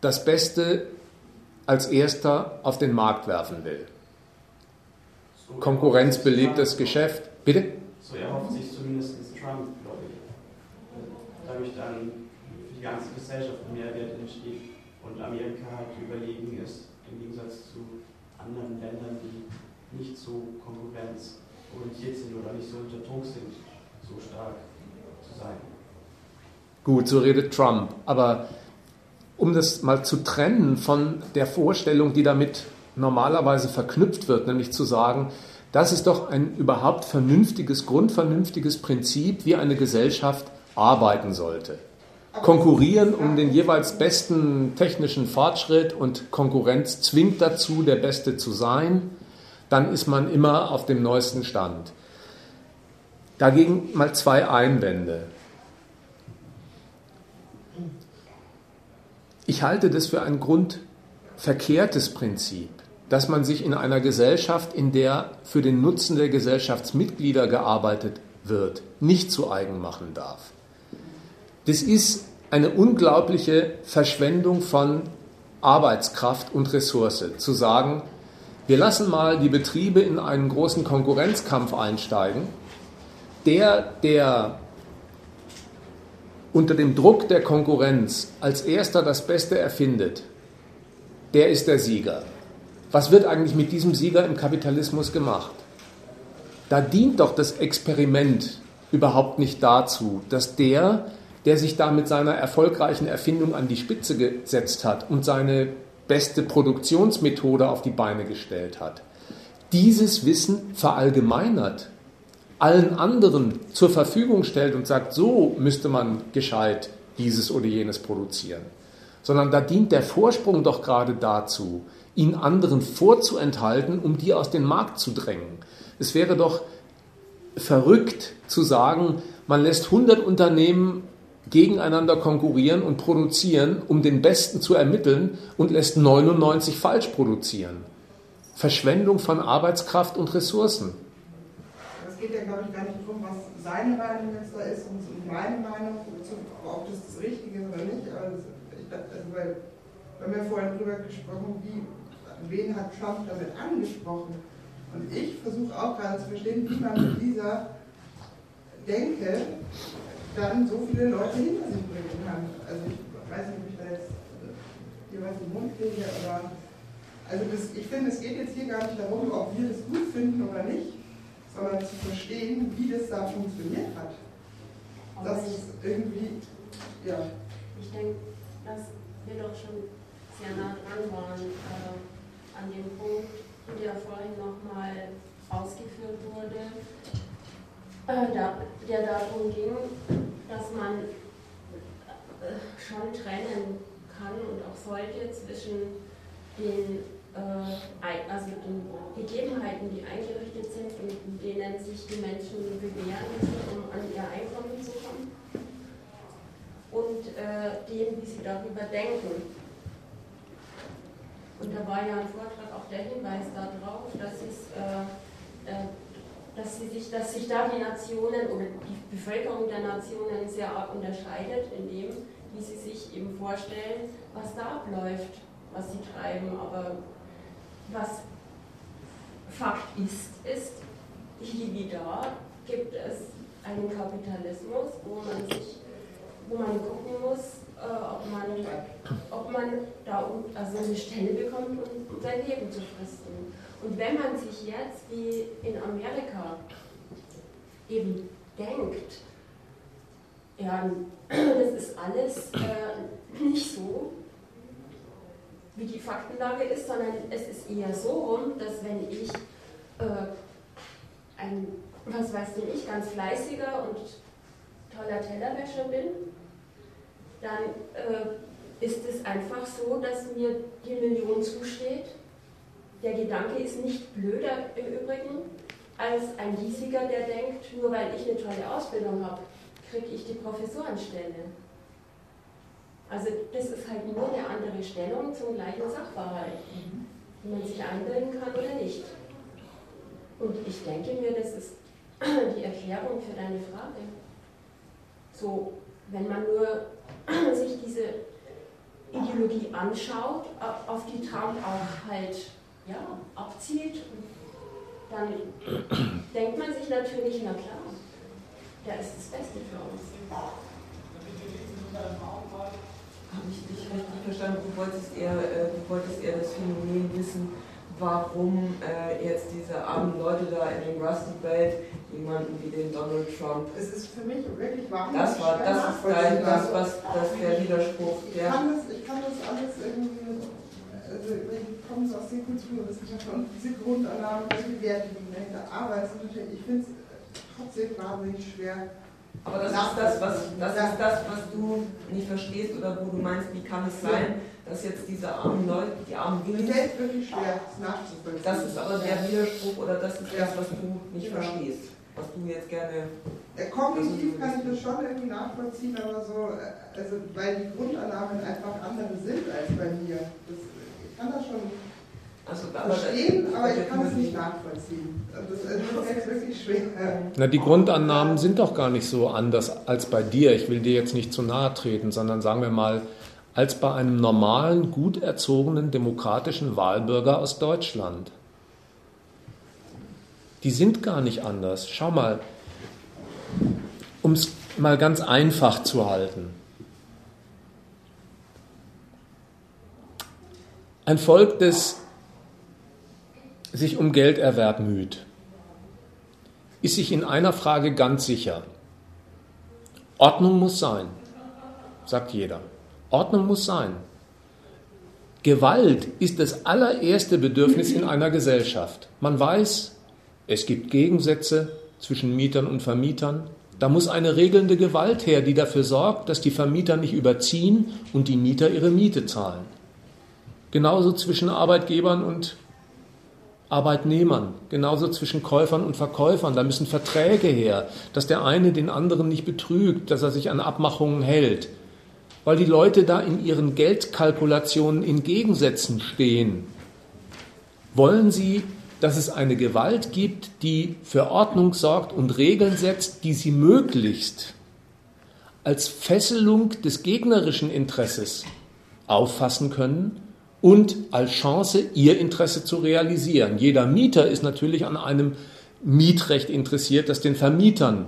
Speaker 1: das Beste als erster auf den Markt werfen will. Konkurrenz belebt das Geschäft. Bitte?
Speaker 5: So erhofft sich zumindest Trump, glaube ich. Dadurch dann für die ganze Gesellschaft Mehrwert entsteht und Amerika halt überlegen ist, im Gegensatz zu anderen Ländern, die nicht so konkurrenzorientiert sind oder nicht so unter Druck sind, so stark zu sein.
Speaker 1: Gut, so redet Trump. Aber um das mal zu trennen von der Vorstellung, die damit normalerweise verknüpft wird, nämlich zu sagen, das ist doch ein überhaupt vernünftiges, grundvernünftiges Prinzip, wie eine Gesellschaft arbeiten sollte. Konkurrieren um den jeweils besten technischen Fortschritt und Konkurrenz zwingt dazu, der Beste zu sein, dann ist man immer auf dem neuesten Stand. Dagegen mal zwei Einwände. Ich halte das für ein grundverkehrtes Prinzip, dass man sich in einer Gesellschaft, in der für den Nutzen der Gesellschaftsmitglieder gearbeitet wird, nicht zu eigen machen darf. Das ist eine unglaubliche Verschwendung von Arbeitskraft und Ressource, zu sagen, wir lassen mal die Betriebe in einen großen Konkurrenzkampf einsteigen. Der, der unter dem Druck der Konkurrenz als erster das Beste erfindet, der ist der Sieger. Was wird eigentlich mit diesem Sieger im Kapitalismus gemacht? Da dient doch das Experiment überhaupt nicht dazu, dass der, der sich da mit seiner erfolgreichen Erfindung an die Spitze gesetzt hat und seine beste Produktionsmethode auf die Beine gestellt hat, dieses Wissen verallgemeinert, allen anderen zur Verfügung stellt und sagt, so müsste man gescheit dieses oder jenes produzieren. Sondern da dient der Vorsprung doch gerade dazu, ihn anderen vorzuenthalten, um die aus dem Markt zu drängen. Es wäre doch verrückt zu sagen, man lässt 100 Unternehmen gegeneinander konkurrieren und produzieren, um den Besten zu ermitteln und lässt 99 falsch produzieren. Verschwendung von Arbeitskraft und Ressourcen.
Speaker 2: Es geht ja, glaube ich, gar nicht darum, was seine Meinung jetzt da ist und meine Meinung, ob das das Richtige ist oder nicht. Also, ich, also weil, wir haben ja vorhin drüber gesprochen, wie, wen hat Trump damit angesprochen. Und ich versuche auch gerade zu verstehen, wie man mit dieser Denke dann so viele Leute hinter sich bringen kann. Also ich, Familie oder. Also das, ich finde, es geht jetzt hier gar nicht darum, ob wir das gut finden oder nicht, sondern zu verstehen, wie das da funktioniert hat. Das ist irgendwie, ja.
Speaker 6: Ich denke, dass wir doch schon sehr nah dran waren äh, an dem Punkt, der vorhin nochmal ausgeführt wurde, äh, da, der darum ging, dass man äh, schon trennen kann und auch sollte zwischen den, also den Gegebenheiten, die eingerichtet sind und in denen sich die Menschen bewähren müssen, um an ihr Einkommen zu kommen, und äh, dem, wie sie darüber denken. Und da war ja im Vortrag auch der Hinweis darauf, dass es äh, äh, dass, sie sich, dass sich da die Nationen oder die Bevölkerung der Nationen sehr unterscheidet in dem, wie sie sich eben vorstellen, was da abläuft, was sie treiben. Aber was Fakt ist, ist, hier wie da gibt es einen Kapitalismus, wo man sich, wo man gucken muss, äh, ob, man, ob man da also eine Stelle bekommt, um sein Leben zu fristen. Und wenn man sich jetzt wie in Amerika eben denkt, ja, das ist alles äh, nicht so, wie die Faktenlage ist, sondern es ist eher so rum, dass wenn ich äh, ein, was weiß denn ich, ganz fleißiger und toller Tellerwäscher bin, dann äh, ist es einfach so, dass mir die Million zusteht der Gedanke ist nicht blöder im Übrigen als ein Hiesiger, der denkt, nur weil ich eine tolle Ausbildung habe, kriege ich die Professorenstelle. Also das ist halt nur eine andere Stellung zum gleichen Sachverhalt, wie man sich einbilden kann oder nicht. Und ich denke mir, das ist die Erklärung für deine Frage. So, wenn man nur sich diese Ideologie anschaut, auf die Trump auch halt ja, abzielt, dann denkt man sich natürlich, na klar, der ist das Beste für uns.
Speaker 9: Habe ich dich richtig verstanden? Du wolltest eher, äh, du wolltest eher das Phänomen wissen, warum äh, jetzt diese armen Leute da in dem Rusty Belt jemanden wie den Donald Trump.
Speaker 2: Es ist für mich wirklich wahnsinnig
Speaker 9: Das war das ist dein, das, was das der Widerspruch.
Speaker 2: Ich kann, das, ich kann das alles irgendwie also ich komme aus den Kulturwissenschaften und diese Grundannahmen, welche Werte liegen dahinter. Aber es ist natürlich, ich finde es trotzdem wahnsinnig schwer.
Speaker 9: Aber das ist das, was, das ist das, was du nicht verstehst oder wo du meinst, wie kann es sein, dass jetzt diese armen Leute, die armen
Speaker 2: Willen. Das ist wirklich schwer, das nachzuvollziehen.
Speaker 9: Das ist aber der Widerspruch oder das ist das, was du nicht genau. verstehst, was du jetzt gerne.
Speaker 2: Ja, kognitiv kann ich das schon irgendwie nachvollziehen, aber so, äh, also weil die Grundannahmen einfach andere sind als bei mir. Das, kann das schon also, aber verstehen, aber ich kann es nicht nachvollziehen. Das, das ist wirklich schwer.
Speaker 1: Na, die Grundannahmen sind doch gar nicht so anders als bei dir. Ich will dir jetzt nicht zu nahe treten, sondern sagen wir mal, als bei einem normalen, gut erzogenen, demokratischen Wahlbürger aus Deutschland. Die sind gar nicht anders. Schau mal, um es mal ganz einfach zu halten. Ein Volk, das sich um Gelderwerb müht, ist sich in einer Frage ganz sicher. Ordnung muss sein, sagt jeder. Ordnung muss sein. Gewalt ist das allererste Bedürfnis in einer Gesellschaft. Man weiß, es gibt Gegensätze zwischen Mietern und Vermietern. Da muss eine regelnde Gewalt her, die dafür sorgt, dass die Vermieter nicht überziehen und die Mieter ihre Miete zahlen. Genauso zwischen Arbeitgebern und Arbeitnehmern, genauso zwischen Käufern und Verkäufern. Da müssen Verträge her, dass der eine den anderen nicht betrügt, dass er sich an Abmachungen hält. Weil die Leute da in ihren Geldkalkulationen in Gegensätzen stehen. Wollen sie, dass es eine Gewalt gibt, die für Ordnung sorgt und Regeln setzt, die sie möglichst als Fesselung des gegnerischen Interesses auffassen können? Und als Chance, ihr Interesse zu realisieren. Jeder Mieter ist natürlich an einem Mietrecht interessiert, das den Vermietern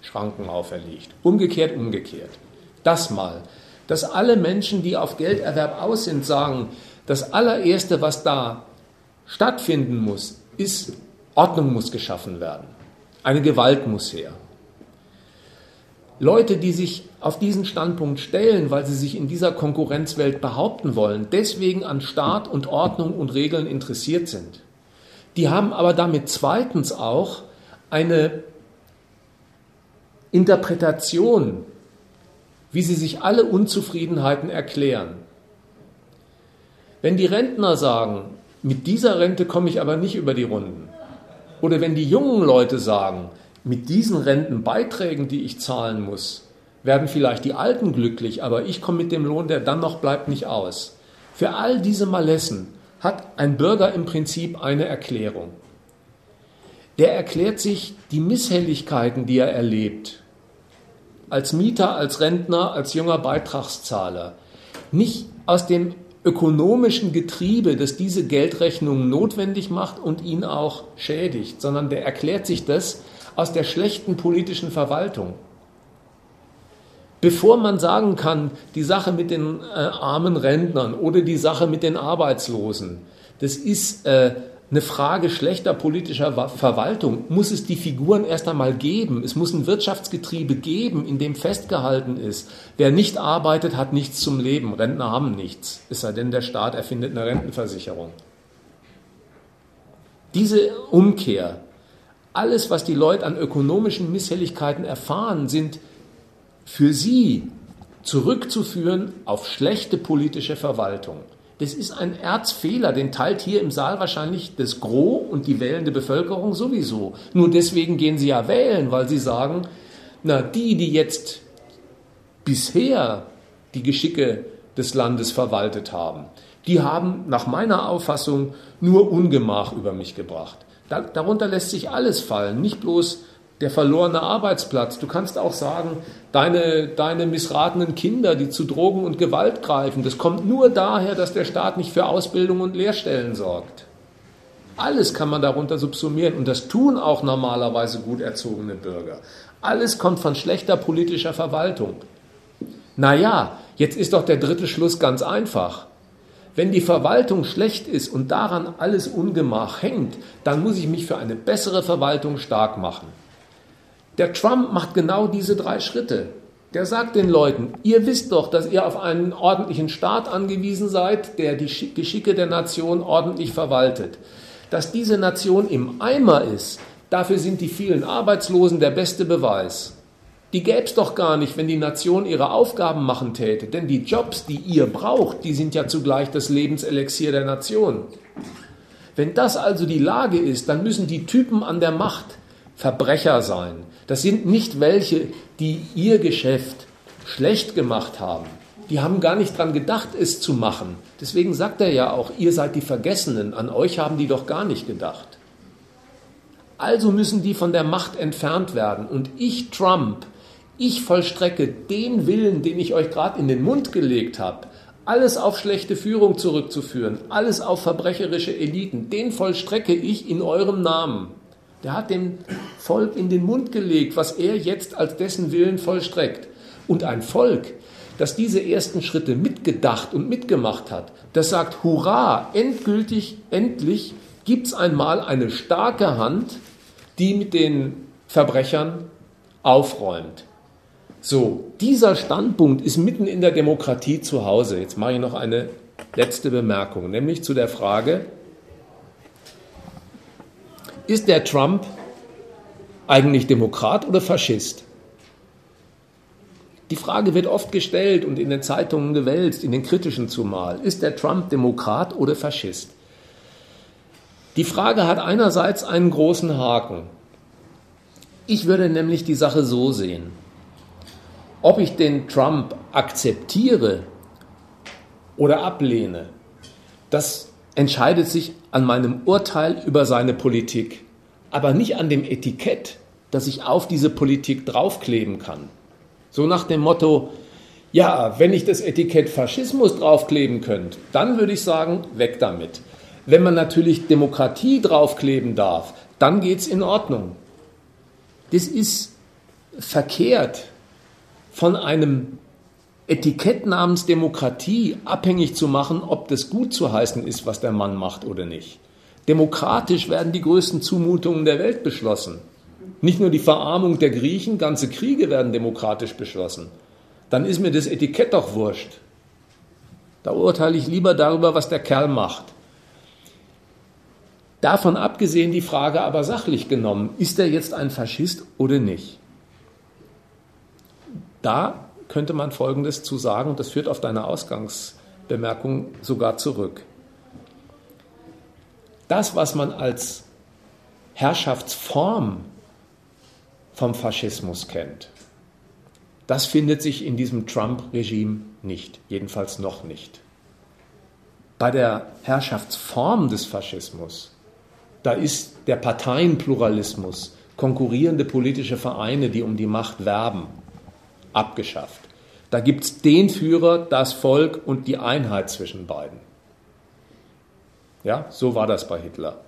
Speaker 1: Schranken auferlegt. Umgekehrt, umgekehrt. Das mal. dass alle Menschen, die auf Gelderwerb aus sind, sagen, das allererste, was da stattfinden muss, ist, Ordnung muss geschaffen werden. Eine Gewalt muss her. Leute, die sich auf diesen Standpunkt stellen, weil sie sich in dieser Konkurrenzwelt behaupten wollen, deswegen an Staat und Ordnung und Regeln interessiert sind, die haben aber damit zweitens auch eine Interpretation, wie sie sich alle Unzufriedenheiten erklären. Wenn die Rentner sagen, mit dieser Rente komme ich aber nicht über die Runden, oder wenn die jungen Leute sagen, mit diesen Rentenbeiträgen, die ich zahlen muss, werden vielleicht die Alten glücklich, aber ich komme mit dem Lohn, der dann noch bleibt, nicht aus. Für all diese Malessen hat ein Bürger im Prinzip eine Erklärung. Der erklärt sich die Misshelligkeiten, die er erlebt, als Mieter, als Rentner, als junger Beitragszahler, nicht aus dem ökonomischen Getriebe, das diese Geldrechnung notwendig macht und ihn auch schädigt, sondern der erklärt sich das aus der schlechten politischen Verwaltung. Bevor man sagen kann, die Sache mit den äh, armen Rentnern oder die Sache mit den Arbeitslosen, das ist äh, eine Frage schlechter politischer Verwaltung, muss es die Figuren erst einmal geben. Es muss ein Wirtschaftsgetriebe geben, in dem festgehalten ist, wer nicht arbeitet, hat nichts zum Leben. Rentner haben nichts, es sei denn, der Staat erfindet eine Rentenversicherung. Diese Umkehr, alles, was die Leute an ökonomischen Misshelligkeiten erfahren, sind für sie zurückzuführen auf schlechte politische Verwaltung. Das ist ein Erzfehler, den teilt hier im Saal wahrscheinlich das Gros und die wählende Bevölkerung sowieso. Nur deswegen gehen sie ja wählen, weil sie sagen, na, die, die jetzt bisher die Geschicke des Landes verwaltet haben, die haben nach meiner Auffassung nur Ungemach über mich gebracht. Darunter lässt sich alles fallen, nicht bloß der verlorene Arbeitsplatz. Du kannst auch sagen, deine, deine missratenen Kinder, die zu Drogen und Gewalt greifen, das kommt nur daher, dass der Staat nicht für Ausbildung und Lehrstellen sorgt. Alles kann man darunter subsumieren und das tun auch normalerweise gut erzogene Bürger. Alles kommt von schlechter politischer Verwaltung. Naja, jetzt ist doch der dritte Schluss ganz einfach. Wenn die Verwaltung schlecht ist und daran alles Ungemach hängt, dann muss ich mich für eine bessere Verwaltung stark machen. Der Trump macht genau diese drei Schritte. Der sagt den Leuten, ihr wisst doch, dass ihr auf einen ordentlichen Staat angewiesen seid, der die Geschicke der Nation ordentlich verwaltet. Dass diese Nation im Eimer ist, dafür sind die vielen Arbeitslosen der beste Beweis. Die gäbe es doch gar nicht, wenn die Nation ihre Aufgaben machen täte, denn die Jobs, die ihr braucht, die sind ja zugleich das Lebenselixier der Nation. Wenn das also die Lage ist, dann müssen die Typen an der Macht Verbrecher sein, das sind nicht welche, die ihr Geschäft schlecht gemacht haben. Die haben gar nicht dran gedacht, es zu machen. Deswegen sagt er ja auch, ihr seid die Vergessenen, an euch haben die doch gar nicht gedacht. Also müssen die von der Macht entfernt werden. Und ich, Trump, ich vollstrecke den Willen, den ich euch gerade in den Mund gelegt habe, alles auf schlechte Führung zurückzuführen, alles auf verbrecherische Eliten, den vollstrecke ich in eurem Namen. Der hat dem Volk in den Mund gelegt, was er jetzt als dessen Willen vollstreckt. Und ein Volk, das diese ersten Schritte mitgedacht und mitgemacht hat, das sagt, hurra, endgültig, endlich gibt es einmal eine starke Hand, die mit den Verbrechern aufräumt. So, dieser Standpunkt ist mitten in der Demokratie zu Hause. Jetzt mache ich noch eine letzte Bemerkung, nämlich zu der Frage, ist der Trump eigentlich Demokrat oder Faschist? Die Frage wird oft gestellt und in den Zeitungen gewälzt, in den kritischen zumal. Ist der Trump Demokrat oder Faschist? Die Frage hat einerseits einen großen Haken. Ich würde nämlich die Sache so sehen. Ob ich den Trump akzeptiere oder ablehne, das entscheidet sich an meinem Urteil über seine Politik, aber nicht an dem Etikett, das ich auf diese Politik draufkleben kann. So nach dem Motto, ja, wenn ich das Etikett Faschismus draufkleben könnte, dann würde ich sagen, weg damit. Wenn man natürlich Demokratie draufkleben darf, dann geht es in Ordnung. Das ist verkehrt von einem Etikett namens Demokratie abhängig zu machen, ob das gut zu heißen ist, was der Mann macht oder nicht. Demokratisch werden die größten Zumutungen der Welt beschlossen. Nicht nur die Verarmung der Griechen, ganze Kriege werden demokratisch beschlossen. Dann ist mir das Etikett doch wurscht. Da urteile ich lieber darüber, was der Kerl macht. Davon abgesehen die Frage aber sachlich genommen, ist er jetzt ein Faschist oder nicht? Da könnte man Folgendes zu sagen, und das führt auf deine Ausgangsbemerkung sogar zurück. Das, was man als Herrschaftsform vom Faschismus kennt, das findet sich in diesem Trump-Regime nicht, jedenfalls noch nicht. Bei der Herrschaftsform des Faschismus, da ist der Parteienpluralismus, konkurrierende politische Vereine, die um die Macht werben, abgeschafft. Da gibt es den Führer, das Volk und die Einheit zwischen beiden. Ja, so war das bei Hitler.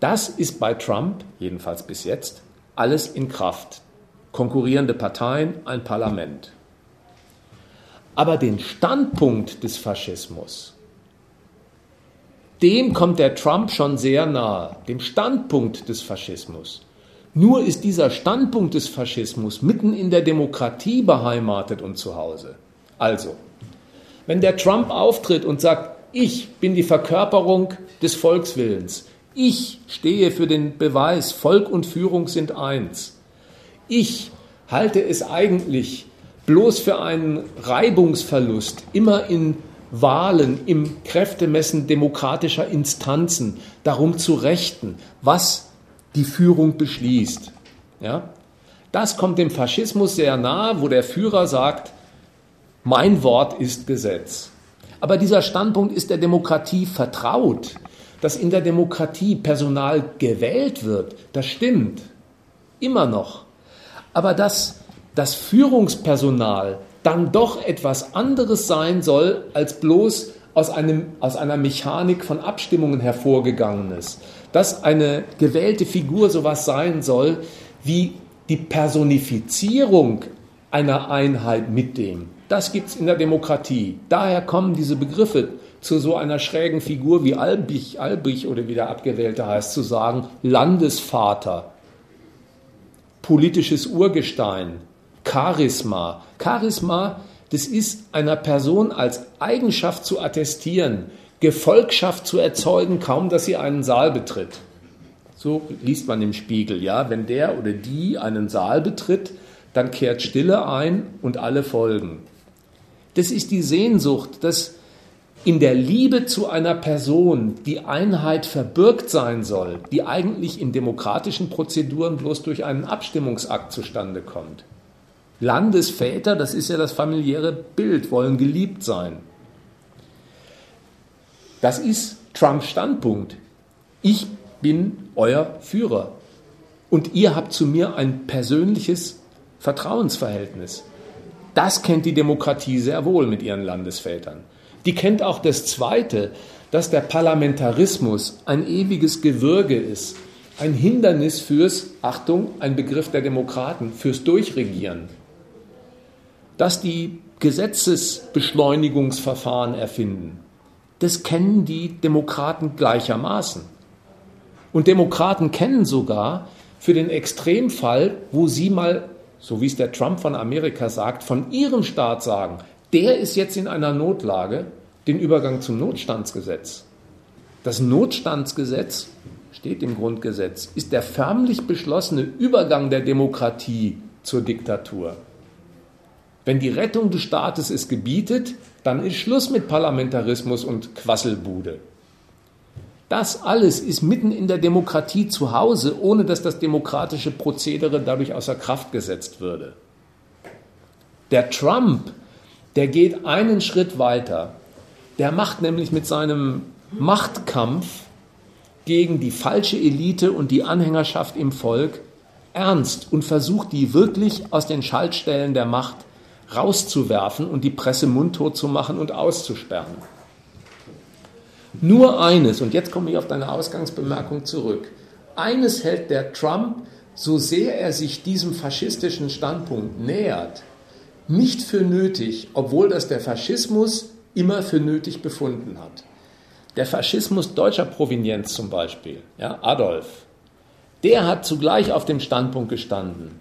Speaker 1: Das ist bei Trump, jedenfalls bis jetzt, alles in Kraft. Konkurrierende Parteien, ein Parlament. Aber den Standpunkt des Faschismus, dem kommt der Trump schon sehr nahe, dem Standpunkt des Faschismus. Nur ist dieser Standpunkt des Faschismus mitten in der Demokratie beheimatet und zu Hause. Also, wenn der Trump auftritt und sagt, ich bin die Verkörperung des Volkswillens, ich stehe für den Beweis, Volk und Führung sind eins, ich halte es eigentlich bloß für einen Reibungsverlust, immer in Wahlen, im Kräftemessen demokratischer Instanzen darum zu rechten, was die Führung beschließt. Ja? Das kommt dem Faschismus sehr nahe, wo der Führer sagt, mein Wort ist Gesetz. Aber dieser Standpunkt ist der Demokratie vertraut. Dass in der Demokratie Personal gewählt wird, das stimmt. Immer noch. Aber dass das Führungspersonal dann doch etwas anderes sein soll, als bloß aus, einem, aus einer Mechanik von Abstimmungen hervorgegangenes dass eine gewählte Figur sowas sein soll wie die Personifizierung einer Einheit mit dem. Das gibt es in der Demokratie. Daher kommen diese Begriffe zu so einer schrägen Figur wie Albich, Albich oder wie der Abgewählte heißt, zu sagen, Landesvater, politisches Urgestein, Charisma. Charisma, das ist einer Person als Eigenschaft zu attestieren, Gefolgschaft zu erzeugen, kaum dass sie einen Saal betritt. So liest man im Spiegel, ja, wenn der oder die einen Saal betritt, dann kehrt Stille ein und alle folgen. Das ist die Sehnsucht, dass in der Liebe zu einer Person die Einheit verbürgt sein soll, die eigentlich in demokratischen Prozeduren bloß durch einen Abstimmungsakt zustande kommt. Landesväter, das ist ja das familiäre Bild, wollen geliebt sein. Das ist Trumps Standpunkt. Ich bin euer Führer. Und ihr habt zu mir ein persönliches Vertrauensverhältnis. Das kennt die Demokratie sehr wohl mit ihren Landesvätern. Die kennt auch das Zweite, dass der Parlamentarismus ein ewiges Gewürge ist, ein Hindernis fürs, Achtung, ein Begriff der Demokraten, fürs Durchregieren. Dass die Gesetzesbeschleunigungsverfahren erfinden, das kennen die Demokraten gleichermaßen. Und Demokraten kennen sogar für den Extremfall, wo sie mal, so wie es der Trump von Amerika sagt, von ihrem Staat sagen, der ist jetzt in einer Notlage, den Übergang zum Notstandsgesetz. Das Notstandsgesetz steht im Grundgesetz, ist der förmlich beschlossene Übergang der Demokratie zur Diktatur. Wenn die Rettung des Staates es gebietet, dann ist Schluss mit Parlamentarismus und Quasselbude. Das alles ist mitten in der Demokratie zu Hause, ohne dass das demokratische Prozedere dadurch außer Kraft gesetzt würde. Der Trump, der geht einen Schritt weiter. Der macht nämlich mit seinem Machtkampf gegen die falsche Elite und die Anhängerschaft im Volk ernst und versucht die wirklich aus den Schaltstellen der Macht rauszuwerfen und die Presse mundtot zu machen und auszusperren. Nur eines, und jetzt komme ich auf deine Ausgangsbemerkung zurück, eines hält der Trump, so sehr er sich diesem faschistischen Standpunkt nähert, nicht für nötig, obwohl das der Faschismus immer für nötig befunden hat. Der Faschismus deutscher Provenienz zum Beispiel, ja, Adolf, der hat zugleich auf dem Standpunkt gestanden,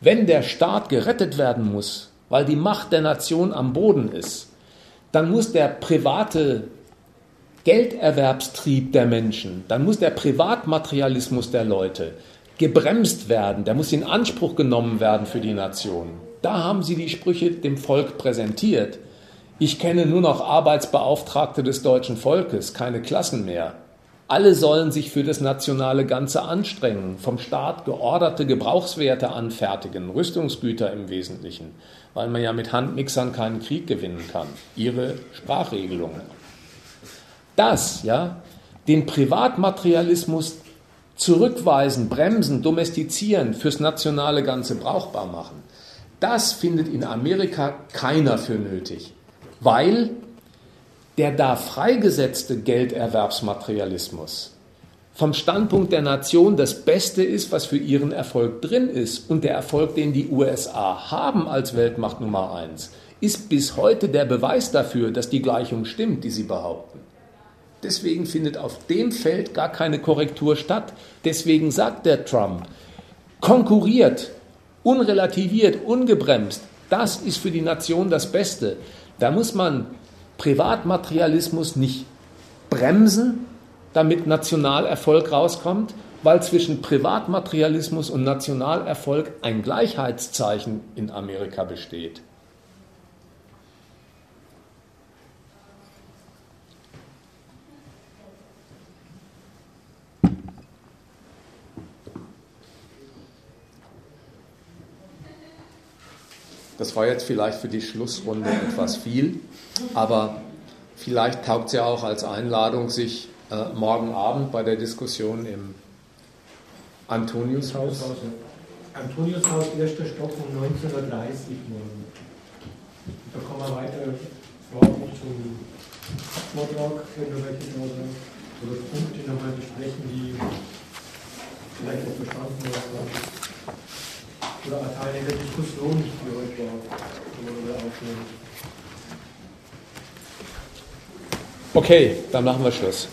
Speaker 1: wenn der Staat gerettet werden muss, weil die Macht der Nation am Boden ist, dann muss der private Gelderwerbstrieb der Menschen, dann muss der Privatmaterialismus der Leute gebremst werden, der muss in Anspruch genommen werden für die Nation. Da haben sie die Sprüche dem Volk präsentiert. Ich kenne nur noch Arbeitsbeauftragte des deutschen Volkes, keine Klassen mehr. Alle sollen sich für das nationale Ganze anstrengen, vom Staat georderte Gebrauchswerte anfertigen, Rüstungsgüter im Wesentlichen, weil man ja mit Handmixern keinen Krieg gewinnen kann. Ihre Sprachregelungen. Das, ja, den Privatmaterialismus zurückweisen, bremsen, domestizieren, fürs nationale Ganze brauchbar machen, das findet in Amerika keiner für nötig weil der da freigesetzte Gelderwerbsmaterialismus vom Standpunkt der Nation das Beste ist, was für ihren Erfolg drin ist. Und der Erfolg, den die USA haben als Weltmacht Nummer eins, ist bis heute der Beweis dafür, dass die Gleichung stimmt, die sie behaupten. Deswegen findet auf dem Feld gar keine Korrektur statt. Deswegen sagt der Trump, konkurriert, unrelativiert, ungebremst, das ist für die Nation das Beste. Da muss man Privatmaterialismus nicht bremsen, damit Nationalerfolg rauskommt, weil zwischen Privatmaterialismus und Nationalerfolg ein Gleichheitszeichen in Amerika besteht. Das war jetzt vielleicht für die Schlussrunde etwas viel, aber vielleicht taugt es ja auch als Einladung, sich äh, morgen Abend bei der Diskussion im Antoniushaus.
Speaker 7: Antoniushaus, erster Stock um 19.30 Uhr morgen. Da kommen wir weiter Fragen zum Vortrag, wenn wir welche sind, oder Punkte nochmal besprechen, die vielleicht auch verstanden werden oder Teile der Diskussion, die heute war,
Speaker 1: Okay, dann machen wir Schluss.